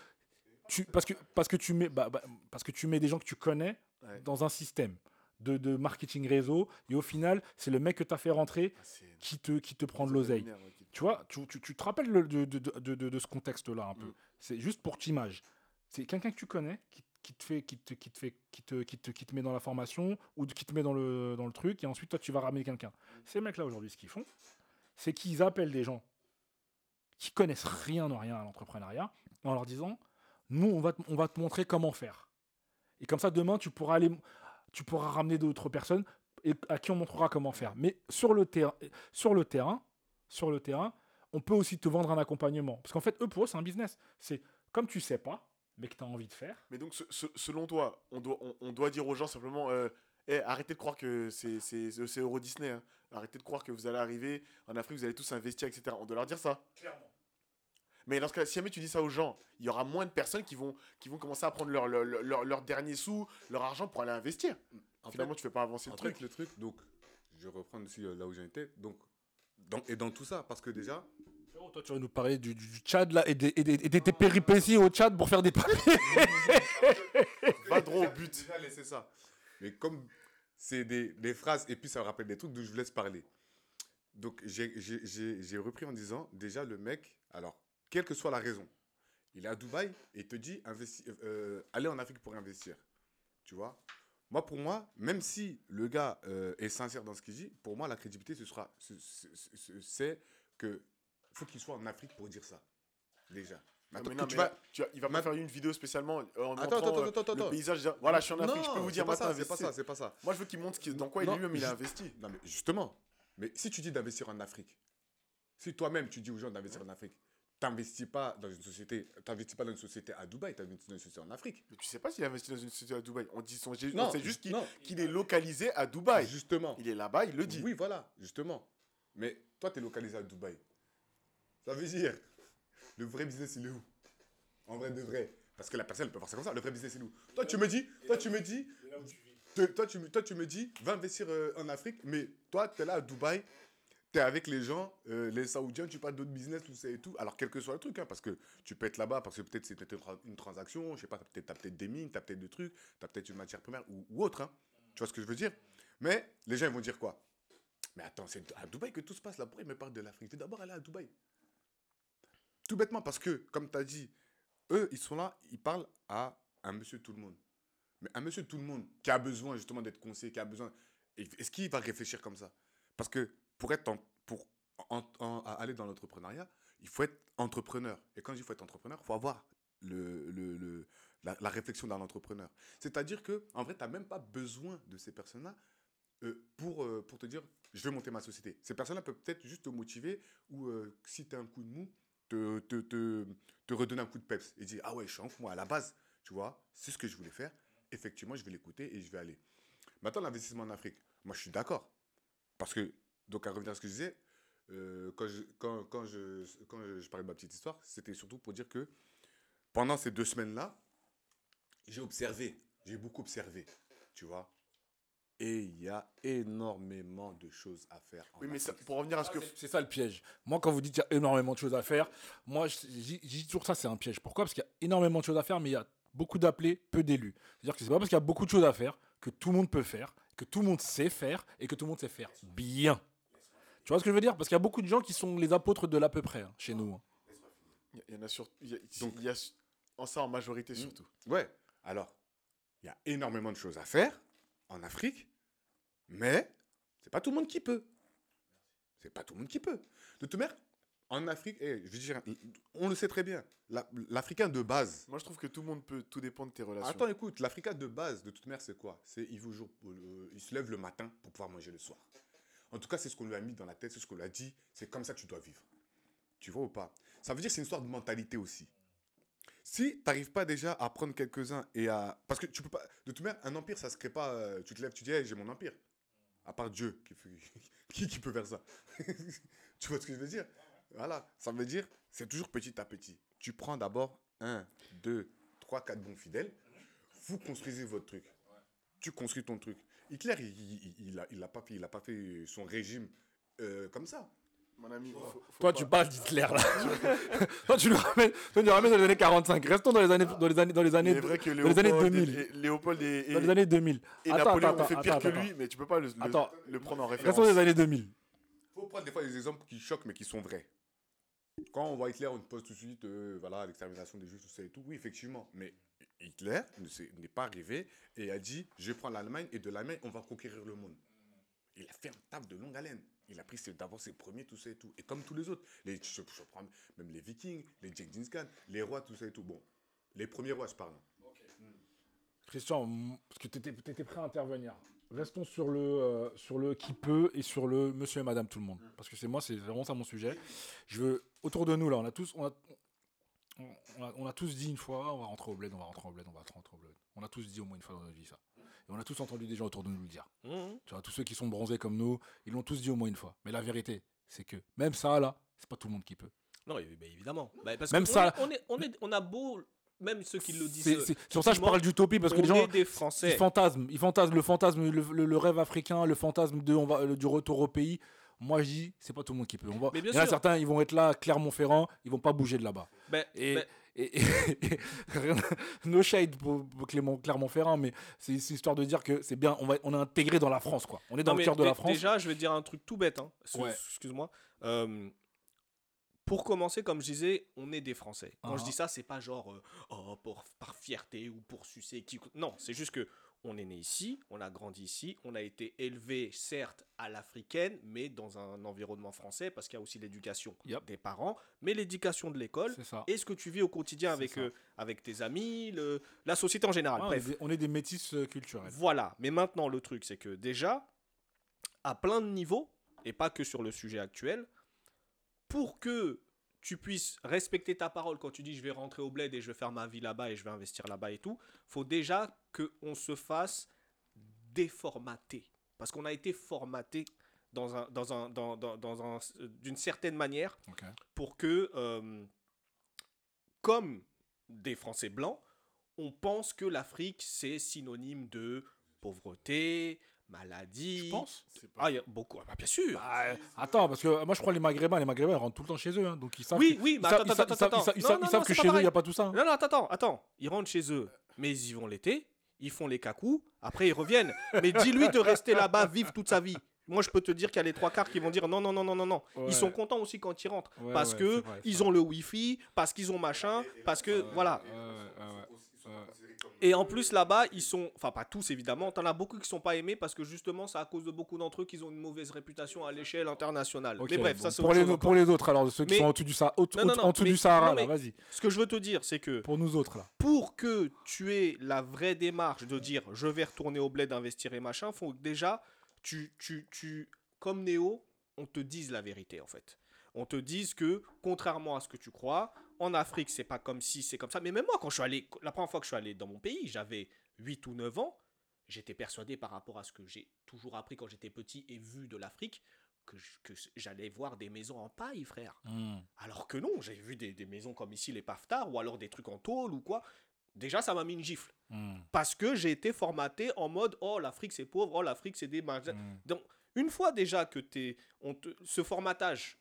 Tu, parce, que, parce, que tu mets, bah, bah, parce que tu mets des gens que tu connais Ouais. dans un système de, de marketing réseau et au final c'est le mec que tu as fait rentrer Ah, c'est- qui te, qui te prend de c'est l'oseille. Tu vois, tu, tu- tu te rappelles le- de, de, de, de- ce contexte-là un peu. Mm. C'est juste pour t'image. C'est quelqu'un que tu connais qui, qui te fait, qui te, qui te fait, qui te, qui te, qui te met dans la formation ou qui te met dans le, dans le truc et ensuite toi tu vas ramener quelqu'un. Ces mecs-là aujourd'hui, ce qu'ils font, c'est qu'ils appellent des gens qui connaissent rien de rien à l'entrepreneuriat en leur disant, nous on va, te, on va te montrer comment faire. Et comme ça demain tu pourras aller, tu pourras ramener d'autres personnes et à qui on montrera comment faire. Mais sur le terrain, sur le terrain, sur le terrain, on peut aussi te vendre un accompagnement. Parce qu'en fait, eux, pour eux, c'est un business. C'est comme tu sais pas, mais que tu as envie de faire. Mais donc, se- se- selon toi, on doit, on, on doit dire aux gens simplement euh, Eh, arrêtez de croire que c'est Euro Disney. hein. Arrêtez de croire que vous allez arriver en Afrique, vous allez tous investir, etc. On doit leur dire ça. Clairement. Mais lorsque si jamais tu dis ça aux gens, il y aura moins de personnes qui vont, qui vont commencer à prendre leur, leur, leur, leur dernier sou, leur argent pour aller investir. En Finalement, tu fais pas avancer En le fait, truc. le truc, donc, je reprends aussi euh, là où j'en étais. Donc, dans, et dans tout ça, parce que déjà, Frérot, Toi, tu vas nous parler du, du Tchad là, et, des, et des- et des- tes péripéties au Tchad pour faire des papiers. Va droit au but. Déjà, laissez ça. Mais comme c'est des, des phrases et puis ça me rappelle des trucs, donc je vous laisse parler. Donc, j'ai- j'ai j'ai- j'ai repris en disant, déjà, le mec, alors, quelle que soit la raison, il est à Dubaï et il te dit, investi, euh, allez en Afrique pour investir. Tu vois? Moi, pour moi, même si le gars euh, est sincère dans ce qu'il dit, pour moi, la crédibilité, ce sera, ce- ce- ce- c'est que faut qu'il soit en Afrique pour dire ça. Déjà. Non, Maintenant, mais que non, tu mais vas- là, tu vas- il va pas faire une vidéo spécialement euh, en Attends, montrant attends, euh, attends, le attends. paysage. Voilà, je suis en Afrique, je peux vous dire maintenant ça, c'est pas ça, c'est pas ça. Moi, je veux qu'il montre dans quoi Non, lui-même il a investi. Non, mais justement. Mais si tu dis d'investir en Afrique, si toi-même tu dis aux gens d'investir en Afrique, t'investis pas dans une société, t'investis pas dans une société à Dubaï, t'investis dans une société en Afrique. Mais tu sais pas s'il a investi dans une société à Dubaï. On dit son, Non, on sait juste qu'il est localisé à Dubaï. Justement. Il est là-bas, il le dit. Oui, voilà, justement. Mais toi, tu es localisé à Dubaï. Ça veut dire, le vrai business, il est où? En vrai de vrai. Parce que la personne, elle peut faire ça comme ça. Le vrai business, il est où? Toi, tu me dis, toi, tu me dis, toi, tu, me- toi, tu me dis, va investir euh, en Afrique, mais toi, tu es là à Dubaï, tu es avec les gens, euh, les Saoudiens, tu parles d'autres business, tout ça et tout. Alors, quel que soit le truc, hein, parce que tu peux être là-bas, parce que peut-être c'est peut-être une tra- une transaction, je sais pas, tu as peut-être des mines, tu as peut-être des trucs, tu as peut-être une matière première ou, ou autre. hein. Tu vois ce que je veux dire? Mais les gens, ils vont dire quoi? Mais attends, c'est à Dubaï que tout se passe là. Pourquoi ils me parlent de l'Afrique Je vais d'abord aller à Dubaï. Tout bêtement, parce que, comme tu as dit, eux, ils sont là, ils parlent à un monsieur tout le monde. Mais un monsieur tout le monde qui a besoin justement d'être conseillé, qui a besoin. Est-ce qu'il va réfléchir comme ça? Parce que pour, être pour aller dans l'entrepreneuriat, il faut être entrepreneur. Et quand dis faut être entrepreneur, il faut avoir le, le- le- la, la réflexion d'un entrepreneur. C'est-à-dire que en vrai, tu n'as même pas besoin de ces personnes-là euh, pour, euh, pour te dire je vais monter ma société. Ces personnes-là peuvent peut-être juste te motiver ou euh, si tu as un coup de mou, te, te, te, te redonner un coup de peps et dire ah ouais, je suis en fou, moi à la base, tu vois, c'est ce que je voulais faire. Effectivement, je vais l'écouter et je vais aller. Maintenant, l'investissement en Afrique, moi je suis d'accord. Parce que, donc, à revenir à ce que je disais, euh, quand, je, quand, quand, je, quand je parlais de ma petite histoire, c'était surtout pour dire que pendant ces deux semaines-là, j'ai observé, j'ai beaucoup observé, tu vois. Et il y a énormément de choses à faire. en Oui, mais ça- pour revenir à ce que. C'est ça le piège. Moi, quand vous dites qu'il y a énormément de choses à faire, moi, je je dis toujours ça, c'est un piège. Pourquoi? Parce qu'il y a énormément de choses à faire, mais il y a beaucoup d'appelés, peu d'élus. C'est-à-dire que c'est pas parce qu'il y a beaucoup de choses à faire que tout le monde peut faire, que tout le monde sait faire et que tout le monde sait faire bien. Tu vois ce que je veux dire? Parce qu'il y a beaucoup de gens qui sont les apôtres de l'à peu près hein, chez nous. hein. Il y en a sur. il y a- il y a en ça en majorité surtout. Ouais. Alors, il y a énormément de choses à faire en Afrique, mais c'est pas tout le monde qui peut. C'est pas tout le monde qui peut. De toute manière, en Afrique, eh, je veux dire, on le sait très bien, la- l'Africain de base. Moi, je trouve que tout le monde peut. Tout dépend de tes relations. Attends, écoute, l'Africain de base, de toute manière, c'est quoi? C'est il, euh, il se lève le matin pour pouvoir manger le soir. En tout cas, c'est ce qu'on lui a mis dans la tête, c'est ce qu'on lui a dit, c'est comme ça que tu dois vivre. Tu vois ou pas? Ça veut dire que c'est une histoire de mentalité aussi. Si tu n'arrives pas déjà à prendre quelques-uns et à... Parce que tu peux pas... De toute manière, un empire, ça se crée pas... euh, tu te lèves, tu dis, j'ai mon empire. À part Dieu. Qui, qui, qui peut faire ça Tu vois ce que je veux dire? Voilà. Ça veut dire, c'est toujours petit à petit. Tu prends d'abord un, deux, trois, quatre bons fidèles. Vous construisez votre truc. Tu construis ton truc. Hitler, il, il, il, a, il a pas fait, il a pas fait son régime euh, comme ça. Mon ami. faut- faut Toi, pas- tu parles d'Hitler là. toi, tu nous ramènes, toi, tu nous ramènes dans les années 45. Restons dans les années, dans les années, dans les années, que dans les années Léopold 2000. et- Léopold et, et- dans les années 2000. et Attends, Napoléon attends, fait attends, pire que attends. lui, mais tu peux pas le, le- Attends. le prendre en Restons référence. dans les années 2000. faut prendre des fois des exemples qui choquent mais qui sont vrais. Quand on voit Hitler, on pose tout de suite, euh, voilà, l'extermination des juifs, tout ça et tout. Oui, effectivement. Mais Hitler ne s'est- n'est pas arrivé et a dit, je prends l'Allemagne et de l'Allemagne, on va conquérir le monde. Il a fait un taf de longue haleine. Il a pris ses- d'abord ses premiers, tout ça et tout. Et comme tous les autres, les, je, je prends même les Vikings, les Genghis Khan, les rois, tout ça et tout. Bon, les premiers rois, je parle. Christian, parce que tu étais, prêt à intervenir. Restons sur le, euh, sur le qui peut et sur le monsieur et madame tout le monde. Parce que c'est moi, c'est vraiment ça mon sujet. Je veux, autour de nous, là, on a tous, on a, on, on a, on a tous dit une fois, on va rentrer au bled, on va rentrer au bled, on va rentrer au bled. On a tous dit au moins une fois dans notre vie ça. Et on a tous entendu des gens autour de nous le dire. Mhm. Tu vois, tous ceux qui sont bronzés comme nous, ils l'ont tous dit au moins une fois. Mais la vérité, c'est que même ça, là, c'est pas tout le monde qui peut. Non, mais- mais évidemment. Bah, parce Même que ça- on, est, on, est, on, est- a beau, même ceux qui le disent. C'est, ça, je parle d'utopie parce que les gens, des Ils Français. fantasment, ils fantasment le fantasme, le, le- le rêve africain, le fantasme de, on va, le- du retour au pays. Moi, je dis, c'est pas tout le monde qui peut. On va, Mais il y en a certains, ils vont être là, Clermont-Ferrand, ils vont pas bouger de là-bas. Ben, Et, ben, et, et- rien- no shade pour, pour Clément- Clermont-Ferrand, mais c'est histoire de dire que c'est bien, on, va, on est intégré dans la France, quoi. On est dans non, le cœur de la France. Déjà, je vais te dire un truc tout bête. Hein. Ouais. Excuse-moi. Euh, pour commencer, comme je disais, on est des Français. Quand je Ah. dis ça, c'est pas genre euh, oh, pour, par fierté ou pour sucer qui. Non, c'est juste que on est né ici, on a grandi ici, on a été élevé certes à l'africaine, mais dans un environnement français parce qu'il y a aussi l'éducation Yep. des parents, mais l'éducation de l'école et ce que tu vis au quotidien avec, euh, avec tes amis, le- la société en général. Ouais, on, est Bref. des, on est des métis euh, culturels. Voilà, mais maintenant le truc c'est que déjà, à plein de niveaux, et pas que sur le sujet actuel, pour que tu puisses respecter ta parole quand tu dis je vais rentrer au bled et je vais faire ma vie là-bas et je vais investir là-bas et tout, faut déjà qu'on se fasse déformater. Parce qu'on a été formaté dans un, dans un, dans, dans, dans un, d'une certaine manière pour que, euh, comme des Français blancs, on pense que l'Afrique, c'est synonyme de pauvreté, maladie. Je pense. Ah, il y a beaucoup. Ah, bah, bien sûr. Bah, attends, parce que moi je crois les Maghrébins, les Maghrébins ils rentrent tout le temps chez eux, hein, donc ils savent. Oui, que- oui, mais attends, attends, attends, ils savent- ils non, savent- non, ils savent non, que chez pas eux il n'y a pas tout ça. hein. Non, non, attends, attends, attends. Ils rentrent chez eux, mais ils y vont l'été, ils font les cacous, après ils reviennent. Mais dis-lui de rester là-bas, vivre toute sa vie. Moi, je peux te dire qu'il y a les trois quarts qui vont dire non, non, non, non, non, non. Ouais. Ils sont contents aussi quand ils rentrent. Ouais, parce ouais, que vrai, ils ont le Wi-Fi, parce qu'ils ont machin, parce que voilà. Et en plus là-bas, ils sont, enfin pas tous évidemment, t'en as beaucoup qui sont pas aimés parce que justement, c'est à cause de beaucoup d'entre eux qu'ils ont une mauvaise réputation à l'échelle internationale. Mais bref, bon, ça c'est pour les, pour les autres, alors ceux qui Mais- sont en dessous du Sahara, au- Non, non, au- non, en dessous mais- du Sahara, vas-y. Ce que je veux te dire, c'est que Pour nous autres là. pour que tu aies la vraie démarche de dire je vais retourner au bled investir et machin, faut que déjà tu, tu, tu, comme Néo, on te dise la vérité en fait. On te dise que contrairement à ce que tu crois, en Afrique c'est pas comme si c'est comme ça. Mais même moi quand je suis allé, la première fois que je suis allé dans mon pays, j'avais 8 ou 9 ans. j'étais persuadé par rapport à ce que j'ai toujours appris quand j'étais petit et vu de l'Afrique que, j'allais voir des maisons en paille, frère. Hmm. Alors que non, j'ai vu des, des maisons comme ici, les Paftar, ou alors des trucs en tôle ou quoi. Déjà, ça m'a mis une gifle. Hmm. Parce que j'ai été formaté en mode Oh, l'Afrique c'est pauvre, oh, l'Afrique c'est des. Hmm. Donc, une fois déjà que t'es, on te, ce formatage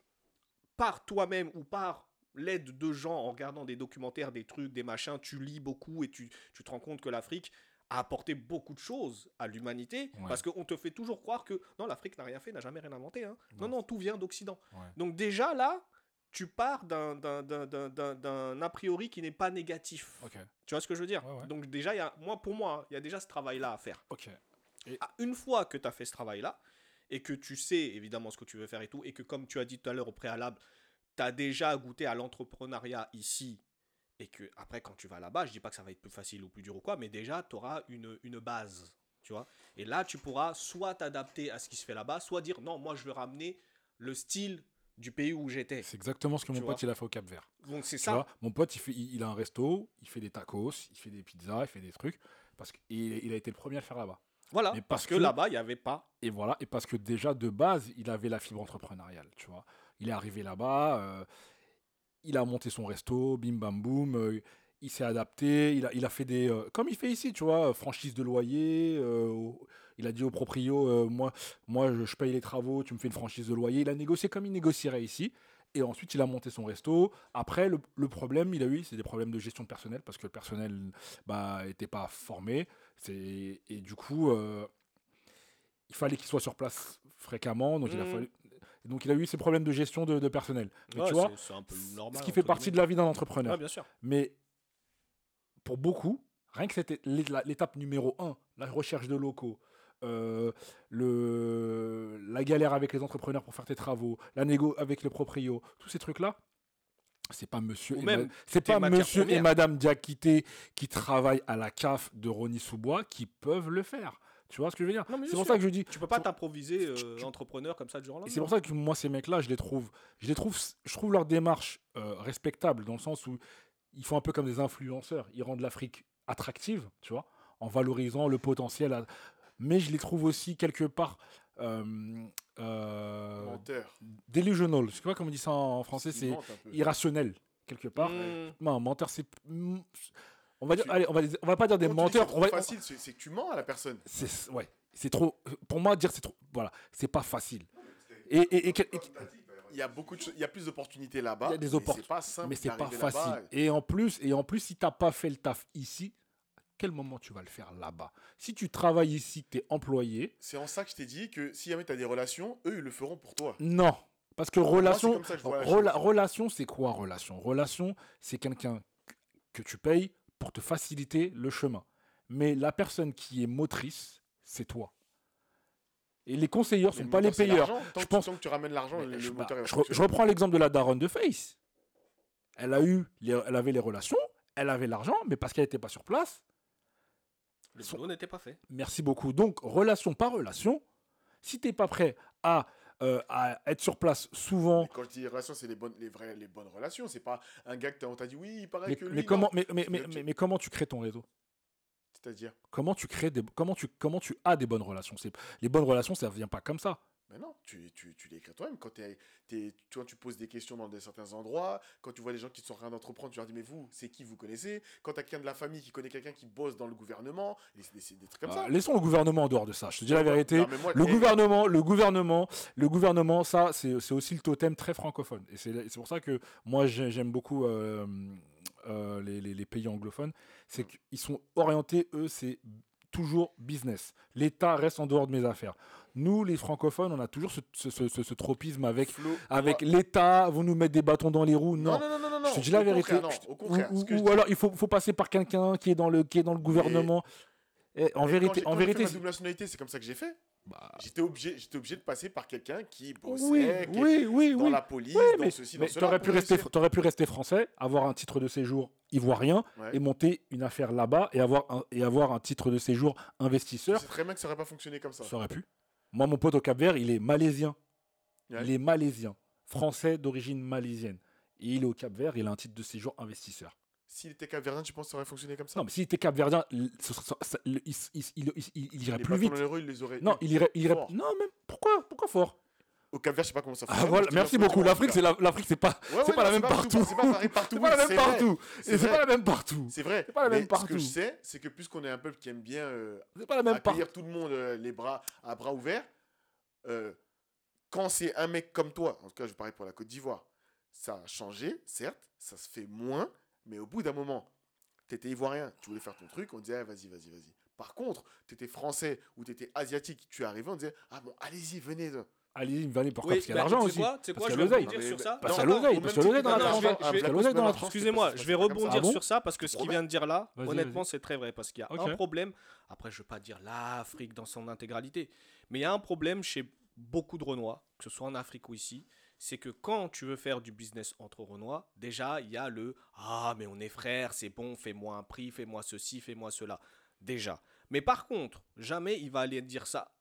par toi-même ou par l'aide de gens en regardant des documentaires, des trucs, des machins, tu lis beaucoup et tu, tu te rends compte que l'Afrique a apporté beaucoup de choses à l'humanité Ouais. parce qu'on te fait toujours croire que non, l'Afrique n'a rien fait, n'a jamais rien inventé. hein. Non, Non. non, tout vient d'Occident. Ouais. Donc, déjà là, tu pars d'un, d'un, d'un, d'un, d'un- d'un a priori qui n'est pas négatif. Tu vois ce que je veux dire? Ouais. Donc, déjà, y a, moi, pour moi, il y a déjà ce travail-là à faire. Ah, une fois que tu as fait ce travail-là, et que tu sais évidemment ce que tu veux faire et tout, et que comme tu as dit tout à l'heure au préalable, tu as déjà goûté à l'entrepreneuriat ici, et que après quand tu vas là-bas, je dis pas que ça va être plus facile ou plus dur ou quoi, mais déjà tu auras une, une base, tu vois. Et là, tu pourras soit t'adapter à ce qui se fait là-bas, soit dire non, moi je veux ramener le style du pays où j'étais. C'est exactement ce que mon pote il a fait au Cap Vert. Donc c'est ça. vois, mon pote, il, fait, il, il a un resto, il fait des tacos, il fait des pizzas, il fait des trucs. Parce qu'il il a été le premier à le faire là-bas. Voilà, Mais parce parce que, que- là-bas, il n'y avait pas. Et voilà, et parce que déjà de base, il avait la fibre entrepreneuriale, tu vois. Il est arrivé là-bas, euh, il a monté son resto, bim bam boum, euh, il s'est adapté, il a, il a fait des... euh, comme il fait ici, tu vois, franchise de loyer, euh, il a dit au proprio, euh, moi, moi je, je paye les travaux, tu me fais une franchise de loyer. Il a négocié comme il négocierait ici. Et ensuite, il a monté son resto. Après, le, le problème, il a eu, c'est des problèmes de gestion de personnel parce que le personnel bah, était pas formé. Et du coup, il fallait qu'il soit sur place fréquemment. Donc, il a Mhm. Donc, il a eu ces problèmes de gestion de, de personnel. Mais Ouais, tu vois, c'est- c'est un peu normal. ce qui fait partie de la vie d'un entrepreneur. Ouais, bien sûr. Mais pour beaucoup, rien que c'était l'étape numéro un, la recherche de locaux, euh, le, la galère avec les entrepreneurs pour faire tes travaux, la négo avec le proprio, tous ces trucs-là, c'est pas monsieur, Ou et même ma- c'est tes pas monsieur et madame Diakité qui travaillent à la CAF de Rony-sous-Bois qui peuvent le faire. Tu vois ce que je veux dire Non, mais C'est pour sûr. ça que je dis, Tu peux pas t'improviser euh, entrepreneur comme ça du jour au lendemain. c'est pour ça que moi, ces mecs-là, je les trouve, je les trouve, je trouve leur démarche euh, respectable dans le sens où ils font un peu comme des influenceurs. Ils rendent l'Afrique attractive, tu vois, en valorisant le potentiel. à- Mais je les trouve aussi quelque part euh, euh, Menteur. delusional. Je sais pas comment on dit ça en français. C'est irrationnel quelque part. Mmh. Non, menteur, c'est, on va dire, Tu- allez, on va, on va pas dire des Quand c'est menteurs. On va, facile, c'est c'est que tu mens à la personne. c'est ouais, c'est trop. Pour moi, dire c'est trop. Voilà, c'est pas facile. Et, et, et et- Il y a beaucoup de il y a plus d'opportunités là-bas. Il y a des opportunités, C'est pas simple. mais c'est pas facile. Et en plus, et en plus, si t'as pas fait le taf ici, quel moment tu vas le faire là-bas? Si tu travailles ici, que tu es employé, C'est en ça que je t'ai dit que si jamais tu as des relations, eux, ils le feront pour toi. non. Parce que c'est relation, ça que rela- relation, c'est quoi relation? Relation, c'est quelqu'un que tu payes pour te faciliter le chemin. Mais la personne qui est motrice, c'est toi. Et les conseillers Mais sont pas les payeurs. Tant, Je que- pense- tant que tu ramènes l'argent, le, je, bah, je reprends l'exemple de la daronne de Face. Elle a eu, les- elle avait les relations, elle avait l'argent, mais parce qu'elle n'était pas sur place. Le Son- n'était pas fait. Merci beaucoup. Donc, relation par relation, si t'es pas prêt à, euh, à être sur place souvent, Mais quand je dis relations, c'est les bonnes, les vraies, les bonnes relations. C'est pas un gars que t'as- on t'a dit oui, il paraît mais, que lui. mais comment, mais, mais, mais, Tu- mais- mais comment tu crées ton réseau? C'est-à-dire? Comment tu crées des, comment tu, comment tu as des bonnes relations? C'est- Les bonnes relations, ça vient pas comme ça. Mais non, tu, tu, tu l'écris toi-même. Quand, t'es- t'es- tu, vois, tu poses des questions dans des, certains endroits, quand tu vois les gens qui sont en train d'entreprendre, tu leur dis Mais vous, c'est qui vous connaissez? Quand tu as quelqu'un de la famille qui connaît quelqu'un qui bosse dans le gouvernement, c'est, des trucs comme Ah, ça. laissons le gouvernement en dehors de ça. Je te dis la vérité. Non, mais moi, Le gouvernement, le gouvernement, le gouvernement, ça, c'est c'est aussi le totem très francophone. Et c'est c'est pour ça que moi, j'ai- j'aime beaucoup euh, euh, les, les- les pays anglophones. C'est qu'ils sont orientés, eux, c'est toujours business. L'État reste en dehors de mes affaires. Nous, les francophones, on a toujours ce, ce- ce- ce- ce tropisme avec, Flo, avec l'État, vous nous mettez des bâtons dans les roues. Non, Non. non, non, non, non. Je te dis la vérité. non, au contraire. ou alors, il faut, faut passer par quelqu'un qui est dans le, qui est dans le gouvernement. Et en vérité, en vérité, fait ma double nationalité, c'est comme ça que j'ai fait. Bah, J'étais obligé, j'étais obligé de passer par quelqu'un qui bossait, oui, qui oui, oui, dans la police, dans mais, ceci, mais dans cela. t'aurais pu rester, t'aurais pu rester français, avoir un titre de séjour ivoirien Ouais. et monter une affaire là-bas et avoir un, et avoir un titre de séjour investisseur. C'est très bien que ça aurait pas fonctionné comme ça. Ça aurait pu. Moi, mon pote au Cap Vert, il est malaisien. Ouais. Il est malaisien, français d'origine malaisienne. Et il est au Cap Vert, il a un titre de séjour investisseur. S'il était capverdien, tu penses que ça aurait fonctionné comme ça Non, mais s'il était capverdien, il, il, il- il- il- il irait plus vite. dans les rues, ils les auraient. Non, il irait, il. Non, mais pourquoi Pourquoi fort? Au Cap Vert, je sais pas comment ça Ah fonctionne. voilà, je te merci beaucoup. L'Afrique, c'est l'Afrique, c'est pas, Ouais, c'est ouais, pas non, la même pas tout- partout. C'est pas partout. C'est pas la même partout. C'est c'est pas la même partout. C'est vrai. C'est pas la même Mais Ce partout. que je sais, c'est que puisqu'on est un peuple qui aime bien euh, C'est pas la même partout. accueillir tout le monde euh, les bras à bras ouverts, euh, quand c'est un mec comme toi, en tout cas je parie pour la Côte d'Ivoire, ça a changé, certes, ça se fait moins, mais au bout d'un moment, t'étais ivoirien, tu voulais faire ton truc, on disait ah, vas-y, vas-y, vas-y. Par contre, t'étais français ou t'étais asiatique, tu es arrivé, on disait ah bon, allez-y, venez. Allez, venez pourquoi Oui, Parce qu'il y a bah, l'argent aussi. quoi, Parce quoi, qu'il je y a vais l'oseille. sur ça. Parce qu'il y a l'oseille, parce qu'il y a dans la qu'il dans la. Excusez-moi, je vais rebondir Ah bon sur ça parce que ce qu'il Promet. vient de dire là, honnêtement, c'est très vrai. Parce qu'il y a un problème. Après, je ne veux pas dire l'Afrique dans son intégralité, mais il y a un problème chez beaucoup de Renois, que ce soit en Afrique ou ici. C'est que quand tu veux faire du business entre Renois, déjà, il y a le Ah, mais on est frères, c'est bon, fais-moi un prix, fais-moi ceci, fais-moi cela. Déjà. Mais par contre, jamais il va aller dire ça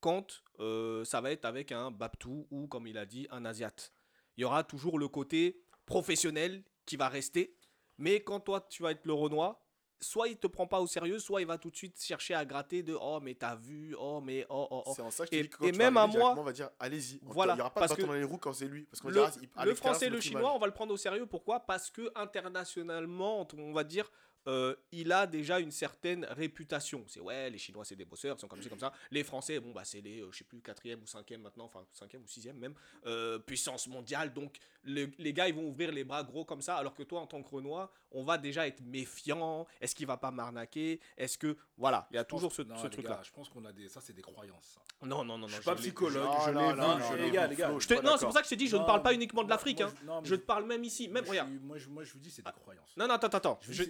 quand euh, ça va être avec un Baptou ou, comme il a dit, un Asiate. Il y aura toujours le côté professionnel qui va rester. Mais quand toi, tu vas être le Renoir, soit il te prend pas au sérieux, soit il va tout de suite chercher à gratter de Oh, mais t'as vu, oh, mais oh, oh, oh. C'est en ça que je te Et- dis que quand et tu même à moi- on va dire allez-y. Voilà, Il n'y aura pas parce de que dans les roues quand c'est lui. Parce qu'on Le, dira, à le français le chinois, on va le prendre au sérieux. Pourquoi? Parce que internationalement, on va dire, euh, il a déjà une certaine réputation. C'est ouais, les Chinois, c'est des bosseurs, ils sont comme ci, comme ça. Les Français, bon, bah, c'est les, euh, je sais plus, quatrième ou cinquième maintenant, enfin, cinquième ou sixième même, euh, puissance mondiale. Donc, le- les gars, ils vont ouvrir les bras gros comme ça, alors que toi, en tant que Renoir, on va déjà être méfiant. Est-ce qu'il va pas m'arnaquer? Est-ce que. Voilà, il y a toujours ce, Non, ce les truc-là. Je pense qu'on a des. Ça, c'est des croyances. ça. Non, non, non, non. Je suis je pas psychologue, je l'ai non, vu. non, Les gars, les gars. C'est pour ça que je te dis, je ne parle pas uniquement de l'Afrique. hein. je- te parle même ici. Même, moi, regarde. Moi, je- moi, je vous dis, c'est des croyances. Non, non, attends, attends. Je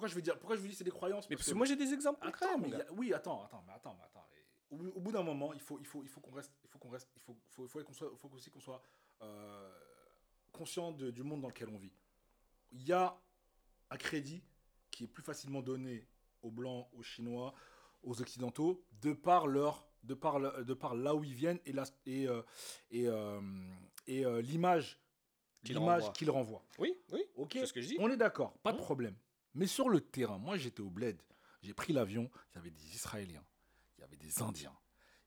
pourquoi je veux dire, pourquoi je vous dis c'est des croyances Mais Parce parce que que- moi j'ai des exemples concrets, Attends, mais a- oui, attends, attends, mais attends, mais attends. Au, bout- au bout d'un moment, il faut, il faut, il faut qu'on reste, il faut qu'on reste, il faut, faut, faut qu'on soit, faut aussi qu'on soit euh, conscient de- du monde dans lequel on vit. Il y a un crédit qui est plus facilement donné aux blancs, aux chinois, aux occidentaux, de par leur, de par, le- de par là où ils viennent et la, et euh, et, euh, et euh, l'image, Qu'ils l'image renvoient. qu'ils renvoient. Oui, oui. Ok. C'est ce que je dis. On est d'accord, pas de Hein problème. Mais sur le terrain, moi j'étais au bled, j'ai pris l'avion, il y avait des Israéliens, il y avait des Indiens,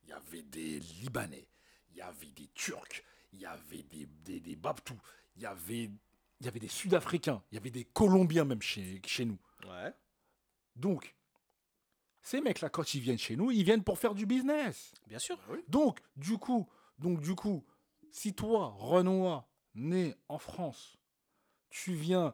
il y avait des Libanais, il y avait des Turcs, il y avait des, des, des Babtous, il y avait, il y avait des Sud-Africains, il y avait des Colombiens même chez, chez nous. Ouais. Donc, ces mecs-là, quand ils viennent chez nous, ils viennent pour faire du business. Bien sûr. Donc, du coup, donc, du coup, si toi, Renoir, né en France, tu viens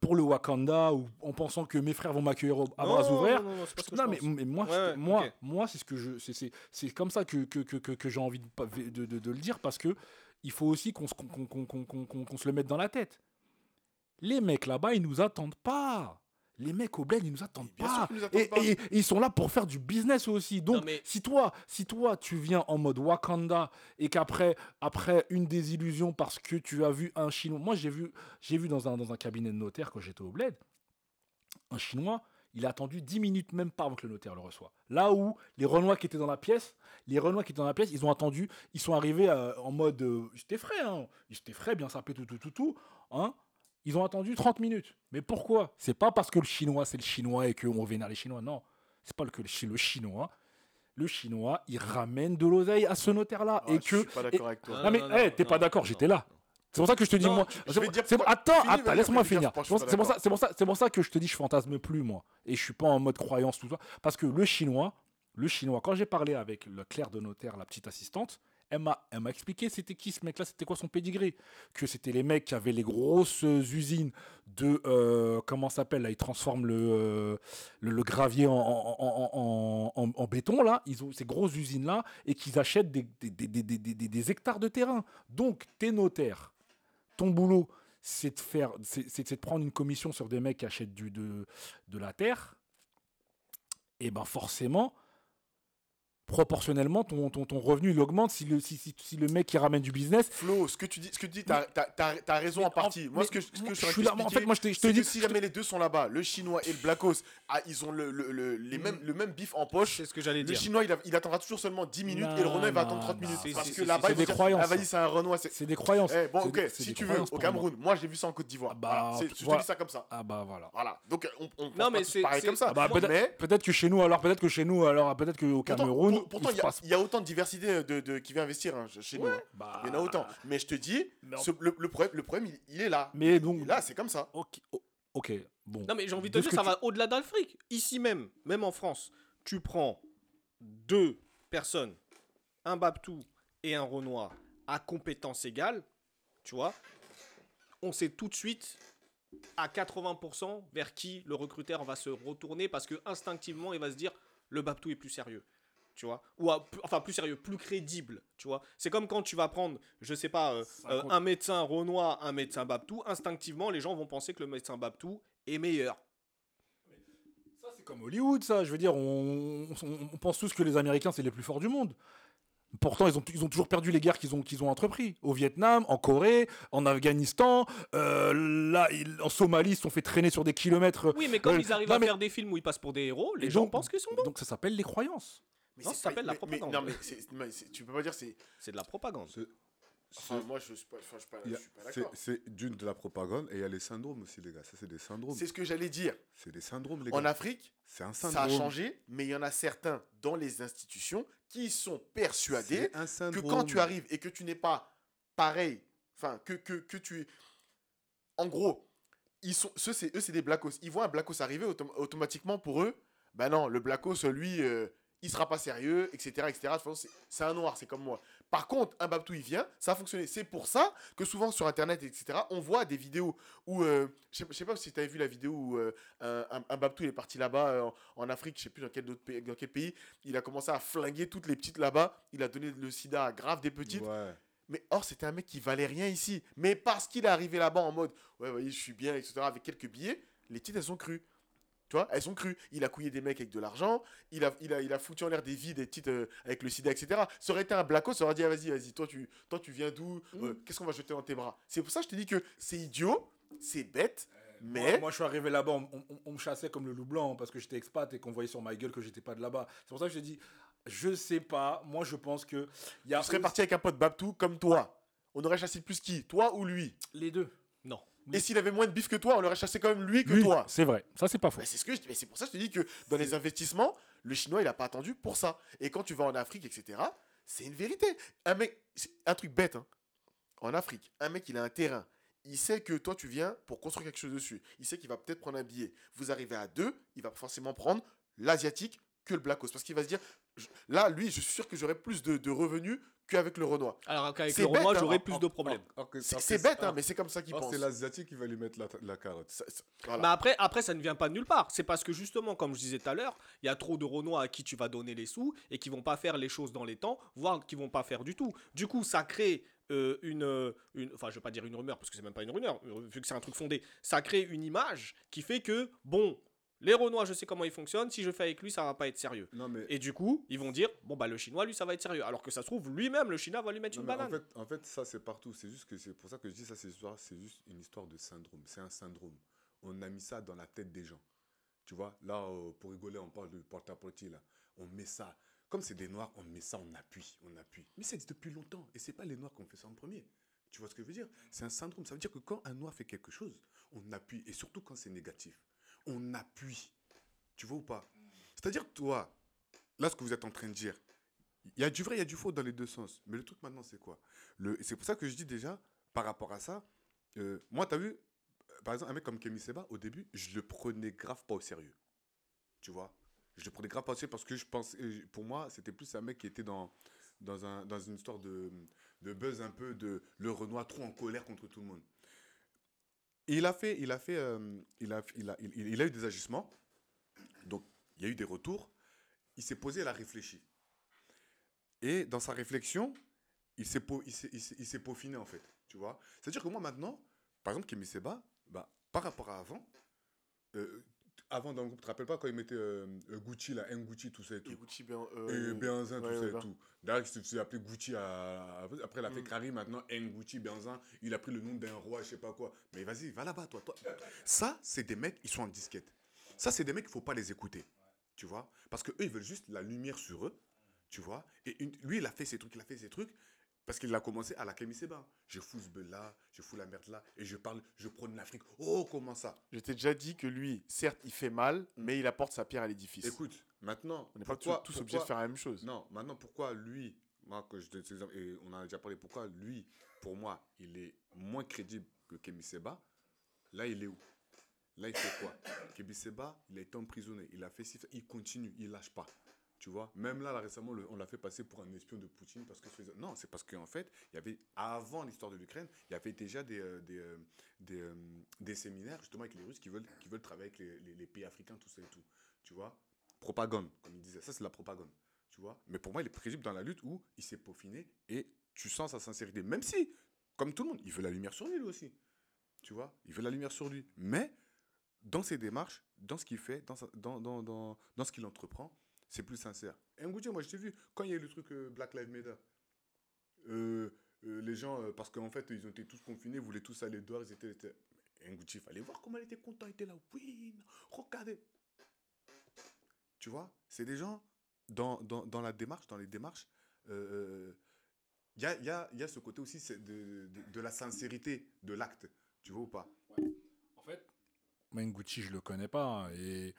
pour le Wakanda ou en pensant que mes frères vont m'accueillir à bras ouverts, Non, non, non, c'est pas ce que non, je mais, moi, Ouais, je- ouais, moi, ok. moi, c'est ce que je, c'est- c'est, c'est comme ça que, que, que, que, que j'ai envie de, pas- de, de, de le dire parce que il faut aussi se- qu'on se le mette dans la tête. Les mecs là-bas, ils nous attendent pas. Les mecs au bled, ils nous attendent Bien sûr pas. qu'ils nous attendent Et, pas. et- et ils sont là pour faire du business aussi. Donc, mais- si toi, si toi, tu viens en mode Wakanda et qu'après, après une désillusion parce que tu as vu un Chinois, moi j'ai vu, j'ai vu dans un, dans un cabinet de notaire quand j'étais au bled, un Chinois, il a attendu 10 minutes même pas avant que le notaire le reçoive. Là où les Renois qui étaient dans la pièce, les Renois qui étaient dans la pièce, ils ont attendu, ils sont arrivés euh, en mode, euh, j'étais frais, hein, j'étais frais, bien sapé, tout, tout, tout, tout, hein. Ils ont attendu 30 minutes. Mais pourquoi? C'est pas parce que le Chinois c'est le Chinois et qu'on vénère les Chinois, non. C'est pas que le, Chi- le Chinois, le Chinois, il ramène de l'oseille à ce notaire-là Ah, et je que suis pas d'accord avec toi. Non mais hey, non, t'es pas d'accord, j'étais là. C'est pour ça que je te dis moi. je vais pour- dire attends, attends, laisse-moi je finir. je C'est pour pour c'est pour ça que je te dis je fantasme plus moi et je suis pas en mode croyance tout ça parce que le chinois, le chinois quand j'ai parlé avec le clerc de notaire, la petite assistante, elle m'a expliqué c'était qui ce mec-là, c'était quoi son pedigree, que c'était les mecs qui avaient les grosses usines de euh, comment ça s'appelle là, ils transforment le, euh, gravier en, béton là, ils ont ces grosses usines là et qu'ils achètent des, hectares de terrain. Donc t'es notaire, ton boulot c'est de faire, c'est de prendre une commission sur des mecs qui achètent du, de, de la terre. Et ben forcément, proportionnellement, ton, ton, ton revenu, il augmente si le, si, si, si le mec qui ramène du business. Flo, ce que tu dis, ce que tu dis, t'as, t'as- t'as- t'as raison Mais en partie. en- moi, ce que, ce que moi, je suis je suis en là, en fait, moi, je te- je te dis que si jamais les deux sont là-bas, le chinois et le Blacos, ah, ils ont le, le, le- les mêmes, le même bif en poche. C'est ce que j'allais Le dire. chinois, il, a- il attendra toujours seulement 10 minutes et le Renoir, il va attendre 30 non. minutes. C'est- Parce que là-bas, croyances, Ah, vas-y, c'est un Renoir. c'est- des croyances. Eh, bon, ok, si tu veux, au. Cameroun, moi, j'ai vu ça en Côte d'Ivoire. Ah bah, je te dis ça comme ça. Ah bah voilà. Voilà. Donc, on, pareil c'est- comme ça. Ah bah, peut-être, que chez nous, alors peut-être que chez nous, alors peut-être qu'au Cameroun, pour- pourtant, il y, a- y autant de diversité de, de- qui vient investir hein, chez nous. hein. Bah, Il y en a autant. Mais je te dis, ce- le, le problème, le problème il, il est là. Mais donc, là, c'est comme ça. ok, o- ok, bon. Non, mais j'ai envie de De te dire, que ça tu- va au-delà d'Afrique. Ici même, même en France, tu prends deux personnes, un Babtou et un Renoir, à compétences égales, tu vois, on sait tout de suite à 80% vers qui le recruteur va se retourner parce que instinctivement, il va se dire le Babtou est plus sérieux. Tu vois Ou à- enfin plus sérieux, plus crédible, tu vois C'est comme quand tu vas prendre, je sais pas, euh, euh, un médecin Renoir, un médecin Babtou, instinctivement, les gens vont penser que le médecin Babtou est meilleur. Ça, c'est comme Hollywood, ça. Je veux dire, on, on- on pense tous que les Américains, c'est les plus forts du monde. Pourtant, ils ont, ils ont toujours perdu les guerres qu'ils ont, qu'ils ont entrepris. Au Vietnam, en Corée, en Afghanistan, euh, là, ils- en Somalie, ils se sont fait traîner sur des kilomètres. Oui, mais quand Euh, ils arrivent non, à mais- faire des films où ils passent pour des héros, les gens donc- pensent qu'ils sont bons. Donc ça s'appelle les croyances. Mais Non, ça s'appelle la propagande. non, mais c'est- mais c'est- tu peux pas dire c'est. C'est de la propagande. C'est- Enfin, moi, je suis pas, enfin, je suis pas, je suis d'accord. C'est d'une de la propagande et il y a les syndromes aussi, les gars. Ça, c'est des syndromes. C'est ce que j'allais dire. C'est des syndromes, les En gars. Afrique, C'est un ça a syndrome. changé, mais il y en a certains dans les institutions qui sont persuadés un que syndrome. quand tu arrives et que tu n'es pas pareil, enfin, que, que, que tu es. En gros, ils sont, ceux, c'est, eux, c'est des blackos. Ils voient un blackos arriver, autom- automatiquement pour eux, ben non, le blackos, lui, euh, il sera pas sérieux, etc. etc. C'est, un noir, c'est comme moi. Par contre, un Babtou, il vient, ça a fonctionné. C'est pour ça que souvent sur Internet, etc., on voit des vidéos où. euh, je sais- pas si tu avais vu la vidéo où euh, un, un, un Babtou il est parti là-bas euh, en, en Afrique, je sais plus dans quel, autre pays, dans quel pays. Il a commencé à flinguer toutes les petites là-bas. Il a donné le sida à grave des petites. Ouais. Mais or, c'était un mec qui valait rien ici. Mais parce qu'il est arrivé là-bas en mode, ouais, vous voyez, je suis bien, etc., avec quelques billets, les petites, elles sont crues. Tu vois, elles sont crues. Il a couillé des mecs avec de l'argent, il a, il, a, il a foutu en l'air des vies des petites euh, avec le sida, etc. Ça aurait été un blacko, ça aurait dit, ah, vas-y, vas-y, toi tu, toi, tu viens d'où Euh, Qu'est-ce qu'on va jeter dans tes bras? C'est pour ça que je te dis que c'est idiot, c'est bête, mais. Moi, moi, je suis arrivé là-bas, on, on- on me chassait comme le loup blanc parce que j'étais expat et qu'on voyait sur ma gueule que j'étais pas de là-bas. C'est pour ça que je te dis, je sais pas. Moi, je pense que y a tu serais parti avec un pote Babtou comme toi. On aurait chassé plus qui? Toi ou lui? Les deux. Non. Et s'il avait moins de bif que toi, on aurait chassé quand même lui que Lui, toi. c'est vrai. Ça, c'est pas faux. Bah, c'est ce que je- mais c'est pour ça que je te dis que dans les investissements, le chinois il a pas attendu pour ça. Et quand tu vas en Afrique, etc., c'est une vérité. Un mec, un truc bête. hein. En Afrique, un mec il a un terrain. Il sait que toi tu viens pour construire quelque chose dessus. Il sait qu'il va peut-être prendre un billet. Vous arrivez à deux, il va forcément prendre l'asiatique que le blackos parce qu'il va se dire là lui je suis sûr que j'aurai plus de, de revenus qu'avec le renoir. Alors qu'avec le Renoir, hein. j'aurais plus or- de problèmes. C'est bête hein, mais c'est comme ça qu'il pense. C'est l'asiatique qui va lui mettre la, la carotte. Ça- ça- voilà. Mais après, après, ça ne vient pas de nulle part. C'est parce que justement, comme je disais tout à l'heure, il y a trop de Renois à qui tu vas donner les sous et qui vont pas faire les choses dans les temps, voire qui vont pas faire du tout. Du coup, ça crée euh, une, euh, une, enfin, je vais pas dire une rumeur parce que c'est même pas une rumeur, vu que c'est un truc fondé. Ça crée une image qui fait que bon, les Renois, je sais comment ils fonctionnent. Si je fais avec lui, ça va pas être sérieux. Non, mais, Et du coup, ils vont dire bon bah le Chinois, lui, ça va être sérieux. Alors que ça se trouve, lui-même, le Chinois va lui mettre non, une en, banane. fait, en fait, ça, c'est partout. C'est juste que c'est pour ça que je dis ça, c'est juste une histoire de syndrome. C'est un syndrome. On a mis ça dans la tête des gens. Tu vois, là, euh, pour rigoler, on parle de porte-à-porte, là. On met ça. Comme c'est des noirs, on met ça, on appuie, on appuie. Mais ça existe depuis longtemps. Et c'est pas les noirs qui ont fait ça en premier. Tu vois ce que je veux dire? C'est un syndrome. Ça veut dire que quand un noir fait quelque chose, on appuie. Et surtout quand c'est négatif. On appuie. Tu vois ou pas? C'est-à-dire, toi, là, ce que vous êtes en train de dire, il y a du vrai, il y a du faux dans les deux sens. Mais le truc maintenant, c'est quoi? C'est pour ça que je dis déjà, par rapport à ça, euh, moi, tu as vu, euh, par exemple, un mec comme Kemi Seba, au début, je le prenais grave pas au sérieux. Tu vois? Je le prenais grave pas au sérieux parce que je pense, euh, pour moi, c'était plus un mec qui était dans, dans, un, dans une histoire de, de buzz un peu de le Renoir trop en colère contre tout le monde. Il a fait, il a fait, euh, il, a, il, a, il, a eu des agissements. Donc, il y a eu des retours. Il s'est posé, il a réfléchi. Et dans sa réflexion, il s'est peaufiné en fait. Tu vois C'est-à-dire que moi maintenant, par exemple, Kémy Seba, bah, par rapport à avant, euh, avant dans le groupe, tu te rappelles pas quand ils mettaient euh, euh, Gucci, là, Gucci, tout ça et tout? Et Gucci, ben, Et euh, Benzin, tout ouais, ça et ouais. tout. D'ailleurs, il s'est appelé Gucci à... après, il a fait Mm. Maintenant, Gucci, Benzin. Il a pris le nom d'un roi, je sais pas quoi. Mais vas-y, va là-bas, toi, toi. Ça, c'est des mecs, ils sont en disquette. Ça, c'est des mecs, il faut pas les écouter. Tu vois? Parce que eux, ils veulent juste la lumière sur eux. Tu vois? Et une- lui, il a fait ses trucs, il a fait ses trucs. Parce qu'il a commencé à la Kémy Seba. Je fous ce bœuf là, je fous la merde là, et je parle, je prône l'Afrique. Oh, comment ça? Je t'ai déjà dit que lui, certes, il fait mal, mais il apporte sa pierre à l'édifice. Écoute, maintenant, on n'est pas tous, pourquoi- obligés de faire la même chose. Non, maintenant, pourquoi lui, moi, que je donne cet exemple, et on en a déjà parlé, pourquoi lui, pour moi, il est moins crédible que Kemi Seba Là, il est où? Là, il fait quoi? Kemi Seba, il a été emprisonné, il a fait il continue, il lâche pas. Tu vois Même là, là récemment, on l'a fait passer pour un espion de Poutine parce que non, c'est parce qu'en fait, il y avait avant l'histoire de l'Ukraine, il y avait déjà des euh, des, euh, euh, des séminaires justement avec les Russes qui veulent qui veulent travailler avec les, pays africains, tout ça et tout. Tu vois? Propagande, comme il disait. Ça, c'est la propagande. Tu vois? Mais pour moi, il est crédible dans la lutte où il s'est peaufiné et tu sens sa sincérité. Même si, comme tout le monde, il veut la lumière sur lui, lui aussi. Tu vois? Il veut la lumière sur lui. Mais dans ses démarches, dans ce qu'il fait, dans, dans, dans, dans, dans ce qu'il entreprend, c'est plus sincère. Et Ngouti, moi, je t'ai vu, quand il y a eu le truc euh, Black Lives Matter, euh, euh, les gens, euh, parce qu'en fait, ils ont été tous confinés, voulaient tous aller dehors, ils étaient... étaient... Il fallait voir comment il était content, il était là, oui, regardez. Tu vois, c'est des gens, dans, dans, dans la démarche, dans les démarches, euh, il y, a, y, a, y a ce côté aussi de, de la sincérité de l'acte, tu vois ou pas? En fait, Mengucci, je le connais pas. hein, et...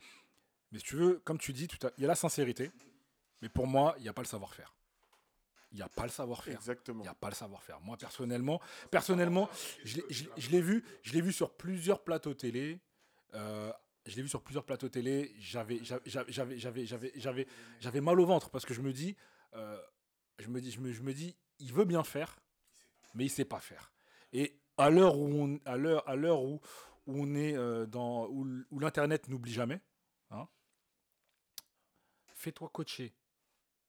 Mais si tu veux, comme tu dis, il y a la sincérité. Mais pour moi, il n'y a pas le savoir-faire. Il n'y a pas le savoir-faire. Il Exactement. n'y a pas le savoir-faire. Moi, personnellement, personnellement je l'ai- je l'ai- je l'ai vu, je l'ai vu sur plusieurs plateaux télé. euh, je l'ai vu sur plusieurs plateaux télé. J'avais, j'avais, j'avais, j'avais, j'avais, j'avais, j'avais mal au ventre parce que je me dis, euh, je me dis, je me, je me dis, il veut bien faire, mais il sait pas faire. Et à l'heure où on, à l'heure, à l'heure où, où on est euh, dans, où l'internet n'oublie jamais, hein, fais-toi coacher.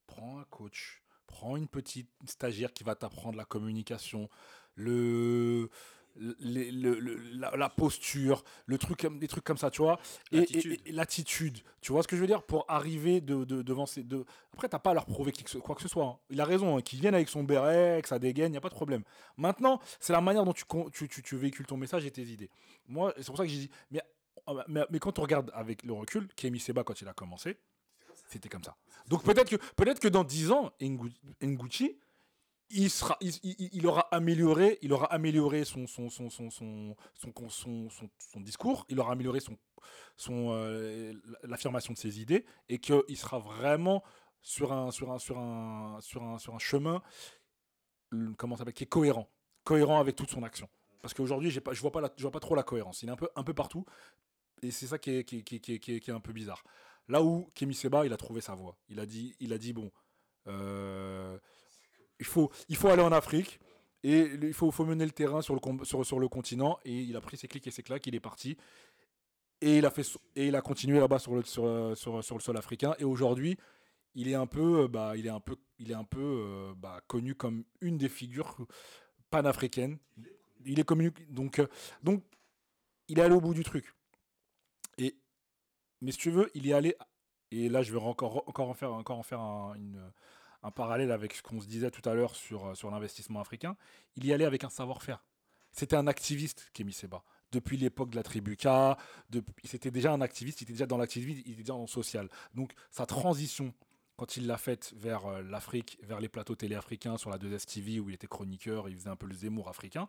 Prends un coach. Prends une petite stagiaire qui va t'apprendre la communication, le, le- le- le- la, la posture, le truc, des trucs comme ça, tu vois. Et- et- L'attitude. et- et L'attitude. Tu vois ce que je veux dire? Pour arriver de, de- devant ces deux. Après, t'as pas à leur prouver quoi que ce soit. hein. Il a raison. hein, Qu'ils viennent avec son béret, que ça dégaine, il n'y a pas de problème. Maintenant, c'est la manière dont tu, tu, tu, tu véhicules ton message et tes idées. Moi, c'est pour ça que j'ai dit. Mais, mais, mais quand on regarde avec le recul, Kémy Seba, quand il a commencé, c'était comme ça. Donc peut-être que, peut que dans 10 ans, Ngu- Nguchi, il, sera, il, il- aura amélioré, il aura amélioré son, son, son, son, son, son, son, discours, il aura amélioré son, son, euh, l'affirmation de ses idées et qu'il sera vraiment sur un, sur un, sur un, sur un, sur un chemin comment ça qui est cohérent, cohérent avec toute son action. Parce qu'aujourd'hui, j'ai pas, je vois pas, je vois pas trop la cohérence. Il est un peu, un peu partout, et c'est ça qui, est- qui est- qui est- qui est un peu bizarre. Là où Kémy Seba, il a trouvé sa voie. Il a dit, il a dit bon, euh, il faut, il faut aller en Afrique. Et il faut, mener le terrain sur le, continent. Et il a pris ses clics et ses claques, il est parti. Et il a, fait, et il a continué là-bas sur le, sur, le sol africain. Et aujourd'hui, il est un peu, euh, bah, il est un peu, il est un peu euh, bah, connu comme une des figures panafricaines. Il est connu. Donc, donc, il est allé au bout du truc. Mais si tu veux, il est allé. Et là, je vais encore, encore en faire, encore en faire un, parallèle avec ce qu'on se disait tout à l'heure sur, euh, sur l'investissement africain. Il y allait avec un savoir-faire. C'était un activiste, Kémy Seba. Depuis l'époque de la tribu K, depuis- c'était déjà un activiste, il était déjà dans l'activisme, il était déjà dans le social. Donc sa transition, quand il l'a faite vers euh, l'Afrique, vers les plateaux télé africains sur la 2S TV où il était chroniqueur, il faisait un peu le Zemmour africain.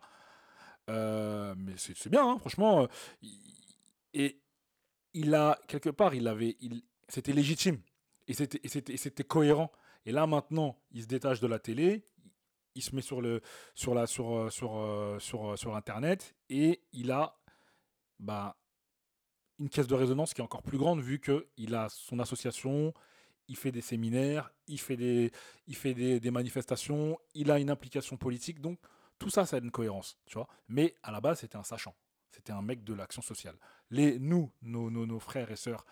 Euh, mais c'est bien, hein, franchement. et il a, quelque part, il avait, il, c'était légitime. Et c'était, cohérent. Et là, maintenant, il se détache de la télé, il se met sur, le, sur, la, sur, euh, sur, euh, euh, sur Internet et il a bah, une caisse de résonance qui est encore plus grande vu qu'il a son association, il fait des séminaires, il fait des, il fait des, des manifestations, il a une implication politique. Donc, tout ça, ça a une cohérence, tu vois. Mais à la base, c'était un sachant. C'était un mec de l'action sociale. Les, nous, nos, nos, frères et sœurs,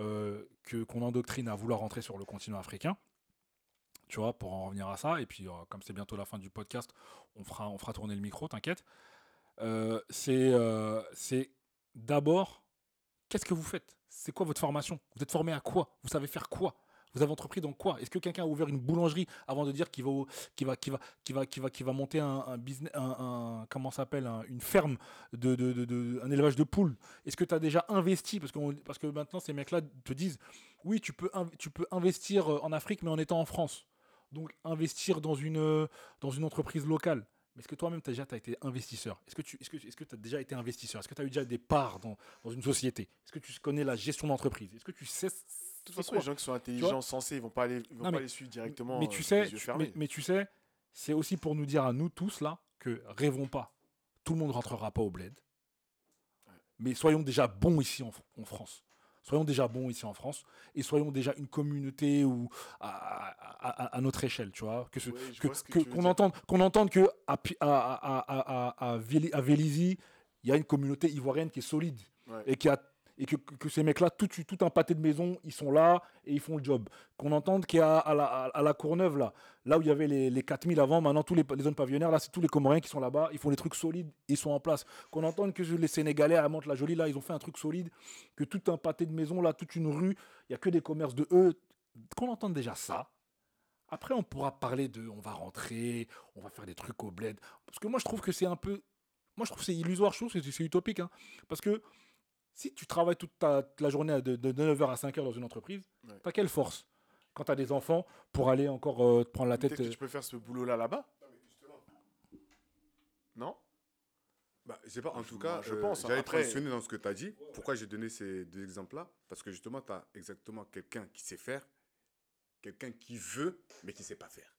euh, qu'on endoctrine à vouloir rentrer sur le continent africain, tu vois, pour en revenir à ça, et puis euh, comme c'est bientôt la fin du podcast, on fera, tourner le micro, t'inquiète. Euh, c'est d'abord qu'est-ce que vous faites? C'est quoi votre formation? Vous êtes formé à quoi? Vous savez faire quoi? Vous avez entrepris dans quoi? Est-ce que quelqu'un a ouvert une boulangerie avant de dire qu'il va, qu'il va, qu'il va, qu'il va, qu'il va, monter un, business, un, un- comment s'appelle, un- une ferme de, de, de- un élevage de poules? Est-ce que tu as déjà investi? Parce, qu'on- parce que maintenant ces mecs-là te disent, oui, tu peux, tu peux investir euh, en Afrique, mais en étant en France. Donc investir dans une, euh, dans une entreprise locale. Mais est-ce que toi-même, tu as déjà t'as été investisseur? Est-ce que tu est-ce que, est-ce que as déjà été investisseur? Est-ce que tu as eu déjà des parts dans, dans une société? Est-ce que tu connais la gestion d'entreprise? Est-ce que tu sais toute façon, les gens qui sont intelligents, sensés, ils vont pas aller, ils vont Non, pas mais- les suivre directement. mais euh, tu sais, tu- mais, mais tu sais, c'est aussi pour nous dire à nous tous là que rêvons pas. Tout le monde rentrera pas au bled. Mais soyons déjà bons ici en, en France. Soyons déjà bons ici en France et soyons déjà une communauté ou à, à- à- à notre échelle, tu vois. Que Ouais, je que- que qu'on dire. entende qu'on entende que à, à, à, à, à, à Véli- à Vélizy, il y a une communauté ivoirienne qui est solide Ouais. et qui a et que, que- ces mecs-là, tout, un pâté de maison, ils sont là et ils font le job. Qu'on entende qu'à à la, à la Courneuve, là, là où il y avait les, les 4000 avant, maintenant tous les, zones pavillonnaires, là, c'est tous les Comoriens qui sont là-bas, ils font des trucs solides, ils sont en place. Qu'on entende que les Sénégalais à Mantes-la-Jolie, là, ils ont fait un truc solide, que tout un pâté de maison, là, toute une rue, il n'y a que des commerces de eux. Qu'on entende déjà ça. Après, on pourra parler de on va rentrer, on va faire des trucs au bled. Parce que moi, je trouve que c'est un peu. Moi, je trouve que c'est illusoire, c'est c'est utopique. hein. Parce que si tu travailles toute, ta, toute la journée de, de 9h à 5h dans une entreprise, Ouais. t'as quelle force quand t'as des enfants pour aller encore euh, te prendre la tête que euh, tu peux faire ce boulot-là là-bas. Non Bah, je sais pas, en Je- tout cas, je euh, pense, hein. j'allais Après- transitionner dans ce que tu as dit. Pourquoi j'ai donné ces deux exemples-là? Parce que justement, tu as exactement quelqu'un qui sait faire, quelqu'un qui veut, mais qui sait pas faire.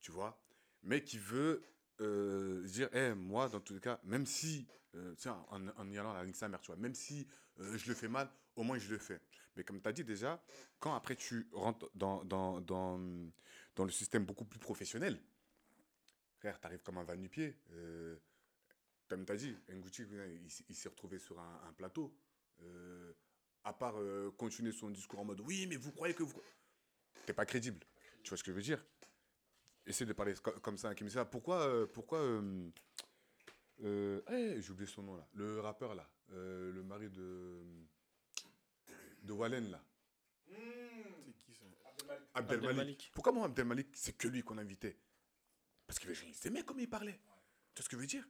Tu vois? Mais qui veut euh, dire, Eh, moi, dans tous les cas, même si, euh, tiens, en, en y allant à sa mère, tu vois, même si euh, je le fais mal, au moins je le fais. Mais comme tu as dit déjà, quand après tu rentres dans, dans, dans, dans le système beaucoup plus professionnel, frère, tu arrives comme un va-nu-pied. Euh, comme tu as dit, Nguchi, il, s'est retrouvé sur un, un plateau. À part continuer son discours en mode oui, mais vous croyez que vous. T'es pas crédible. Tu vois ce que je veux dire? Essaye de parler co- comme ça à Kimisa. Pourquoi. euh, pourquoi euh, euh, eh, J'ai oublié son nom là. Le rappeur là. euh, le mari de. De Wallen là. C'est qui ça Abdel, Abdel Malik. Pourquoi moi, Abdel Malik, c'est que lui qu'on invitait? Parce qu'il s'aimait comme il parlait. Tu vois ce que je veux dire?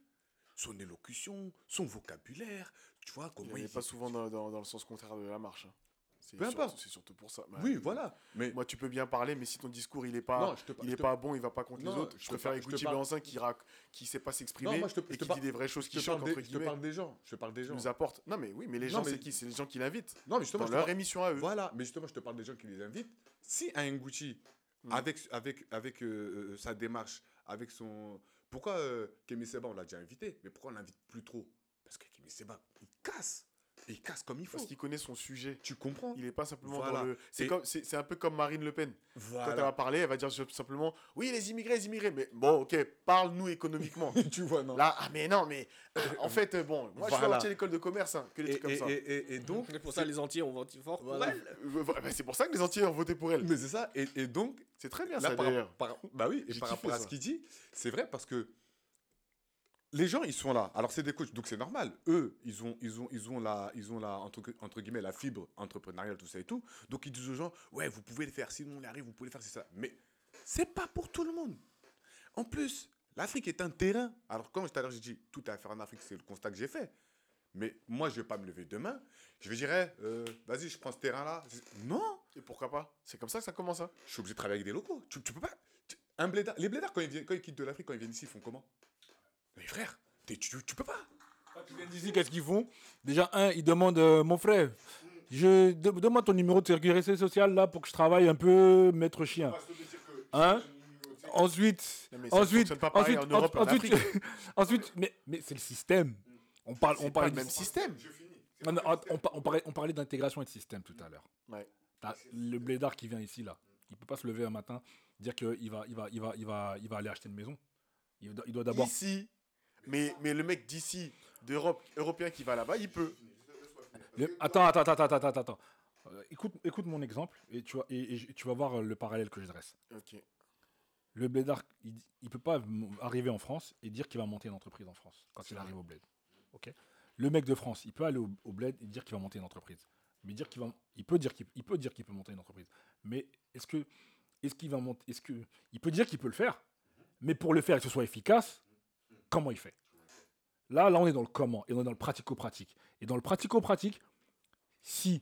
Son élocution, son vocabulaire, tu vois, Il comment n'est il. pas souvent dans, dans- dans le sens contraire de la marche. hein. C'est Peu importe. C'est surtout pour ça. Oui, voilà. Mais Moi, tu peux bien parler, mais si ton discours il est pas, Non, te il est te- pas bon, il va pas contre Non, les autres. je préfère écouter Béancin qui rac... qui sait pas s'exprimer et te qui par- dit des vraies choses qui choquent entre je te guillemets. parle des gens. Je te parle des gens. nous apporte. Non, mais oui, mais les gens, mais- c'est qui? C'est les gens qui l'invitent. Non, mais justement, Dans leur émission à eux. Voilà, mais justement, je te parle des gens qui les invitent. Si un Nguchi, Mm. avec, avec, avec euh, euh, sa démarche, avec son. Pourquoi euh, Kémy Seba, on l'a déjà invité, mais pourquoi on l'invite plus trop? Parce que Kémy Seba, il casse. Et il casse comme il faut. Parce qu'il connaît son sujet. Tu comprends Il est pas simplement Voilà. dans le. C'est Et- comme, c'est, c'est un peu comme Marine Le Pen. Quand elle va Voilà. parler, elle va dire simplement, oui, les immigrés, les immigrés. Mais bon, ok, parle-nous économiquement. tu vois, non Là, ah mais non, mais euh, en fait, euh, bon, moi je Voilà. suis parti à l'école de commerce, hein, que des et, trucs comme et- ça. et- et- et donc, C'est pour ça les entiers ont voté fort pour Voilà. elle. Euh, bah, c'est pour ça que les entiers ont voté pour elle. mais c'est ça. Et, et donc, C'est très bien là, ça par, d'ailleurs. par- bah oui, et par rapport à ça. ce qu'il dit, c'est vrai parce que les gens, ils sont là. Alors, c'est des coachs, donc c'est normal. Eux, ils ont, ils ont, ils ont la, ils ont la, entre, entre guillemets, la fibre entrepreneuriale, tout ça et tout. Donc, ils disent aux gens, ouais, vous pouvez le faire, sinon on y arrive, vous pouvez le faire, c'est ça. Mais c'est pas pour tout le monde. En plus, l'Afrique est un terrain. Alors, quand tout à l'heure, j'ai dit, tout à faire en Afrique, c'est le constat que j'ai fait. Mais moi, je vais pas me lever demain. Je vais dire, eh, euh, vas-y, je prends ce terrain-là. Non, Et pourquoi pas? C'est comme ça que ça commence, hein je suis obligé de travailler avec des locaux. Tu, tu peux pas. tu- Un blédard, les blédards, quand ils, viennent, quand ils quittent de l'Afrique, quand ils viennent ici, ils font comment? Mais frère, t'es- tu, tu peux pas. Quand ils viennent d'ici, qu'est-ce qu'ils font? Déjà, un, ils demandent euh, Mon frère, je, de- donne-moi ton numéro de sécurité sociale là pour que je travaille un peu, maître chien. Hein? Ensuite, Non, ensuite, ensuite, en Europe et en ensuite, ensuite, mais, mais c'est le système. On parle, on C'est pas parlait le même système. Non, non, on, par- on parlait, on parlait d'intégration et de système tout à l'heure. Ouais. T'as Le blédard qui vient ici là, il peut pas se lever un matin dire qu'il va, il va, il va, il va, il va aller acheter une maison. Il doit, il doit d'abord. Ici, mais, mais le mec d'ici, d'Europe, européen qui va là-bas, il peut. Le- Attends, attends, attends, attends, attends, attends. Euh, écoute, écoute mon exemple et tu vas, et, et tu vas voir le parallèle que je dresse. Ok. Le blédard, il, il peut pas m- arriver en France et dire qu'il va monter une entreprise en France quand il arrive au bled. Ok. le mec de France, il peut aller au, au bled et dire qu'il va monter une entreprise. Mais dire qu'il va, il peut dire qu'il il peut dire qu'il peut monter une entreprise. Mais est-ce que, est-ce qu'il va monter, est-ce que, il peut dire qu'il peut le faire. Mais pour le faire et que ce soit efficace, comment il fait Là, là, on est dans le comment et on est dans le pratico-pratique. Et dans le pratico-pratique, si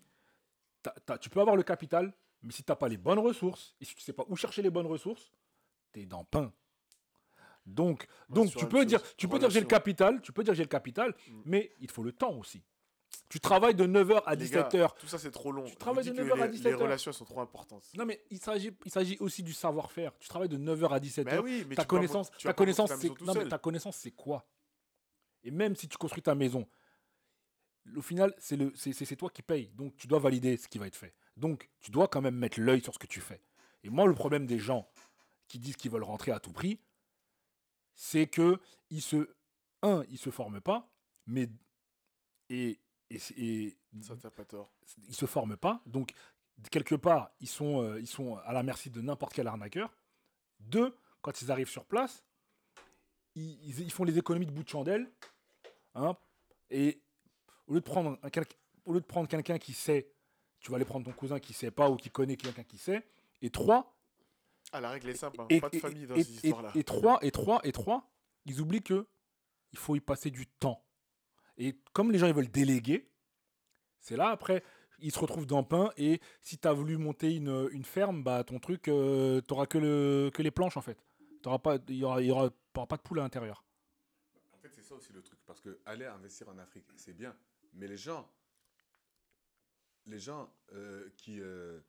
tu peux avoir le capital, mais si tu n'as pas les bonnes ressources et si tu sais pas où chercher les bonnes ressources, tu es dans pain. Donc, donc tu peux dire, tu peux dire j'ai le capital, tu peux dire j'ai le capital, Mm. mais il te faut le temps aussi. Tu travailles de 9h à Les gars, 17h. Tout ça, c'est trop long. Tu Je vous travailles dis de que 9h à les- Les 17h. relations sont trop importantes. Non mais il s'agit il s'agit aussi du savoir-faire. Tu travailles de 9h à 17h. Bah oui, mais ta tu connaissance, ta connaissance, c'est non, mais ta connaissance, c'est quoi? Et même si tu construis ta maison, au final, le, c'est toi qui payes. Donc tu dois valider ce qui va être fait. Donc tu dois quand même mettre l'œil sur ce que tu fais. Et moi, le problème des gens qui disent qu'ils veulent rentrer à tout prix, c'est que ils se, un, ils se forment pas, mais et et, et Ça, t'as pas tort. ils se forment pas. Donc, quelque part, ils sont, euh, ils sont à la merci de n'importe quel arnaqueur. Deux, quand ils arrivent sur place, ils, ils- ils font les économies de bout de chandelle. hein, et au lieu de prendre un au lieu de prendre quelqu'un qui sait, tu vas aller prendre ton cousin qui sait pas ou qui connaît quelqu'un qui sait. Et trois, Ah, la règle est simple. hein. et, Pas de famille dans et- ces et- histoires-là. et trois, et trois, et trois, ils oublient que il faut y passer du temps. Et comme les gens ils veulent déléguer, c'est là après ils se retrouvent dans le pain et si tu as voulu monter une, ferme, bah ton truc, tu t'auras que, le, que les planches en fait. T'auras pas, aura, aura, pas de poule à l'intérieur. En fait, c'est ça aussi le truc. Parce que aller investir en Afrique, c'est bien. Mais les gens, les gens euh, qui, euh,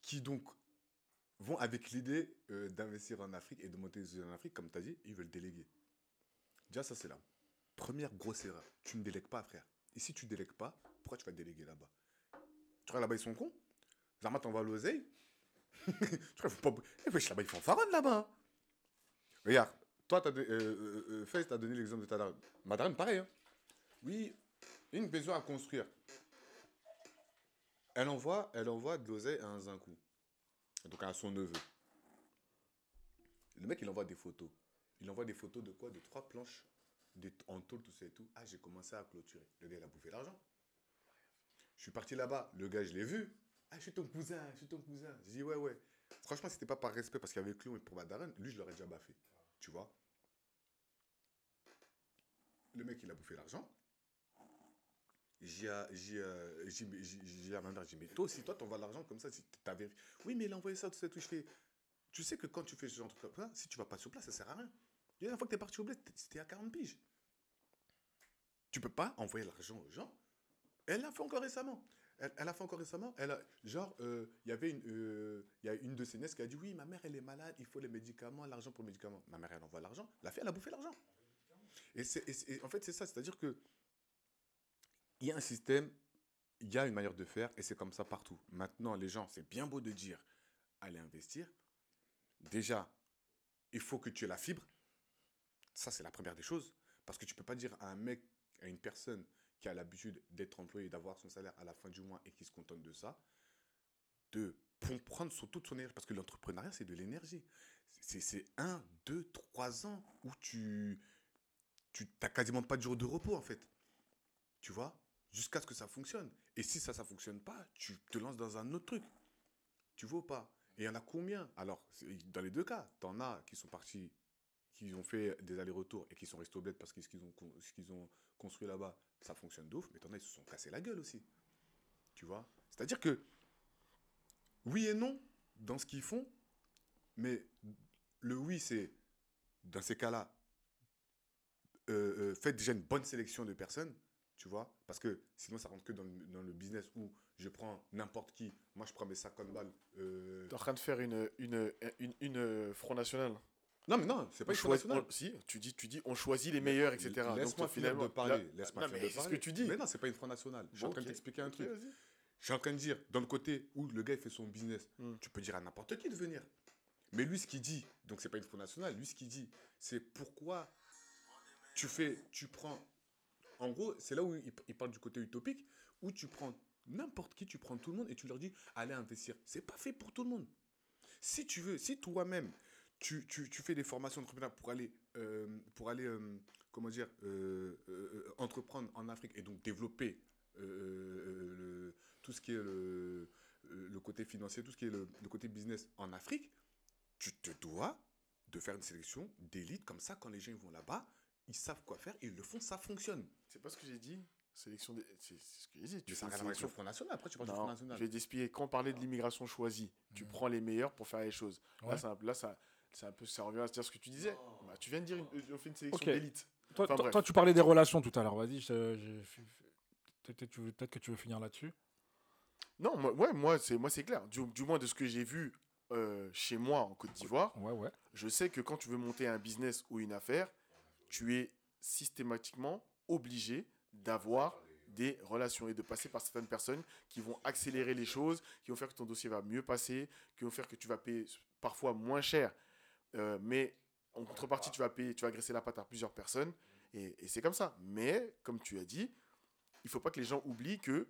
qui donc vont avec l'idée euh, d'investir en Afrique et de monter en Afrique, comme tu as dit, ils veulent déléguer. Déjà, ça, c'est la première grosse erreur. Tu ne délègues pas, frère. Et si tu délègues pas, pourquoi tu vas déléguer là-bas? Tu vois, là-bas, ils sont cons? Zama t'envoie l'oseille? tu vois, faut pas... Eh, là-bas, ils font pharaon là-bas. Regarde, toi, t'as de- euh, euh, euh, Faith t'a donné l'exemple de ta dame. Ma dame, pareil. hein. Oui, une maison à construire. Elle envoie, elle envoie de l'oseille à un zinkou. Donc à son neveu. Le mec, il envoie des photos. Il envoie des photos de quoi? De trois planches en tôle, tout ça et tout. Ah, j'ai commencé à clôturer. Le gars, il a bouffé l'argent. Je suis parti là-bas. Le gars, je l'ai vu. Ah, je suis ton cousin, je suis ton cousin. Je dis, ouais, ouais. Franchement, c'était pas par respect parce qu'il y avait Clou et pour ma daronne, lui, je l'aurais déjà baffé. Tu vois? Le mec, il a bouffé l'argent. J'ai à- j'ai, j'ai- j'ai- j'ai ma mère, j'ai dit, mais toi aussi, toi, t'envoies l'argent comme ça. Si t'avais... Oui, mais il a envoyé ça, tout ça, tout. Je fais, tu sais que quand tu fais ce genre de truc si tu vas pas sur place, ça sert à rien. La dernière fois que t'es parti au bled, c'était à 40 piges. Tu peux pas envoyer l'argent aux gens. Elle l'a fait encore récemment. Elle, elle a fait encore récemment. Elle genre, euh, il y avait une, euh, y a une de ses nièces qui a dit oui, ma mère elle est malade, il faut les médicaments, l'argent pour les médicaments. Ma mère elle envoie l'argent. La fille elle a bouffé l'argent. Et en fait c'est ça, c'est-à-dire que il y a un système, il y a une manière de faire et c'est comme ça partout. Maintenant les gens, c'est bien beau de dire allez investir. Déjà, il faut que tu aies la fibre. Ça c'est la première des choses parce que tu peux pas dire à un mec, à une personne qui a l'habitude d'être employé, d'avoir son salaire à la fin du mois et qui se contente de ça, de prendre sur toute son énergie. Parce que l'entrepreneuriat, c'est de l'énergie. C'est un, deux, trois ans où tu tu n'as quasiment pas de jour de repos, en fait. Tu vois? Jusqu'à ce que ça fonctionne. Et si ça, ça fonctionne pas, tu te lances dans un autre truc. Tu vois ou pas? Et il y en a combien? Alors, dans les deux cas, tu en as qui sont partis, qui ont fait des allers-retours et qui sont restés au bled parce qu'ils ont, construit là-bas, ça fonctionne d'ouf, mais t'en as, ils se sont cassés la gueule aussi. Tu vois? C'est-à-dire que, oui et non, dans ce qu'ils font, mais le oui, c'est, dans ces cas-là, euh, euh, faites déjà une bonne sélection de personnes, tu vois? Parce que sinon, ça rentre que dans le, business où je prends n'importe qui, moi je prends mes 50 balles. euh, T'es en train de faire une, une, Front National. Non, mais non, c'est pas on- si, tu dis, tu dis, on choisit les meilleurs, etc. Laisse-moi finir de parler. Laisse-moi finir mais de c'est ce parler. que tu dis. Mais non, c'est pas une Front Nationale. Je suis en train de t'expliquer un truc. Je suis en train de dire, dans le côté où le gars fait son business, Hmm. tu peux dire à n'importe qui de venir. Mais lui, ce qu'il dit, donc c'est pas une Front Nationale, lui, ce qu'il dit, c'est pourquoi tu fais, tu prends. En gros, c'est là où il, il parle du côté utopique, où tu prends n'importe qui, tu prends tout le monde et tu leur dis, allez investir. C'est pas fait pour tout le monde. Si tu veux, si toi-même, tu, tu, tu fais des formations d'entrepreneuriat pour aller, euh, pour aller euh, comment dire, euh, euh, entreprendre en Afrique et donc développer le- tout ce qui est le, le côté financier, tout ce qui est le, le côté business en Afrique, tu te dois de faire une sélection d'élite. Comme ça, quand les gens vont là-bas, ils savent quoi faire, ils le font, ça fonctionne. C'est pas ce que j'ai dit. Sélection des... C'est ce que j'ai dit. Tu fais avec sélection- le Front National, après tu parles du Non, Front je National. vais t'expliquer. Quand on parlait de l'immigration choisie, tu Mhm. prends les meilleurs pour faire les choses. Ouais. Là, ça, là ça, c'est un peu, ça revient à dire ce que tu disais. Bah, tu viens de dire, une- on fait une sélection d'élite. Toi, Enfin, toi- bref. toi, tu parlais des relations tout à l'heure. Vas-y, peut-être que tu veux finir là-dessus. Non, moi, ouais, moi, c'est, moi, c'est clair. Du, du moins de ce que j'ai vu euh, chez moi en Côte d'Ivoire, Ouais, ouais. je sais que quand tu veux monter un business ou une affaire, tu es systématiquement obligé d'avoir des relations et de passer par certaines personnes qui vont accélérer les choses, qui vont faire que ton dossier va mieux passer, qui vont faire que tu vas payer parfois moins cher, euh, mais en contrepartie, tu vas payer, tu vas graisser la patte à plusieurs personnes, et, et c'est comme ça. Mais, comme tu as dit, il faut pas que les gens oublient que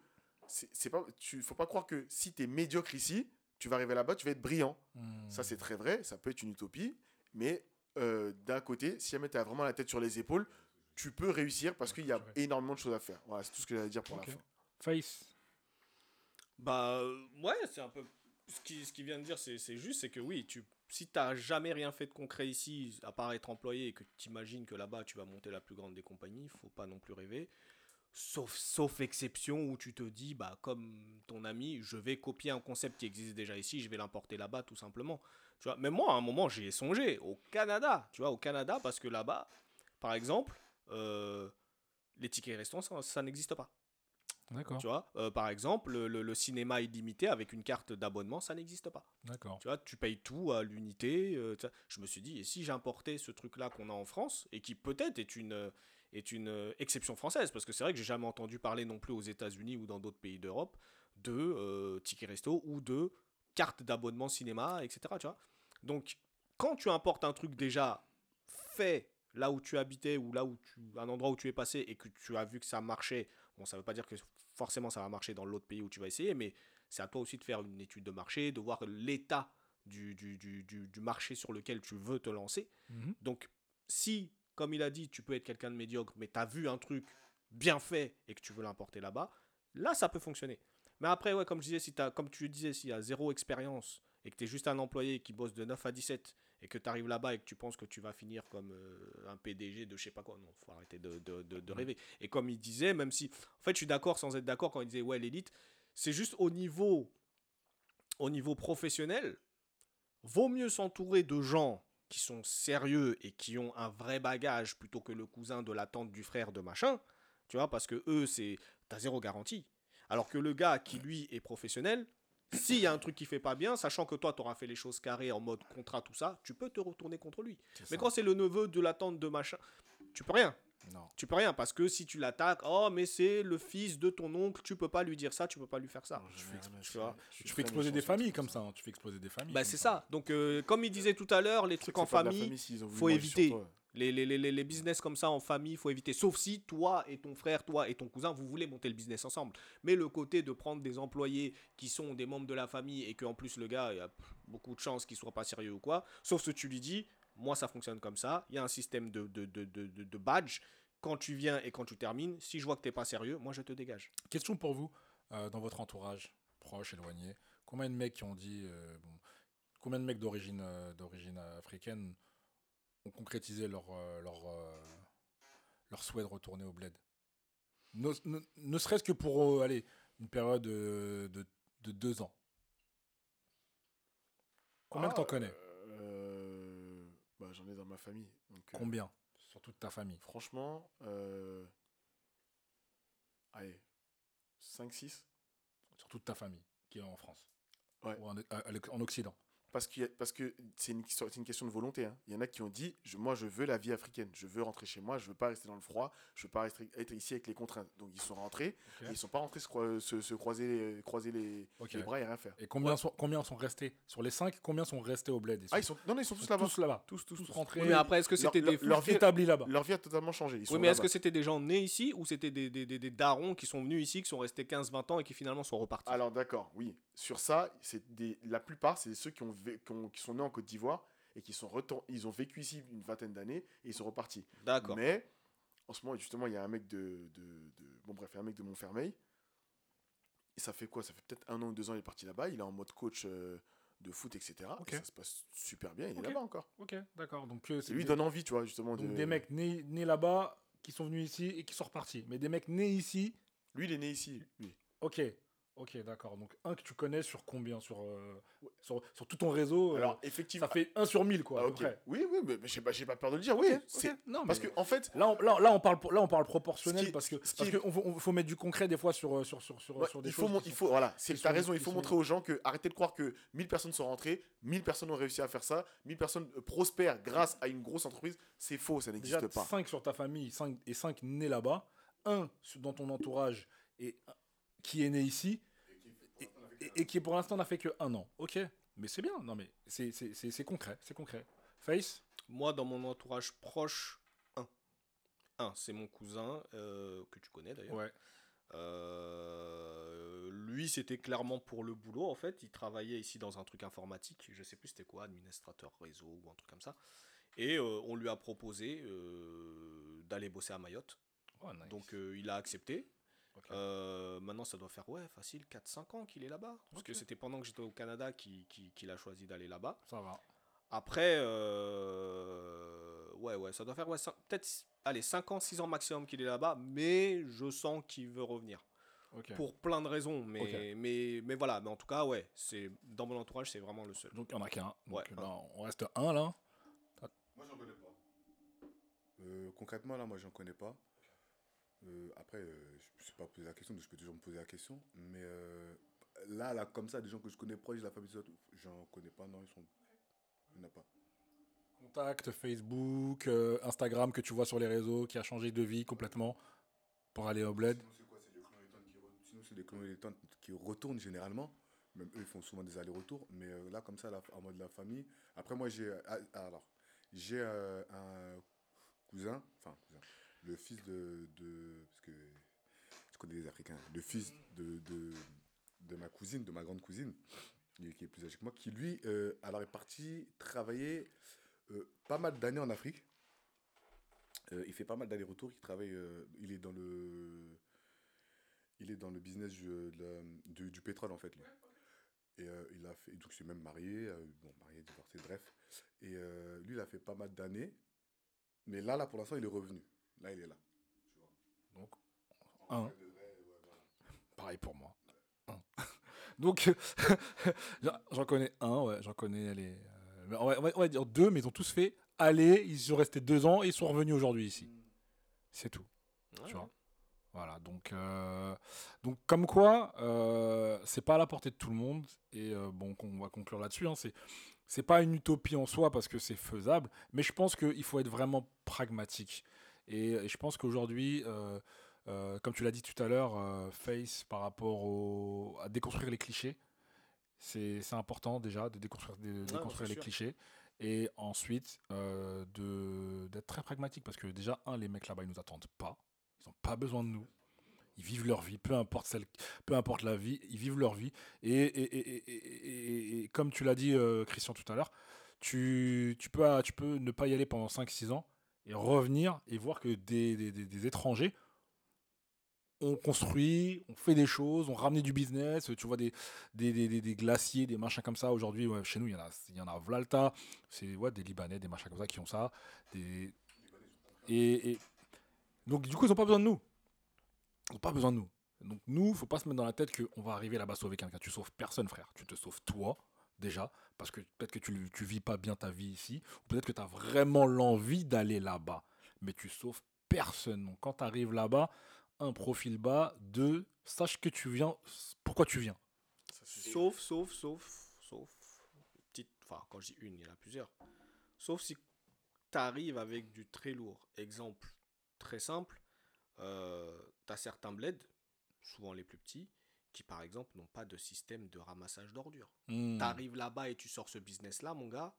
c'est pas, tu faut pas croire que si tu es médiocre ici, tu vas arriver là-bas, tu vas être brillant. Hmm. Ça, c'est très vrai, ça peut être une utopie, mais euh, d'un côté, si jamais tu as vraiment la tête sur les épaules, tu peux réussir parce qu'il y a énormément de choses à faire. Voilà, c'est tout ce que j'allais dire pour Ok. la fin. Face. Bah euh, ouais, c'est un peu ce qui qu'il vient de dire, c'est juste, c'est que oui, tu si t'as jamais rien fait de concret ici, à part être employé, et que tu imagines que là-bas tu vas monter la plus grande des compagnies, faut pas non plus rêver. Sauf, sauf exception où tu te dis, bah, comme ton ami, je vais copier un concept qui existe déjà ici, je vais l'importer là-bas tout simplement. Tu vois, mais moi, à un moment, j'y ai songé au Canada, tu vois, au Canada, parce que là-bas, par exemple, euh, les tickets restants, ça n'existe pas. D'accord. Tu vois, Euh, par exemple, le, le- cinéma illimité avec une carte d'abonnement, ça n'existe pas. D'accord. Tu vois, tu payes tout à l'unité. euh, je me suis dit, et si j'importais ce truc-là qu'on a en France, et qui peut-être est une, euh, est une exception française, parce que c'est vrai que j'ai jamais entendu parler non plus aux États-Unis ou dans d'autres pays d'Europe de euh, tickets resto ou de cartes d'abonnement cinéma, etc. Tu vois. Donc, quand tu importes un truc déjà fait là où tu habitais ou là où tu, un endroit où tu es passé et que tu as vu que ça marchait, bon, ça veut pas dire que forcément ça va marcher dans l'autre pays où tu vas essayer, mais c'est à toi aussi de faire une étude de marché, de voir l'état du, du, du, du- marché sur lequel tu veux te lancer. Mhm. Donc, si, comme il a dit, tu peux être quelqu'un de médiocre, mais tu as vu un truc bien fait et que tu veux l'importer là-bas, là, ça peut fonctionner. Mais après, ouais, comme, je disais, si t'as- comme tu disais, s'il y a zéro expérience et que tu es juste un employé qui bosse de 9 à 17 et que tu arrives là-bas et que tu penses que tu vas finir comme euh, un PDG de je sais pas quoi, non, faut arrêter de, de- de- rêver. Et comme il disait, même si, en fait, je suis d'accord sans être d'accord quand il disait, ouais, l'élite, c'est juste au niveau, au niveau professionnel, vaut mieux s'entourer de gens qui sont sérieux et qui ont un vrai bagage plutôt que le cousin de la tante du frère de machin, tu vois, parce que eux, c'est, t'as zéro garantie. Alors que le gars qui, lui, est professionnel, s'il y a un truc qui fait pas bien, sachant que toi, t'auras fait les choses carrées en mode contrat, tout ça, tu peux te retourner contre lui. Mais quand c'est le neveu de la tante de machin, tu peux rien. Non. Tu peux rien parce que si tu l'attaques, oh mais c'est le fils de ton oncle, tu peux pas lui dire ça, tu peux pas lui faire ça. Fais tu vois? Tu fais exploser des familles comme ça. hein. Tu fais exploser des familles. Bah c'est ça. Donc euh, comme il disait tout à l'heure, les trucs en famille, faut éviter. Les, les, les, les- business comme ça en famille, faut éviter. Sauf si toi et ton frère, toi et ton cousin, vous voulez monter le business ensemble. Mais le côté de prendre des employés qui sont des membres de la famille et qu'en plus le gars, il y a beaucoup de chances qu'il soit pas sérieux ou quoi, sauf que tu lui dis, moi ça fonctionne comme ça, il y a un système de, de, de, de, badge. Quand tu viens et quand tu termines, si je vois que t'es pas sérieux, moi je te dégage. Question pour vous, euh, dans votre entourage, proche, éloigné, combien de mecs qui ont dit, euh, combien de mecs d'origine euh, d'origine africaine ont concrétisé leur, euh, leur, euh, leur souhait de retourner au bled Ne, ne- ne serait-ce que pour euh, allez, une période de, de deux ans. Combien que t'en connais euh, bah, J'en ai dans ma famille. donc, euh, Combien? Sur toute ta famille Franchement, euh, allez, 5-6. Sur toute ta famille qui est en France Ouais. Ou en Occident Parce, a- parce que c'est une, c'est une question de volonté. hein. Il y en a qui ont dit je- Moi, je veux la vie africaine. Je veux rentrer chez moi. Je veux pas rester dans le froid. Je veux pas rester, être ici avec les contraintes. Donc, ils sont rentrés. Ok. et ils sont pas rentrés se, croi- se, se croiser, croiser les, bras et rien faire. Et combien, sont, combien sont restés? Sur les cinq, combien sont restés au bled Ah, ils sont, non, non, ils sont tous là-bas. tous là-bas. Tous, tous, Tous tous. rentrés. Oui, mais après, est-ce que Leur- c'était des leur- vie- établis là-bas. Leur vie a totalement changé. Ils sont Oui, mais est-ce que c'était des gens nés ici ou c'était des, des, des, des darons qui sont venus ici, qui sont restés 15-20 ans et qui finalement sont repartis? Alors d'accord, oui. Sur ça, c'est des, la plupart, c'est ceux qui, ont, qui, ont- qui sont nés en Côte d'Ivoire et qui sont retour- ils ont vécu ici une vingtaine d'années et ils sont repartis. D'accord. Mais en ce moment, justement, il y a un mec de, de, de- bon bref, un mec de Montfermeil. Et ça fait quoi? Ça fait peut-être un an ou deux ans il est parti là-bas. Il est en mode coach euh, de foot, etc. Et ça se passe super bien. Il est là-bas encore. Ok, d'accord. Donc, euh, c'est lui des, donne envie, tu vois, justement. donc de- des mecs nés, nés là-bas qui sont venus ici et qui sont repartis. Mais des mecs nés ici, Lui, il est né ici. Lui. ok. Ok, d'accord. Donc, un que tu connais sur combien? Sur, euh, sur, sur tout ton réseau euh, Alors, effectivement. Ça fait 1 sur 1000, quoi, Ah, à peu ok. près. Oui, oui, mais, mais j'ai pas, pas peur de le dire. Oui, Ok, c'est ok. Non, parce que en fait, Là, on, là, là, on parle, là, on parle proportionnel qui parce que ce qui parce est- que on faut, on faut mettre du concret des fois sur, euh, sur, sur, sur, Ouais, sur des il faut, choses. mon- il sont- faut, voilà, c'est t'as raison, il faut sont- montrer aux gens que arrêtez de croire que 1000 personnes sont rentrées, 1000 personnes ont réussi à faire ça, 1000 personnes prospèrent grâce à une grosse entreprise, c'est faux, ça n'existe pas. 5 sur ta famille 5, et 5 nés là-bas, un sur- dans ton entourage et qui est né ici et, qui pour l'instant n'a fait que un an. Ok, mais c'est bien. Non mais c'est concret, c'est concret. Face, Moi, dans mon entourage proche, un. Un, c'est mon cousin, euh, que tu connais d'ailleurs. ouais. Euh, lui, c'était clairement pour le boulot, en fait. Il travaillait ici dans un truc informatique. Je sais plus c'était quoi, administrateur réseau ou un truc comme ça. Et euh, on lui a proposé euh, d'aller bosser à Mayotte. Oh, nice. Donc il a accepté. Euh, maintenant, ça doit faire ouais, facile 4-5 ans qu'il est là-bas. Parce que c'était pendant que j'étais au Canada qu'il qu'il- qu'il a choisi d'aller là-bas. ça va. Après, euh, ouais, ouais, ça doit faire ouais, peut-être allez, 5 ans, 6 ans maximum qu'il est là-bas. Mais je sens qu'il veut revenir. Pour plein de raisons. Mais, mais, mais voilà, mais en tout cas, ouais, c'est dans mon entourage, c'est vraiment le seul. Donc il y en a qu'un. Donc Ouais, là, on reste un là. Moi, j'en connais pas. Euh, concrètement, là, moi, j'en connais pas. Euh, après, euh, je ne suis pas posé la question, donc je peux toujours me poser la question. Mais euh, là, là, comme ça, des gens que je connais proches de la famille, j'en connais pas. Non, ils sont. Il n'y en a pas. Contact, Facebook, euh, Instagram que tu vois sur les réseaux, qui a changé de vie complètement pour aller au bled. Sinon, c'est quoi C'est les tantes qui retournent généralement. Même eux, ils font souvent des allers-retours. Mais là, comme ça, la- en mode la famille. Après, moi, j'ai. ah, ah, alors, j'ai un cousin. Enfin, cousin. Le fils de. de parce que. Je connais les Africains. Le fils de, de, de ma cousine, de ma grande cousine, qui est plus âgé que moi, qui lui, euh, parti travailler euh, pas mal d'années en Afrique. Euh, il fait pas mal d'allers-retours. Il travaille. euh, il est dans le. Il est dans le business du, la- du, pétrole en fait. Lui. Et euh, il a fait. Donc il s'est même marié. euh, bon, marié, divorcé, bref. Et euh, lui, il a fait pas mal d'années. Mais là, là, pour l'instant, il est revenu. Là, il est là. Donc, un. Pareil pour moi. Un. Donc, j'en- connais un, ouais, j'en connais les. euh, on, va, on va- on va dire deux, mais ils ont tous fait aller, ils sont restés deux ans et ils sont revenus aujourd'hui ici. C'est tout. Ouais, tu vois. Voilà, donc, euh, donc comme quoi, euh, c'est pas à la portée de tout le monde. Et euh, bon, on va conclure là-dessus. Hein, c'est, c'est pas une utopie en soi parce que c'est faisable, mais je pense qu'il faut être vraiment pragmatique. Et, et je pense qu'aujourd'hui, euh, euh, comme tu l'as dit tout à l'heure, euh, Face, par rapport au, à déconstruire les clichés, c'est, important déjà de déconstruire, de déconstruire c'est les sûr. clichés. Et ensuite, euh, d'être très pragmatique parce que déjà, un, les mecs là-bas, ils nous attendent pas. Ils n'ont pas besoin de nous. Ils vivent leur vie, peu importe, celle, peu importe la vie, ils vivent leur vie. Et, et, et, et- et- et- et comme tu l'as dit, euh, Christian, tout à l'heure, tu, tu, peux, tu peux ne pas y aller pendant 5-6 ans et revenir et voir que des, des, des- étrangers ont construit, ont fait des choses, ont ramené du business. Tu vois, des, des, des, des- glaciers, des machins comme ça. Aujourd'hui, chez nous, il y en a, y en a Vlalta. C'est ouais, des Libanais, des machins comme ça qui ont ça. Et- donc, du coup, ils n'ont pas besoin de nous. Ils n'ont pas besoin de nous. Donc, nous, faut pas se mettre dans la tête qu'on va arriver là-bas sauver quelqu'un. Tu sauves personne, frère. Tu te sauves toi, déjà. Parce que peut-être que tu, tu vis pas bien ta vie ici. Ou peut-être que tu as vraiment l'envie d'aller là-bas. Mais tu sauves personne. Donc, quand tu arrives là-bas, un, profil bas. Deux, sache que tu viens. Pourquoi tu viens. Ça, Sauf, sauf, sauf, sauf, petite, enfin, quand je dis une, il y en a plusieurs. Sauf si tu arrives avec du très lourd. Exemple très simple, euh, tu as certains bleds, souvent les plus petits, qui par exemple n'ont pas de système de ramassage d'ordures. Hmm. Tu arrives là-bas et tu sors ce business-là, mon gars,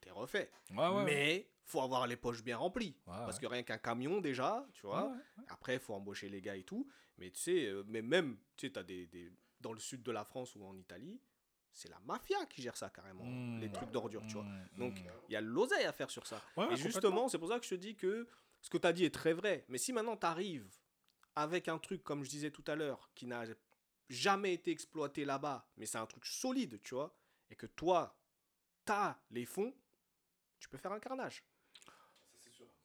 t'es refait. Ouais, ouais. Mais faut avoir les poches bien remplies. Ouais, Parce que rien qu'un camion déjà, tu vois, après, il faut embaucher les gars et tout. Mais tu sais, euh, mais même, tu sais, t'as des, des- dans le sud de la France ou en Italie, c'est la mafia qui gère ça carrément, Mmh. les trucs d'ordures, tu vois. Mmh, Donc, mmh. il y a l'oseille à faire sur ça. Et justement, c'est pour ça que je te dis que ce que tu as dit est très vrai. Mais si maintenant tu arrives avec un truc, comme je disais tout à l'heure, qui n'a jamais été exploité là-bas, mais c'est un truc solide, tu vois, et que toi, tu as les fonds, tu peux faire un carnage.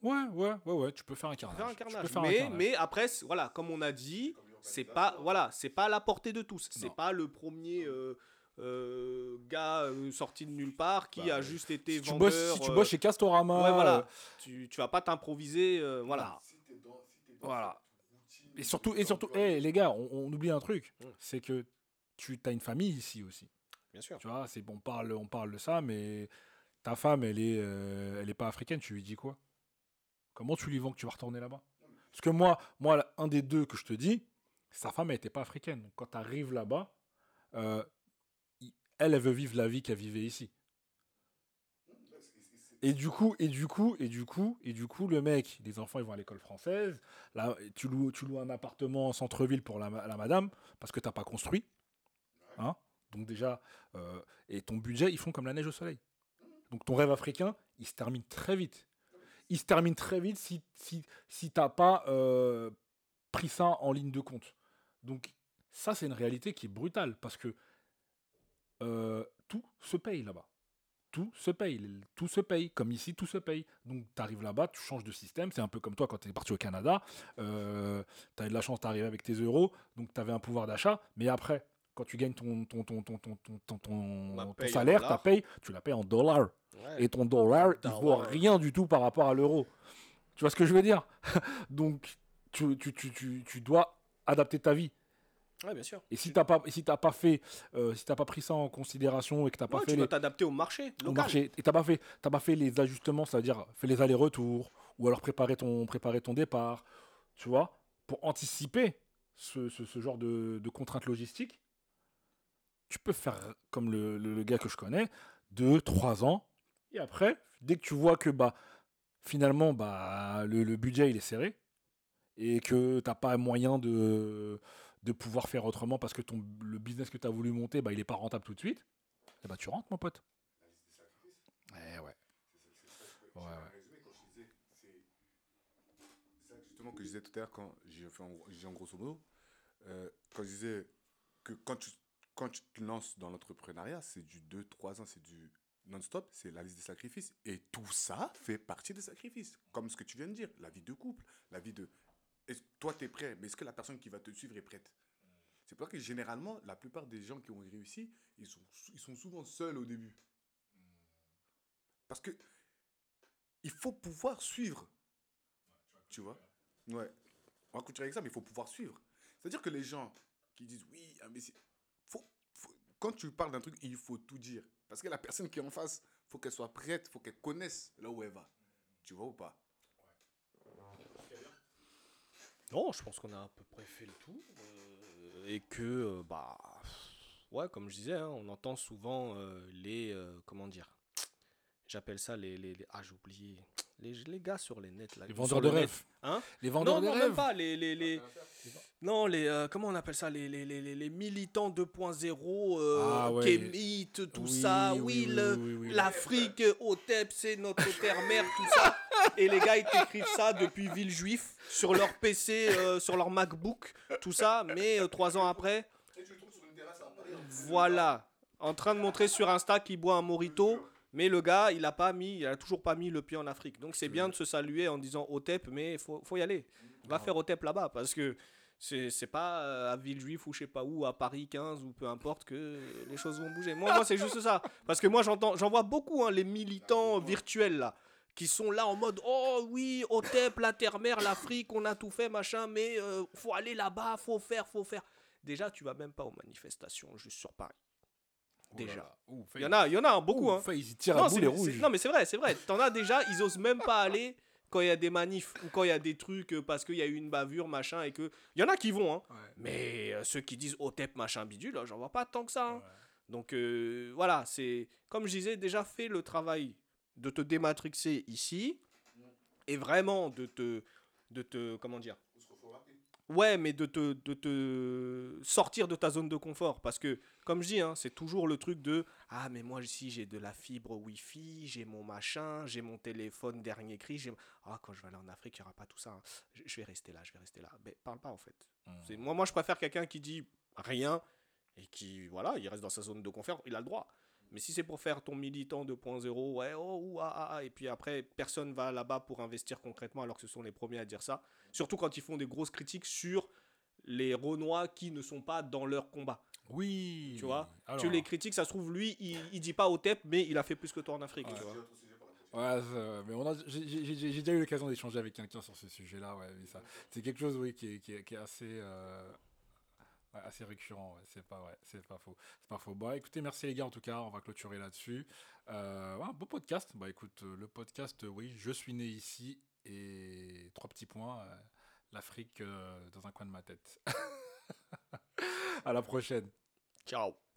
Ouais, ouais, ouais, ouais, tu peux faire un Tu carnage. faire un Tu peux carnage. faire un mais, carnage. mais après, voilà, comme on a dit, c'est pas, voilà, c'est pas à la portée de tous. C'est pas le premier euh, euh, gars euh, sorti de nulle part qui Bah, a juste été si tu vendeur. bosses, si tu bosses chez Castorama, ouais, voilà. euh, Tu, tu vas pas t'improviser, euh, voilà. Voilà. Et surtout, et surtout, les gars, on, on oublie un truc, Mm. c'est que tu as une famille ici aussi. Bien sûr. Tu vois, c'est bon, on parle, on parle de ça, mais ta femme, elle est, euh, elle est pas africaine. Tu lui dis quoi? Comment tu lui vends que tu vas retourner là-bas? Parce que moi, moi, un des deux que je te dis, sa femme, elle était pas africaine. Donc, quand tu arrives là-bas, euh, elle veut vivre la vie qu'elle vivait ici. Et du coup, et du coup, et du coup, et du coup, le mec, les enfants, ils vont à l'école française. Là, tu loues, tu loues un appartement en centre-ville pour la, ma- la madame parce que t'as pas construit. Hein? Donc déjà, euh, et ton budget, ils font comme la neige au soleil. Donc ton rêve africain, il se termine très vite. Il se termine très vite si, si, si t'as pas euh, pris ça en ligne de compte. Donc ça, c'est une réalité qui est brutale parce que euh, tout se paye là-bas. Tout se paye. Tout se paye. Comme ici, tout se paye. Donc tu arrives là-bas, tu changes de système. C'est un peu comme toi quand tu es parti au Canada. Euh, tu as eu de la chance d'arriver avec tes euros. Donc tu avais un pouvoir d'achat. Mais après, quand tu gagnes ton, ton, ton, ton, ton, ton, ton- salaire, ta paye, tu la payes en dollars. Ouais. Et ton dollar, il vaut rien du tout par rapport à l'euro. Tu vois ce que je veux dire? Donc, tu, tu, tu, tu, tu dois adapter ta vie. Ouais, bien sûr. Et si t'as pas, si t'as pas fait, euh, si t'as pas pris ça en considération et que t'as pas Ouais, fait tu les, dois t'adapter au marché au marché. Et t'as pas fait, t'as pas fait les ajustements, c'est-à-dire fait les allers-retours ou alors préparer ton, préparer ton départ, tu vois, pour anticiper ce, ce, ce genre de, de contraintes logistiques, tu peux faire comme le, le- le gars que je connais, deux, trois ans, et après, dès que tu vois que bah finalement bah le, le budget il est serré et que t'as pas moyen de de pouvoir faire autrement parce que ton le business que tu as voulu monter bah il est pas rentable tout de suite, bah tu rentres mon pote. Eh ouais. Ouais, ouais. C'est ça justement que je disais tout à l'heure quand j'ai fait en, en grosso modo, euh, quand je disais que quand tu, quand tu te lances dans l'entrepreneuriat, c'est du 2-3 ans, c'est du non-stop, c'est la liste des sacrifices. Et tout ça fait partie des sacrifices. Comme ce que tu viens de dire, la vie de couple, la vie de... Toi, tu es prêt, mais est-ce que la personne qui va te suivre est prête? C'est pour ça que généralement, la plupart des gens qui ont réussi, ils sont, ils sont souvent seuls au début. Parce que il faut pouvoir suivre. Tu vois? Ouais. On va continuer avec ça, mais il faut pouvoir suivre. C'est-à-dire que les gens qui disent oui, ah, mais faut, faut- quand tu parles d'un truc, il faut tout dire. Parce que la personne qui est en face, faut qu'elle soit prête, faut qu'elle connaisse là où elle va. Tu vois ou pas? Non, je pense qu'on a à peu près fait le tour. euh, et que, euh, bah. Ouais, comme je disais, hein, on entend souvent euh, les. euh, comment dire J'appelle ça les. les, les- ah, j'ai oublié. Les, les gars sur les nets là. Les vendeurs de rêves. Hein Les vendeurs non, de non, rêves. même pas. Les, les, les... Non, les. euh, comment on appelle ça Les, les, les, les, les militants 2.0, euh, Ah ouais. Tout Oui, ça. oui, Oui, oui, le- oui, oui, oui. l'Afrique, OTEP, c'est notre terre-mère, tout ça. Et les gars, ils t'écrivent ça depuis Villejuif, sur leur PC, euh, sur leur MacBook, tout ça. Mais euh, trois ans après, voilà. En train de montrer sur Insta qu'il boit un morito. Mais le gars, il a pas mis, il a toujours pas mis le pied en Afrique. Donc c'est bien de se saluer en disant OTEP, mais faut, faut y aller. Va faire OTEP là-bas parce que c'est pas euh, à Villejuif ou je sais pas où, à Paris 15 ou peu importe que les choses vont bouger. Moi, moi c'est juste ça. Parce que moi, j'entends, j'en vois beaucoup, hein, les militants virtuels là, qui sont là en mode Oh oui, OTEP, la terre-mère, l'Afrique, on a tout fait, machin, mais euh, faut aller là-bas, faut faire, faut faire. Déjà, tu vas même pas aux manifestations juste sur Paris. Déjà. Il y en a, il y en a hein, beaucoup. hein. ils tirent Non, à boulet c'est- rouges. non, mais c'est vrai, c'est vrai. T'en as déjà, ils osent même pas aller quand il y a des manifs ou quand il y a des trucs euh, parce qu'il y a eu une bavure, machin, et que. Il y en a qui vont, hein. Mais euh, ceux qui disent OTEP, machin, bidule, là, j'en vois pas tant que ça. hein. Donc euh, voilà, c'est. Comme je disais, déjà fais le travail de te dématrixer ici et vraiment de te. De te. Comment dire? Ouais, mais de te, de te sortir de ta zone de confort. Parce que, comme je dis, hein, c'est toujours le truc de Ah, mais moi, ici, j'ai de la fibre Wi-Fi, j'ai mon machin, j'ai mon téléphone dernier cri. j'ai- Ah, quand je vais aller en Afrique, il n'y aura pas tout ça. hein. Je, je vais rester là, je vais rester là. Mais parle pas, en fait. C'est- Moi, moi, je préfère quelqu'un qui dit rien et qui, voilà, il reste dans sa zone de confort, il a le droit. Mais si c'est pour faire ton militant 2.0, ouais, oh, ouh, ah, ah, et puis après, personne va là-bas pour investir concrètement, alors que ce sont les premiers à dire ça. Surtout quand ils font des grosses critiques sur les Renois qui ne sont pas dans leur combat. Oui. Tu vois? Alors, Tu les critiques, ça se trouve, lui, il, il dit pas au TEP, mais il a fait plus que toi en Afrique. tu vois. Ouais, mais on a, j'ai, déjà eu l'occasion d'échanger avec quelqu'un sur ce sujet-là. Ouais, mais ça, c'est quelque chose, oui, qui est, qui est, qui est assez, euh, assez récurrent. C'est pas, ouais, c'est pas faux, c'est pas faux. Bon, écoutez, merci les gars. En tout cas, on va clôturer là-dessus. Euh, un beau podcast. Bah, écoute, euh, le podcast, oui, je suis né ici et trois petits points. euh, L'Afrique dans un coin de ma tête. à la prochaine. Ciao.